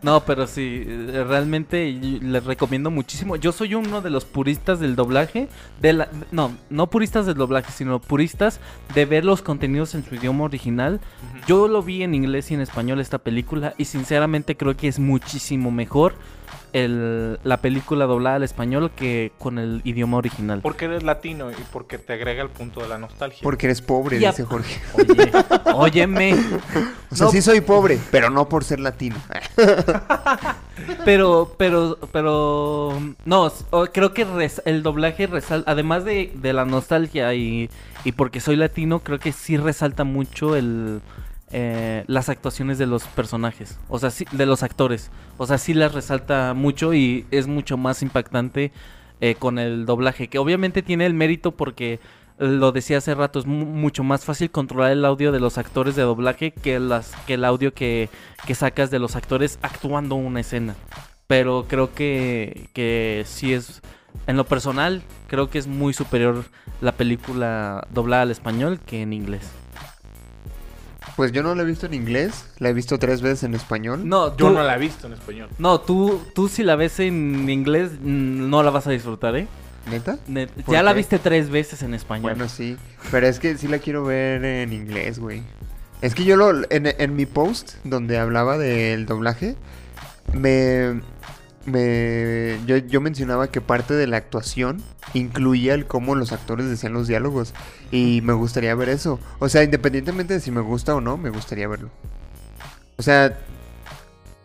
No, pero sí, eh, realmente les recomiendo muchísimo. Yo soy uno de los puristas del doblaje, de la, no, no puristas del doblaje, sino puristas de ver los contenidos en su idioma original. Yo lo vi en inglés y en español esta película y sinceramente creo que es muchísimo mejor el, la película doblada al español que con el idioma original. Porque eres latino y porque te agrega el punto de la nostalgia. Porque eres pobre, dice Jorge. Oye, óyeme. O sea, No. sí soy pobre, pero no por ser latino. Pero, pero, pero, no, creo que res- el doblaje resalta, además de, de la nostalgia y, y porque soy latino, creo que sí resalta mucho el, eh, las actuaciones de los personajes, o sea, sí, de los actores, o sea, sí las resalta mucho y es mucho más impactante eh, con el doblaje, que obviamente tiene el mérito porque lo decía hace rato, es mu- mucho más fácil controlar el audio de los actores de doblaje que, el audio que, que sacas de los actores actuando una escena. Pero creo que, que sí es, en lo personal, creo que es muy superior la película doblada al español que en inglés. Pues yo no la he visto en inglés, la he visto tres veces en español. No, Yo no la he visto en español. no, tú, tú si la ves en inglés mm, no la vas a disfrutar, ¿eh? ¿Neta? Net- ¿Por ya la qué? viste tres veces en español. Bueno, sí. Pero es que sí la quiero ver en inglés, güey. Es que yo lo. En, en mi post, donde hablaba del doblaje, me. Me, yo, mencionaba que parte de la actuación incluía el cómo los actores decían los diálogos. Y me gustaría ver eso. O sea, independientemente de si me gusta o no, me gustaría verlo. O sea,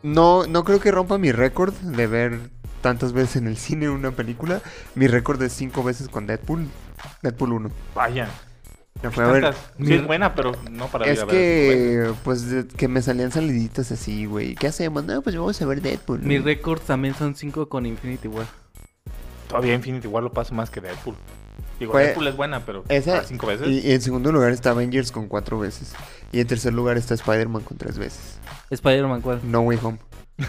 no, no creo que rompa mi récord de ver tantas veces en el cine una película. Mi récord es cinco veces con Deadpool. Deadpool 1. Vaya. La fui a ver. Sí, es buena, pero no para ir Es a ver que, pues, de- que me salían saliditas así, güey. ¿Qué hacemos? No, pues vamos a ver Deadpool. Mis récords también son cinco con Infinity War. Todavía Infinity War lo paso más que Deadpool. Digo, Fue- Deadpool es buena, pero Esa, para cinco veces. Y, y en segundo lugar está Avengers con cuatro veces. Y en tercer lugar está Spider-Man con tres veces. Spider-Man, ¿cuál? No Way Home.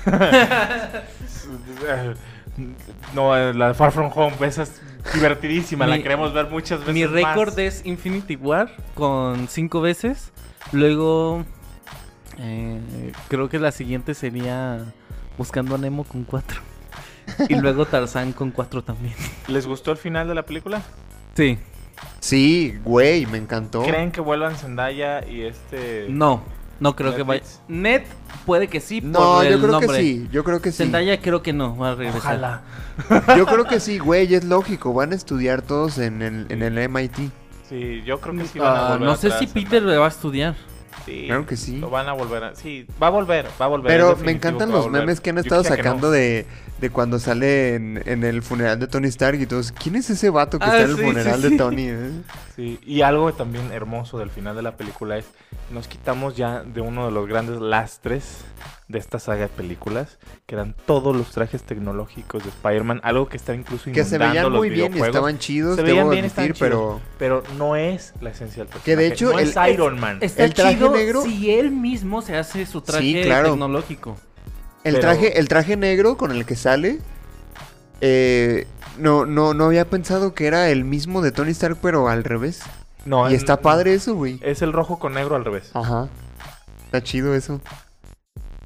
No, la de Far From Home, esa es divertidísima, la queremos ver muchas veces. Mi récord es Infinity War con cinco veces. Luego, eh, creo que la siguiente sería Buscando a Nemo con cuatro. Y luego Tarzán con cuatro también. ¿Les gustó el final de la película? Sí, Sí, güey, me encantó. ¿Creen que vuelvan Zendaya y este... no, no creo que vaya. Net puede que sí, No, por yo el creo nombre. que sí. Yo creo que sí. Zendaya creo que no va a regresar. Ojalá. Yo creo que sí, güey. Es lógico. Van a estudiar todos en el, en el MIT. Sí, yo creo que sí van a Ah, volver no a sé si. Peter le va a estudiar. Sí, Claro que sí. Lo van a volver a... Sí, va a volver, va a volver. Pero me encantan los memes que han estado que sacando no. de, de cuando sale en, en el funeral de Tony Stark y todos. ¿Quién es ese vato que Ah, está en el sí, funeral sí. de Tony? eh? Sí, y algo también hermoso del final de la película es nos quitamos ya de uno de los grandes lastres de esta saga de películas, que eran todos los trajes tecnológicos de Spider-Man, algo que está incluso Que se inundando veían los muy bien y estaban chidos, Se veían debo bien, admitir, estaban pero. Pero no es la esencia del personaje. Que de hecho no el- es Iron Man. Está El traje chido negro- si él mismo se hace su traje Sí, claro. tecnológico. El Pero- traje, el traje negro con el que sale. eh, no, no, no había pensado que era el mismo de Tony Stark, pero al revés. No, y está padre eso, güey. Es el rojo con negro al revés. Ajá. Está chido eso.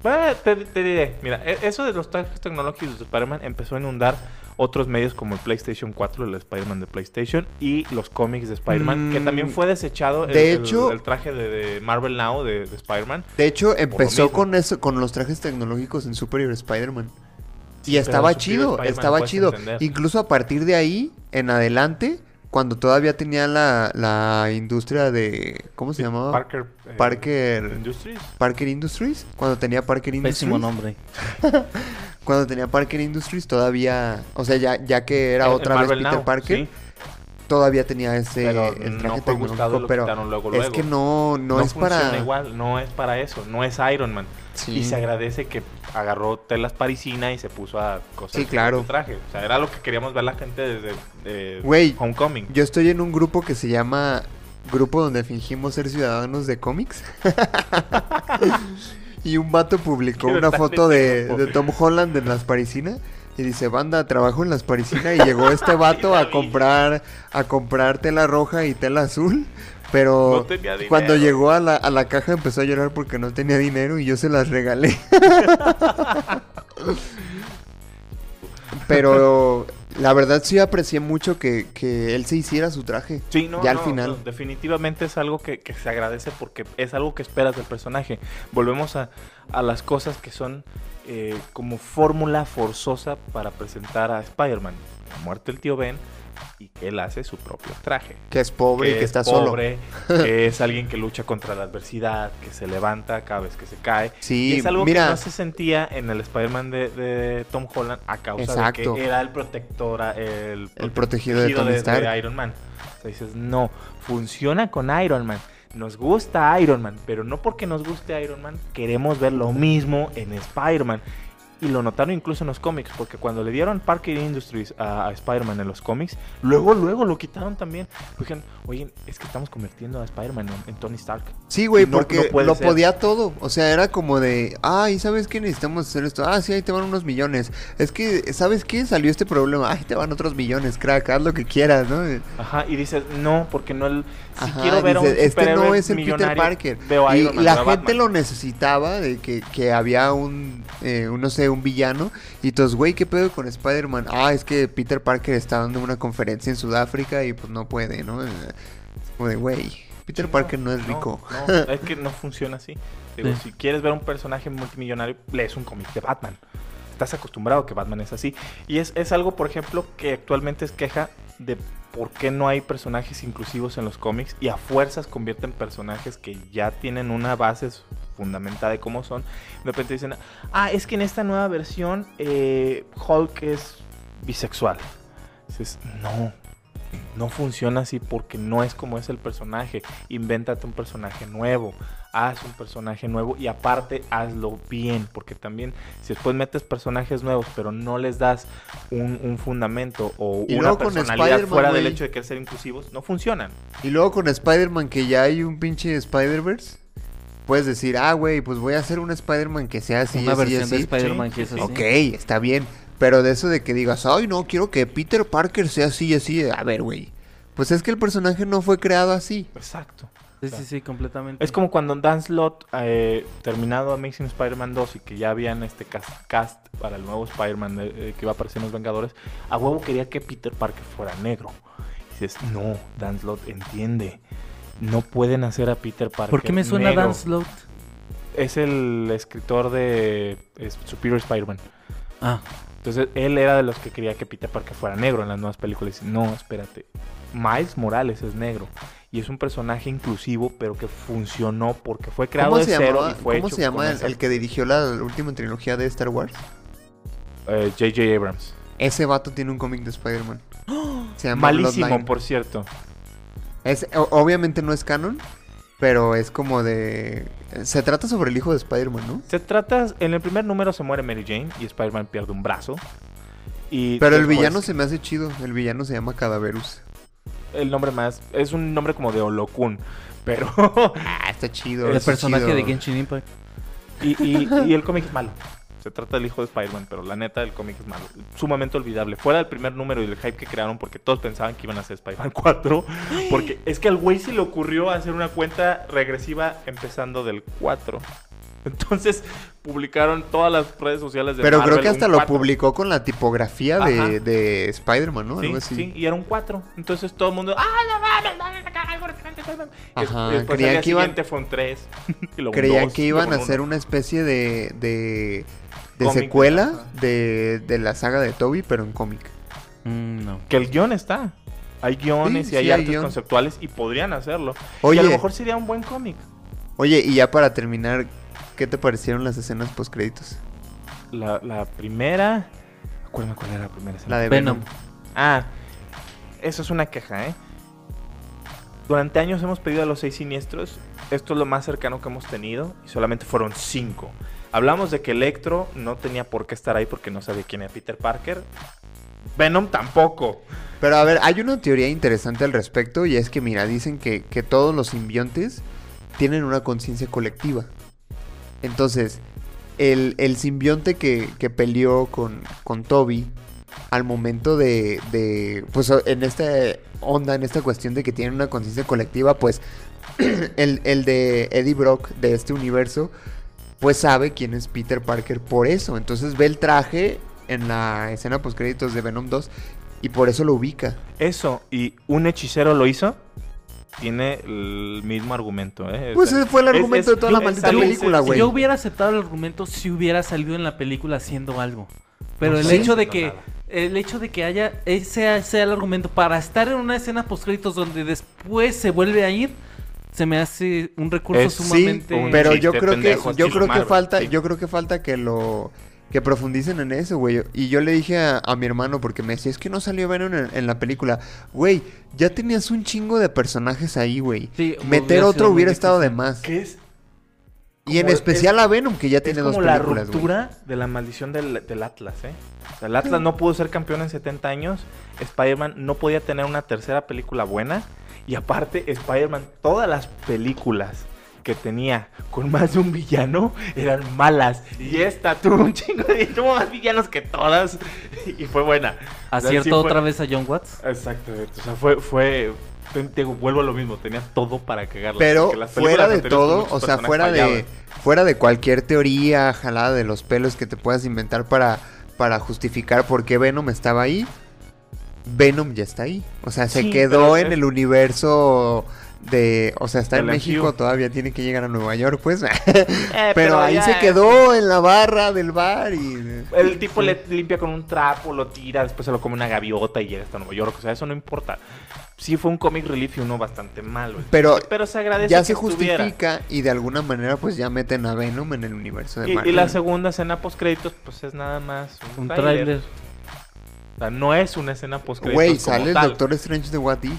Ah, te, te diré, mira, e- eso de los trajes tecnológicos de Spider-Man empezó a inundar otros medios como el PlayStation 4, el Spider-Man de PlayStation, y los cómics de Spider-Man, que Mm, también fue desechado el, de el- hecho- el traje de, de Marvel Now de, de Spider-Man. De hecho, empezó con eso, con los trajes tecnológicos en Superior Spider-Man. Y estaba chido, estaba chido. entender. Incluso a partir de ahí, en adelante, cuando todavía tenía la, la industria de... ¿Cómo se llamaba? Parker. eh, Parker... Industries. Parker Industries. Cuando tenía Parker Industries. Pésimo nombre. Cuando tenía Parker Industries todavía... O sea, ya, ya que era otra vez Peter Now, Parker, sí, todavía tenía ese pero el no traje fue y lo pero quitaron luego, es luego. que no, no, es para... igual, no es para eso, no es Iron Man. Sí. Y se agradece que agarró telas parisina y se puso a coser Sí, claro. traje. O sea, era lo que queríamos ver la gente desde de Homecoming. Yo estoy en un grupo que se llama Grupo donde fingimos ser ciudadanos de cómics. y un vato publicó una foto de, de Tom Holland en las parisinas. Y dice, banda, trabajo en las parisinas. Y llegó este vato a comprar, a comprar tela roja y tela azul. Pero No cuando llegó a la, a la caja empezó a llorar porque no tenía dinero y yo se las regalé. Pero la verdad sí aprecié mucho que, que él se hiciera su traje. Sí, no, ya al final. no, definitivamente es algo que, que se agradece porque es algo que esperas del personaje. Volvemos a, a las cosas que son eh, como fórmula forzosa para presentar a Spider-Man. La muerte del tío Ben y que él hace su propio traje. Que es pobre y que es está pobre, que es alguien que lucha contra la adversidad, que se levanta cada vez que se cae. Sí, y es algo mira, que no se sentía en el Spider-Man de, de Tom Holland a causa Exacto. de que era el protector, el, El protegido de Tony de, Stark. Iron Man. O sea, dices, no, funciona con Iron Man. Nos gusta Iron Man, pero no porque nos guste Iron Man, queremos ver lo mismo en Spider-Man. Y lo notaron incluso en los cómics, porque cuando le dieron Parker Industries a, a Spider-Man en los cómics, luego, luego lo quitaron también. Dijeron, oye, es que estamos convirtiendo a Spider-Man en, en Tony Stark. sí, güey, no- porque no lo ser. podía todo. O sea, era como de, ay, ¿sabes qué? Necesitamos hacer esto. Ah, sí, ahí te van unos millones. Es que, ¿sabes qué? Salió este problema. Ay, te van otros millones, crack, haz lo que quieras, ¿no? Ajá, y dices, no, porque no el. Si Ajá, quiero ver a un dice, este no es el Peter Parker. Veo y Man, la gente Batman. lo necesitaba de que, que había un, eh, un, no sé, un villano. Y entonces, güey, ¿qué pedo con Spider-Man? Ah, es que Peter Parker está dando una conferencia en Sudáfrica y pues no puede, ¿no? Eh, Como de, güey, Peter Parker no, es rico. No, es que no funciona así. Digo, Sí. si quieres ver un personaje multimillonario, lees un cómic de Batman. Estás acostumbrado que Batman es así. Y es, es algo, por ejemplo, que actualmente es queja de por qué no hay personajes inclusivos en los cómics y a fuerzas convierten personajes que ya tienen una base fundamentada de cómo son. De repente dicen, ah, es que en esta nueva versión eh, Hulk es bisexual. No, no funciona así porque no es como es el personaje. Invéntate un personaje nuevo. Haz un personaje nuevo y aparte hazlo bien. Porque también si después metes personajes nuevos pero no les das un, un fundamento o Y una personalidad Spider-Man, fuera del hecho de querer ser inclusivos, no funcionan. Y luego con Spider-Man que ya hay un pinche Spider-Verse. Puedes decir, ah, güey, pues voy a hacer un Spider-Man que sea así, Una así, versión de. Spider-Man Sí, que es sí, así. sí. Ok, está bien. Pero de eso de que digas, ay, no, quiero que Peter Parker sea así, así. A ver, güey. Pues es que el personaje no fue creado así. Exacto. Sí, sí, sí, completamente. Es como cuando Dan Slott, eh, terminado Amazing Spider-Man 2 y que ya habían este cast, cast para el nuevo Spider-Man eh, eh, que iba a aparecer en Los Vengadores, a huevo quería que Peter Parker fuera negro. Y dices, no, Dan Slott entiende. No pueden hacer a Peter Parker. ¿Por qué me suena negro". Dan Slott? Es el escritor de es, Superior Spider-Man. Ah, Entonces él era de los que quería que Peter Parker fuera negro en las nuevas películas. Y dice, no, espérate. Miles Morales es negro. Y es un personaje inclusivo, pero que funcionó porque fue creado ¿Cómo de cero y fue ¿cómo hecho se llama el, que dirigió la última trilogía de Star Wars? eh, J.J. Abrams. Ese vato tiene un cómic de Spider-Man. Se llama Malísimo, Bloodline. por cierto. Es, obviamente no es canon, pero es como de... Se trata sobre el hijo de Spider-Man, ¿no? Se trata, en el primer número se muere Mary Jane y Spider-Man pierde un brazo. Y Pero el villano se me hace chido. El villano se llama Cadaverus. El nombre más, es un nombre como de Holokun. Pero... Ah, está chido. el está personaje chido. de Genshin Impact. Y, y- y el cómic es malo. Se trata del hijo de Spider-Man, pero la neta el cómic es malo. Sumamente olvidable. Fuera del primer número y el hype que crearon porque todos pensaban que iban a hacer Spider-Man 4. Porque es que al güey se le ocurrió hacer una cuenta regresiva empezando del 4. Entonces publicaron todas las redes sociales de Pero creo Marvel que hasta lo 4. publicó con la tipografía de, de Spider-Man, ¿no? Sí, Algo así. sí, y era un 4. Entonces todo el mundo, ¡ah, no mames! Sacar algo referente a Spider-Man". Y des- Ajá, y después creían al que iban- fue un 3. y luego un Creían 2, que iban a un hacer una especie de, de, de Cómic, secuela de, de la saga de Toby, pero en cómic. Mm, no. Que el guion está. Hay guiones Sí, y hay sí, hay artes conceptuales y podrían hacerlo. Oye. Y a lo mejor sería un buen cómic. Oye, y ya para terminar, ¿qué te parecieron las escenas post créditos? La, la primera. Acuérdame cuál era la primera escena. La de Venom. Venom. Ah, eso es una queja, ¿eh? Durante años hemos pedido a los seis siniestros. Esto es lo más cercano que hemos tenido. Y solamente fueron cinco. Hablamos de que Electro no tenía por qué estar ahí porque no sabía quién era Peter Parker. Venom tampoco. Pero a ver, hay una teoría interesante al respecto y es que, mira, dicen que, que todos los simbiontes tienen una conciencia colectiva. Entonces, el, el simbionte que, que peleó con, con Toby al momento de, de, pues en esta onda, en esta cuestión de que tienen una conciencia colectiva, pues el, el de Eddie Brock de este universo, pues sabe quién es Peter Parker por eso. Entonces ve el traje en la escena post créditos de Venom 2 y por eso lo ubica. Eso, y un hechicero lo hizo. Tiene el mismo argumento, ¿eh? O Pues sea, ese fue el argumento es- de toda la maldita película, sí, güey. Si yo hubiera aceptado el argumento, si hubiera salido en la película haciendo algo. Pero No el sé. hecho de No, que nada. el hecho de que haya ese sea el argumento para estar en una escena post créditos donde después se vuelve a ir, se me hace un recurso Es- Sí, sumamente un pero yo creo que yo creo que falta, sí. yo creo que falta que lo que profundicen en eso, güey. Y yo le dije a, a mi hermano porque me decía, "Es que no salió Venom en, en la película." Güey, ya tenías un chingo de personajes ahí, güey. Sí, Meter otro hubiera estado de más. ¿Qué es? Y en especial a Venom que ya tiene es dos como la películas, güey. ruptura de la maldición del, del Atlas, ¿eh? O sea, el Atlas no pudo ser campeón en 70 años. Spider-Man no podía tener una tercera película buena. Y aparte, Spider-Man, todas las películas que tenía con más de un villano eran malas. Y esta tuvo un chingo de... Tuvo más villanos que todas. Y fue buena. Acierto sí fue- otra vez a John Watts. Exactamente. O sea, fue... fue te- vuelvo a lo mismo, tenía todo para cagarla. Pero fuera de todo, o sea, fuera de fuera de cualquier teoría jalada de los pelos que te puedas inventar para para justificar por qué Venom estaba ahí, Venom ya está ahí. O sea, se quedó pero en es- el universo de, o sea, está en México, todavía tiene que llegar a Nueva York, pues. Eh, pero, ahí ya- se quedó en la barra del bar y El tipo le limpia con un trapo, lo tira, después se lo come una gaviota y llega hasta Nueva York. O sea, eso no importa. Sí fue un comic relief y uno bastante malo. Pero Pero se agradece ya que se estuviera. justifica y de alguna manera pues ya meten a Venom en el universo de Y, y la segunda escena post créditos, pues es nada más un, Un tráiler. O sea, no es una escena post créditos. Güey, sale el tal. Doctor Strange de What If.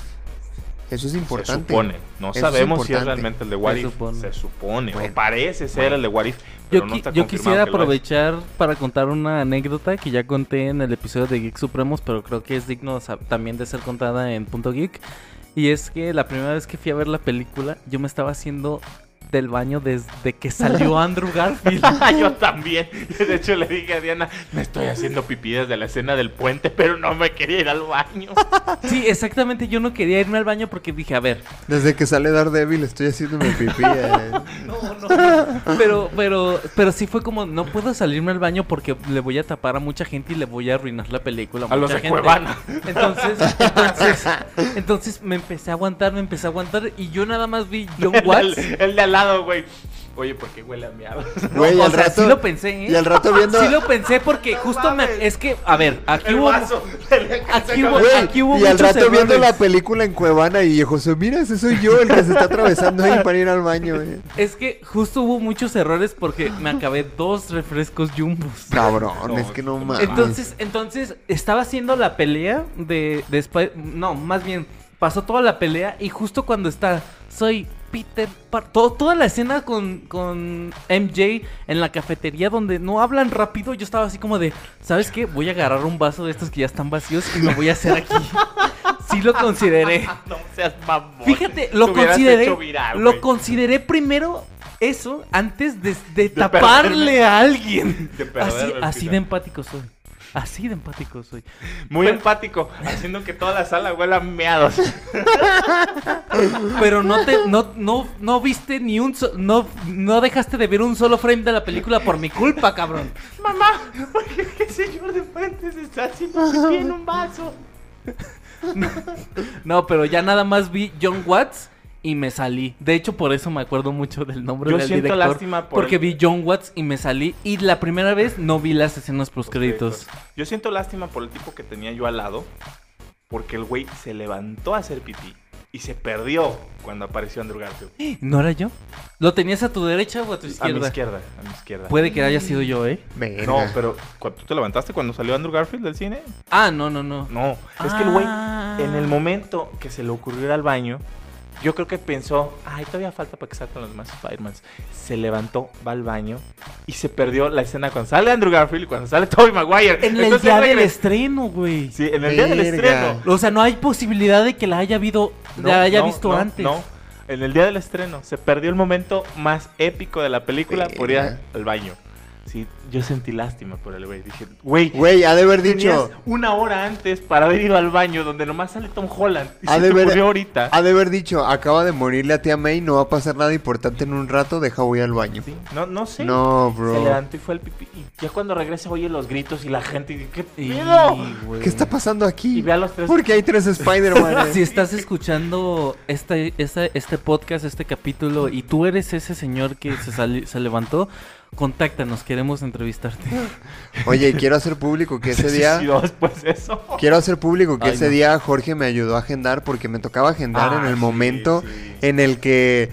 Eso es Se importante. supone. No Eso es sabemos si es realmente el de What Se If. supone. Se supone. Bueno. O parece ser Bueno. el de What If. Yo, no yo quisiera aprovechar para contar una anécdota que ya conté en el episodio de Geek Supremos, pero creo que es digno también de ser contada en Punto Geek. Y es que la primera vez que fui a ver la película, yo me estaba haciendo del baño desde que salió Andrew Garfield. Yo también. De hecho, le dije a Diana, me estoy haciendo pipí desde la escena del puente, pero no me quería ir al baño. Sí, exactamente, yo no quería irme al baño porque dije, a ver, Desde que sale Daredevil estoy haciéndome pipí. eh. no, no. Pero, pero, pero sí fue como, no puedo salirme al baño porque le voy a tapar a mucha gente y le voy a arruinar la película. A los mucha de gente. Cuevana. Entonces, entonces, entonces me empecé a aguantar, me empecé a aguantar y yo nada más vi John El, Watts. de al- el de al lado, güey. Oye, ¿por qué huele a miado? Güey, o al sea, rato- sí lo pensé, ¿eh? Y al rato viendo. Sí lo pensé porque justo me... Es que, a ver, aquí El hubo... vaso. Aquí hubo, Güey, aquí hubo y al rato viendo la película en Cuevana y José, mira, ese soy yo el que se está atravesando ahí para ir al baño. eh". Es que justo hubo muchos errores porque me acabé dos refrescos jumbos. Cabrón, No, es que no no mames. Entonces, entonces estaba haciendo la pelea de, de Spy- No, más bien, pasó toda la pelea y justo cuando está, soy Peter Par- todo- toda la escena con, con MJ en la cafetería donde no hablan rápido, yo estaba así como de, ¿sabes qué? Voy a agarrar un vaso de estos que ya están vacíos y me voy a hacer aquí. Sí lo consideré. No seas mamón. Fíjate, lo consideré. viral, lo consideré primero eso antes de, taparle a alguien. De Así, así de empático soy. Así de empático soy. Muy Pero- empático, haciendo que toda la sala huela a meados. Pero no te, no, no, no viste ni un so- no, no dejaste de ver un solo frame de la película por mi culpa, cabrón. Mamá, ¿por qué el señor de Fuentes está haciendo pipí en un vaso? No, pero ya nada más vi John Watts y me salí. De hecho, por eso me acuerdo mucho del nombre Yo del siento director. lástima por porque el- vi John Watts y me salí. Y la primera vez no vi las escenas post créditos. Yo siento lástima por el tipo que tenía yo al lado. porque el güey se levantó a hacer pipí y se perdió cuando apareció Andrew Garfield. ¿No era yo? ¿Lo tenías a tu derecha o a tu A izquierda? mi izquierda, a mi izquierda. Puede que haya sido yo, ¿eh? No, pero ¿cu- ¿tú te levantaste cuando salió Andrew Garfield del cine? Ah, no, no, no. No, es que el güey, Ah. en el momento que se le ocurrió ir al baño, yo creo que pensó, ay, todavía falta para que salgan los demás Spider-Mans. Se levantó, va al baño y se perdió la escena cuando sale Andrew Garfield y cuando sale Tobey Maguire. En el Entonces, día del estreno, güey. Sí, en el día del Verga. estreno. O sea, no hay posibilidad de que la haya, habido, la haya no, visto no, antes. No, en el día del estreno se perdió el momento más épico de la película por ir Verga. al baño. Sí, yo sentí lástima por el güey. Dije, güey, Güey, ha de haber dicho. una hora antes para haber ido al baño donde nomás sale Tom Holland. Y Ha se de te ver- ocurrió ahorita. Ha de haber dicho, acaba de morirle a tía May, no va a pasar nada importante en un rato, deja voy al baño. Sí, No, no sé. No, Se bro. levantó y fue al pipí. Y ya cuando regresa oye los gritos y la gente. Y, ¿Qué Y, pedo? ¿Qué está pasando Y aquí? ve a los tres. Porque hay tres Spider-Man. Si estás escuchando este, este, este podcast, este capítulo, y tú eres ese señor que se, sali- se levantó, contáctanos, queremos entrevistarte. Oye, quiero hacer público que ese día... de eso. Quiero hacer público que Ay, ese no. día Jorge me ayudó a agendar porque me tocaba agendar en Ah, el sí, momento sí. en el que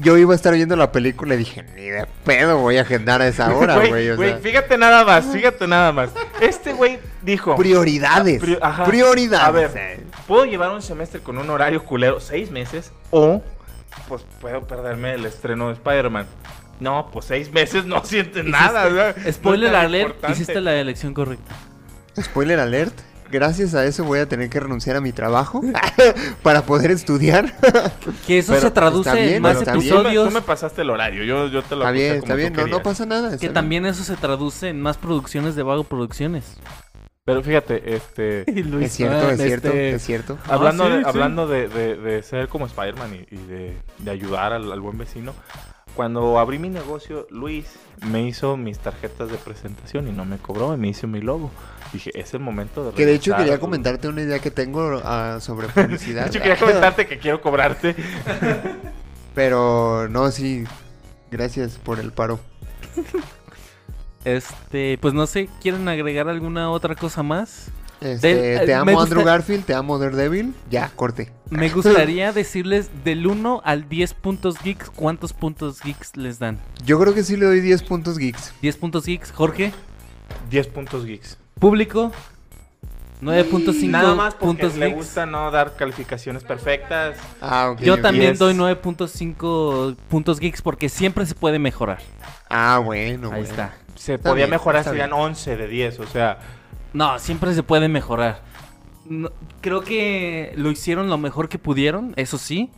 yo iba a estar viendo la película y dije, ni de pedo voy a agendar a esa hora, Güey. O sea, fíjate nada más, fíjate nada más. Este güey dijo: prioridades. Pri- ajá. Prioridades. A ver, puedo llevar un semestre con un horario culero, seis meses, o pues puedo perderme el estreno de Spider-Man. No, pues seis meses no sientes nada. Spoiler alert, importante. hiciste la elección correcta. Spoiler alert. Gracias a eso voy a tener que renunciar a mi trabajo para poder estudiar. Que eso Pero se traduce bien, en más bien. episodios. tú me pasaste el horario, yo, yo te lo está bien, como está bien. No, pasa nada. Que bien. también eso se traduce en más producciones de Vago Producciones. Pero fíjate, este... Es cierto, es cierto, es cierto. Hablando, Ah, sí, de, sí. hablando de, de- de ser como Spider-Man y, y de, de ayudar al, al buen vecino, cuando abrí mi negocio, Luis me hizo mis tarjetas de presentación y no me cobró, y me hizo mi logo. Dije, es el momento de Que de hecho quería comentarte una idea que tengo ah, sobre publicidad. De hecho, quería comentarte que quiero cobrarte. Pero no, sí. Gracias por el paro. Este, pues no sé, ¿quieren agregar alguna otra cosa más? Este, Del- te eh, amo me Andrew Garfield, te amo Daredevil. Ya, corte. Me gustaría decirles del 1 al 10 puntos geeks, ¿cuántos puntos geeks les dan? Yo creo que sí le doy 10 puntos geeks. 10 puntos geeks, Jorge, 10 puntos geeks. público, 9.5 Nada más porque puntos le geeks. gusta no dar calificaciones perfectas. Ah, ok. Yo ok. también Diez. doy 9.5 puntos geeks porque siempre se puede mejorar. Ah, bueno. Ahí bueno. está. Se Está podía bien, mejorar, serían 11 de 10, o sea... No, siempre se puede mejorar. No- creo que lo hicieron lo mejor que pudieron, eso sí.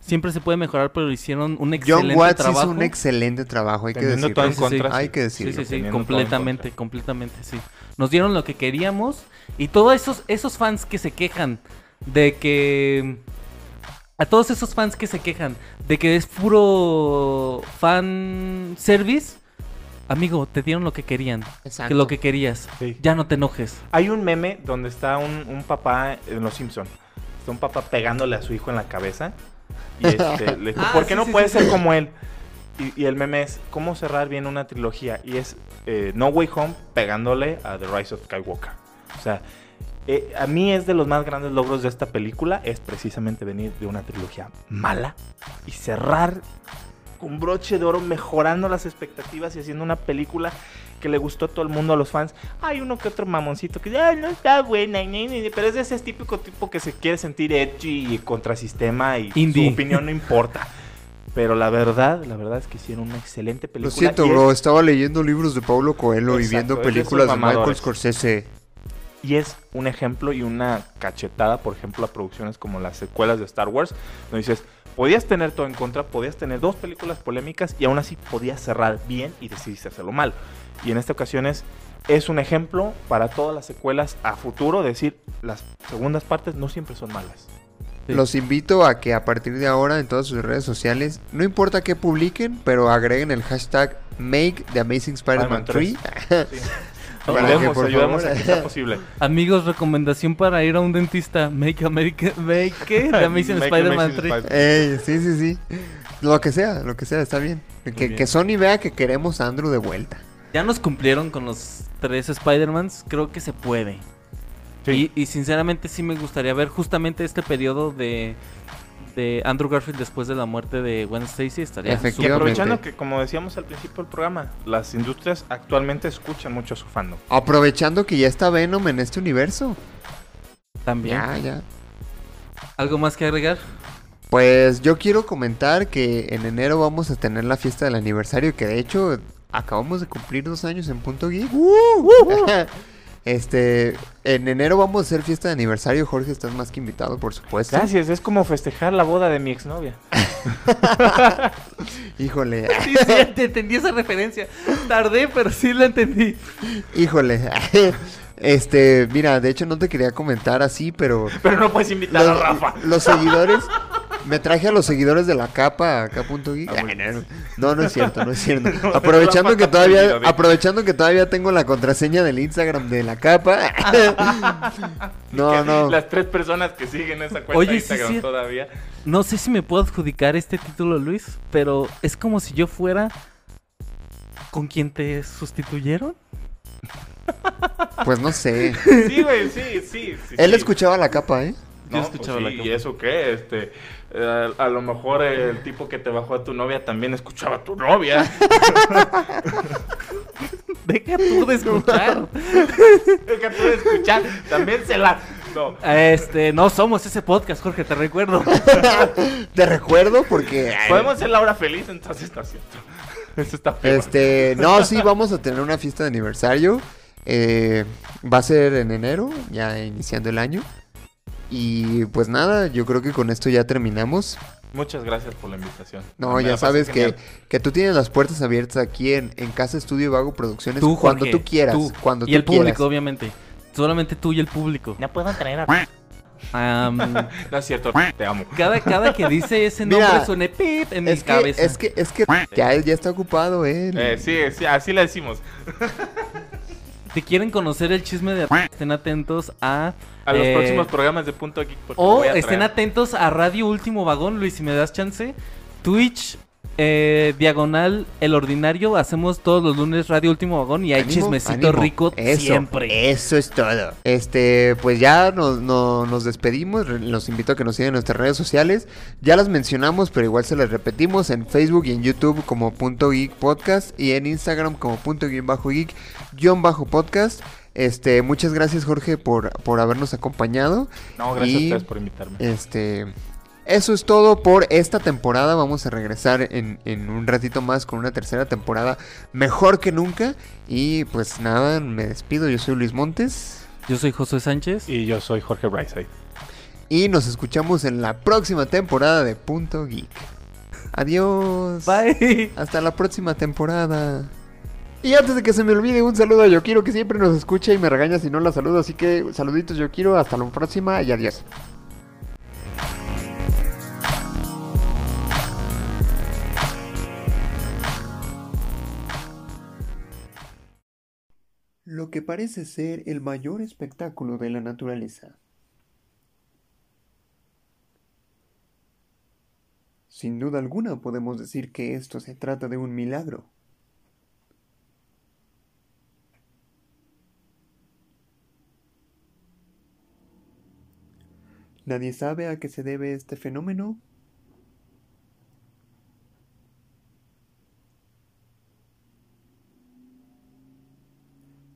Siempre se puede mejorar, pero hicieron un John excelente Watts trabajo. hizo un excelente trabajo, hay que Teniendo decirlo. Sí, sí, sí. contra. Hay que Sí, decirlo. sí, sí, teniendo en completamente, completamente, sí. Nos dieron lo que queríamos y todos esos, esos fans que se quejan de que... A todos esos fans que se quejan de que es puro fan service, amigo, te dieron lo que querían, Exacto. que lo que querías. Sí. Ya no te enojes. Hay un meme donde está un, un papá en Los Simpson. Está un papá pegándole a su hijo en la cabeza. Y este, le dijo, Ah, ¿por qué sí, no sí, puede sí, ser sí. como él? Y, y el meme es, ¿cómo cerrar bien una trilogía? Y es eh, No Way Home pegándole a The Rise of Skywalker. O sea, eh, a mí es de los más grandes logros de esta película, es precisamente venir de una trilogía mala y cerrar con broche de oro, mejorando las expectativas y haciendo una película que le gustó a todo el mundo, a los fans. Hay uno que otro mamoncito que "Ay, no está buena, ni, ni, ni", pero es de ese típico tipo que se quiere sentir edgy y contrasistema y Indie. su opinión no importa. Pero la verdad, la verdad es que hicieron una excelente Lo película. siento, y bro. es- Estaba leyendo libros de Paulo Coelho y viendo películas de, Michael. Scorsese. Y es un ejemplo y una cachetada, por ejemplo, a producciones como las secuelas de Star Wars, donde dices, podías tener todo en contra, podías tener dos películas polémicas y aún así podías cerrar bien y decidiste hacerlo mal. Y en esta ocasión es, es un ejemplo para todas las secuelas a futuro, decir, las segundas partes no siempre son malas. Sí. Los invito a que a partir de ahora en todas sus redes sociales, no importa qué publiquen, pero agreguen el hashtag Make the Amazing Spider-Man Spider-Man 3. Sí. Ayudemos, ayudemos favor, a que sea posible. Amigos, recomendación para ir a un dentista. Make America, make ¿qué? The Amazing Spider-Man Amazing 3. Spider- Ey, sí, sí, sí. Lo que sea, lo que sea, está bien. Que, bien. que Sony vea que queremos a Andrew de vuelta. Ya nos cumplieron con los tres Spider-Mans. Creo que se puede. Sí. Y, y sinceramente sí me gustaría ver justamente este periodo de, de Andrew Garfield después de la muerte de Gwen Stacy. Estaría Y aprovechando que, como decíamos al principio del programa, las industrias actualmente escuchan mucho a su fandom. Aprovechando que ya está Venom en este universo. también. Ya, ya. ¿Algo más que agregar? Pues yo quiero comentar que en enero vamos a tener la fiesta del aniversario, que de hecho acabamos de cumplir dos años en Punto Geek. Este, en enero vamos a hacer fiesta de aniversario. Jorge, estás más que invitado, por supuesto. Gracias, es como festejar la boda de mi exnovia. Híjole, Sí, sí, te entendí esa referencia. Tardé, pero sí la entendí. híjole. Este, mira, de hecho no te quería comentar así, pero Pero no puedes invitar a Rafa. los seguidores, me traje a los seguidores de la capa acá a Punto Geek. Ah, no, no es cierto, no es cierto. No, aprovechando que todavía, aprovechando que todavía tengo la contraseña del Instagram de la capa. no, no. Las tres personas que siguen esa cuenta Oye, de sí, Instagram sí. todavía. No sé si me puedo adjudicar este título, Luis, pero es como si yo fuera con quien te sustituyeron. Pues no sé. Sí, güey, sí, sí. sí, Él sí. escuchaba la capa, ¿eh? No, pues sí, la ¿Y eso qué? Este, eh, a lo mejor el tipo que te bajó a tu novia también escuchaba a tu novia. Deja tú de escuchar. Deja tú de escuchar. También se la. No. Este, no somos ese podcast, Jorge, te recuerdo. Te recuerdo porque. Podemos hacer la hora feliz, entonces no es cierto. Eso está feo. Este, no, sí, vamos a tener una fiesta de aniversario. Eh, va a ser en enero, ya iniciando el año. Y pues nada, yo creo que con esto ya terminamos. Muchas gracias por la invitación. No, Me ya sabes que, que tú tienes las puertas abiertas aquí en, en Casa Estudio Vago Producciones Tú, cuando Jorge, tú quieras. tú. Cuando y tú el público, obviamente. Solamente tú y el público. No puedo traer a. No es cierto, te amo. cada, cada que dice ese Mira, nombre suena pip en mi que, cabeza. es que, es que ya él ya está ocupado, ¿eh? Eh, sí, sí, así le decimos. Si quieren conocer el chisme de estén atentos a... A los eh, próximos programas de Punto Geek. O voy a estén atentos a Radio Último Vagón, Luis, si me das chance. Twitch, eh, Diagonal, El Ordinario. Hacemos todos los lunes Radio Último Vagón y hay Ánimo, chismecito ánimo. rico Eso, siempre. Eso es todo. Este, pues ya nos, no- nos despedimos. Los invito a que nos sigan en nuestras redes sociales. Ya las mencionamos, pero igual se las repetimos en Facebook y en YouTube como Punto Geek Podcast y en Instagram como Punto Guión Bajo Geek guion Bajo Podcast. Este, muchas gracias Jorge por, por habernos acompañado. No, gracias Y- a ustedes por invitarme. Este, eso es todo por esta temporada. Vamos a regresar en, en un ratito más con una tercera temporada mejor que nunca. Y pues nada, me despido. Yo soy Luis Montes. Yo soy Josué Sánchez. Y yo soy Jorge Brightside. Y nos escuchamos en la próxima temporada de Punto Geek. Adiós. Bye. Hasta la próxima temporada. Y antes de que se me olvide, un saludo a Yokiro que siempre nos escucha y me regaña si no la saludo. Así que saluditos Yokiro, hasta la próxima y adiós. Lo que parece ser el mayor espectáculo de la naturaleza. Sin duda alguna podemos decir que esto se trata de un milagro. ¿Nadie sabe a qué se debe este fenómeno?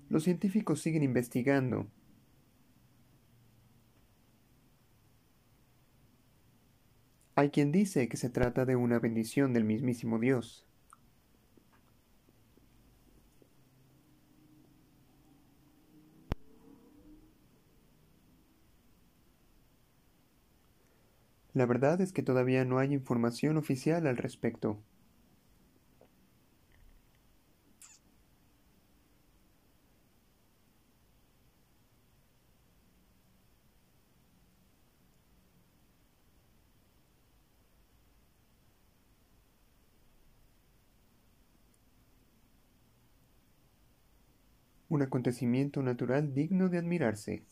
Los científicos siguen investigando. Hay quien dice que se trata de una bendición del mismísimo Dios. La verdad es que todavía no hay información oficial al respecto. Un acontecimiento natural digno de admirarse.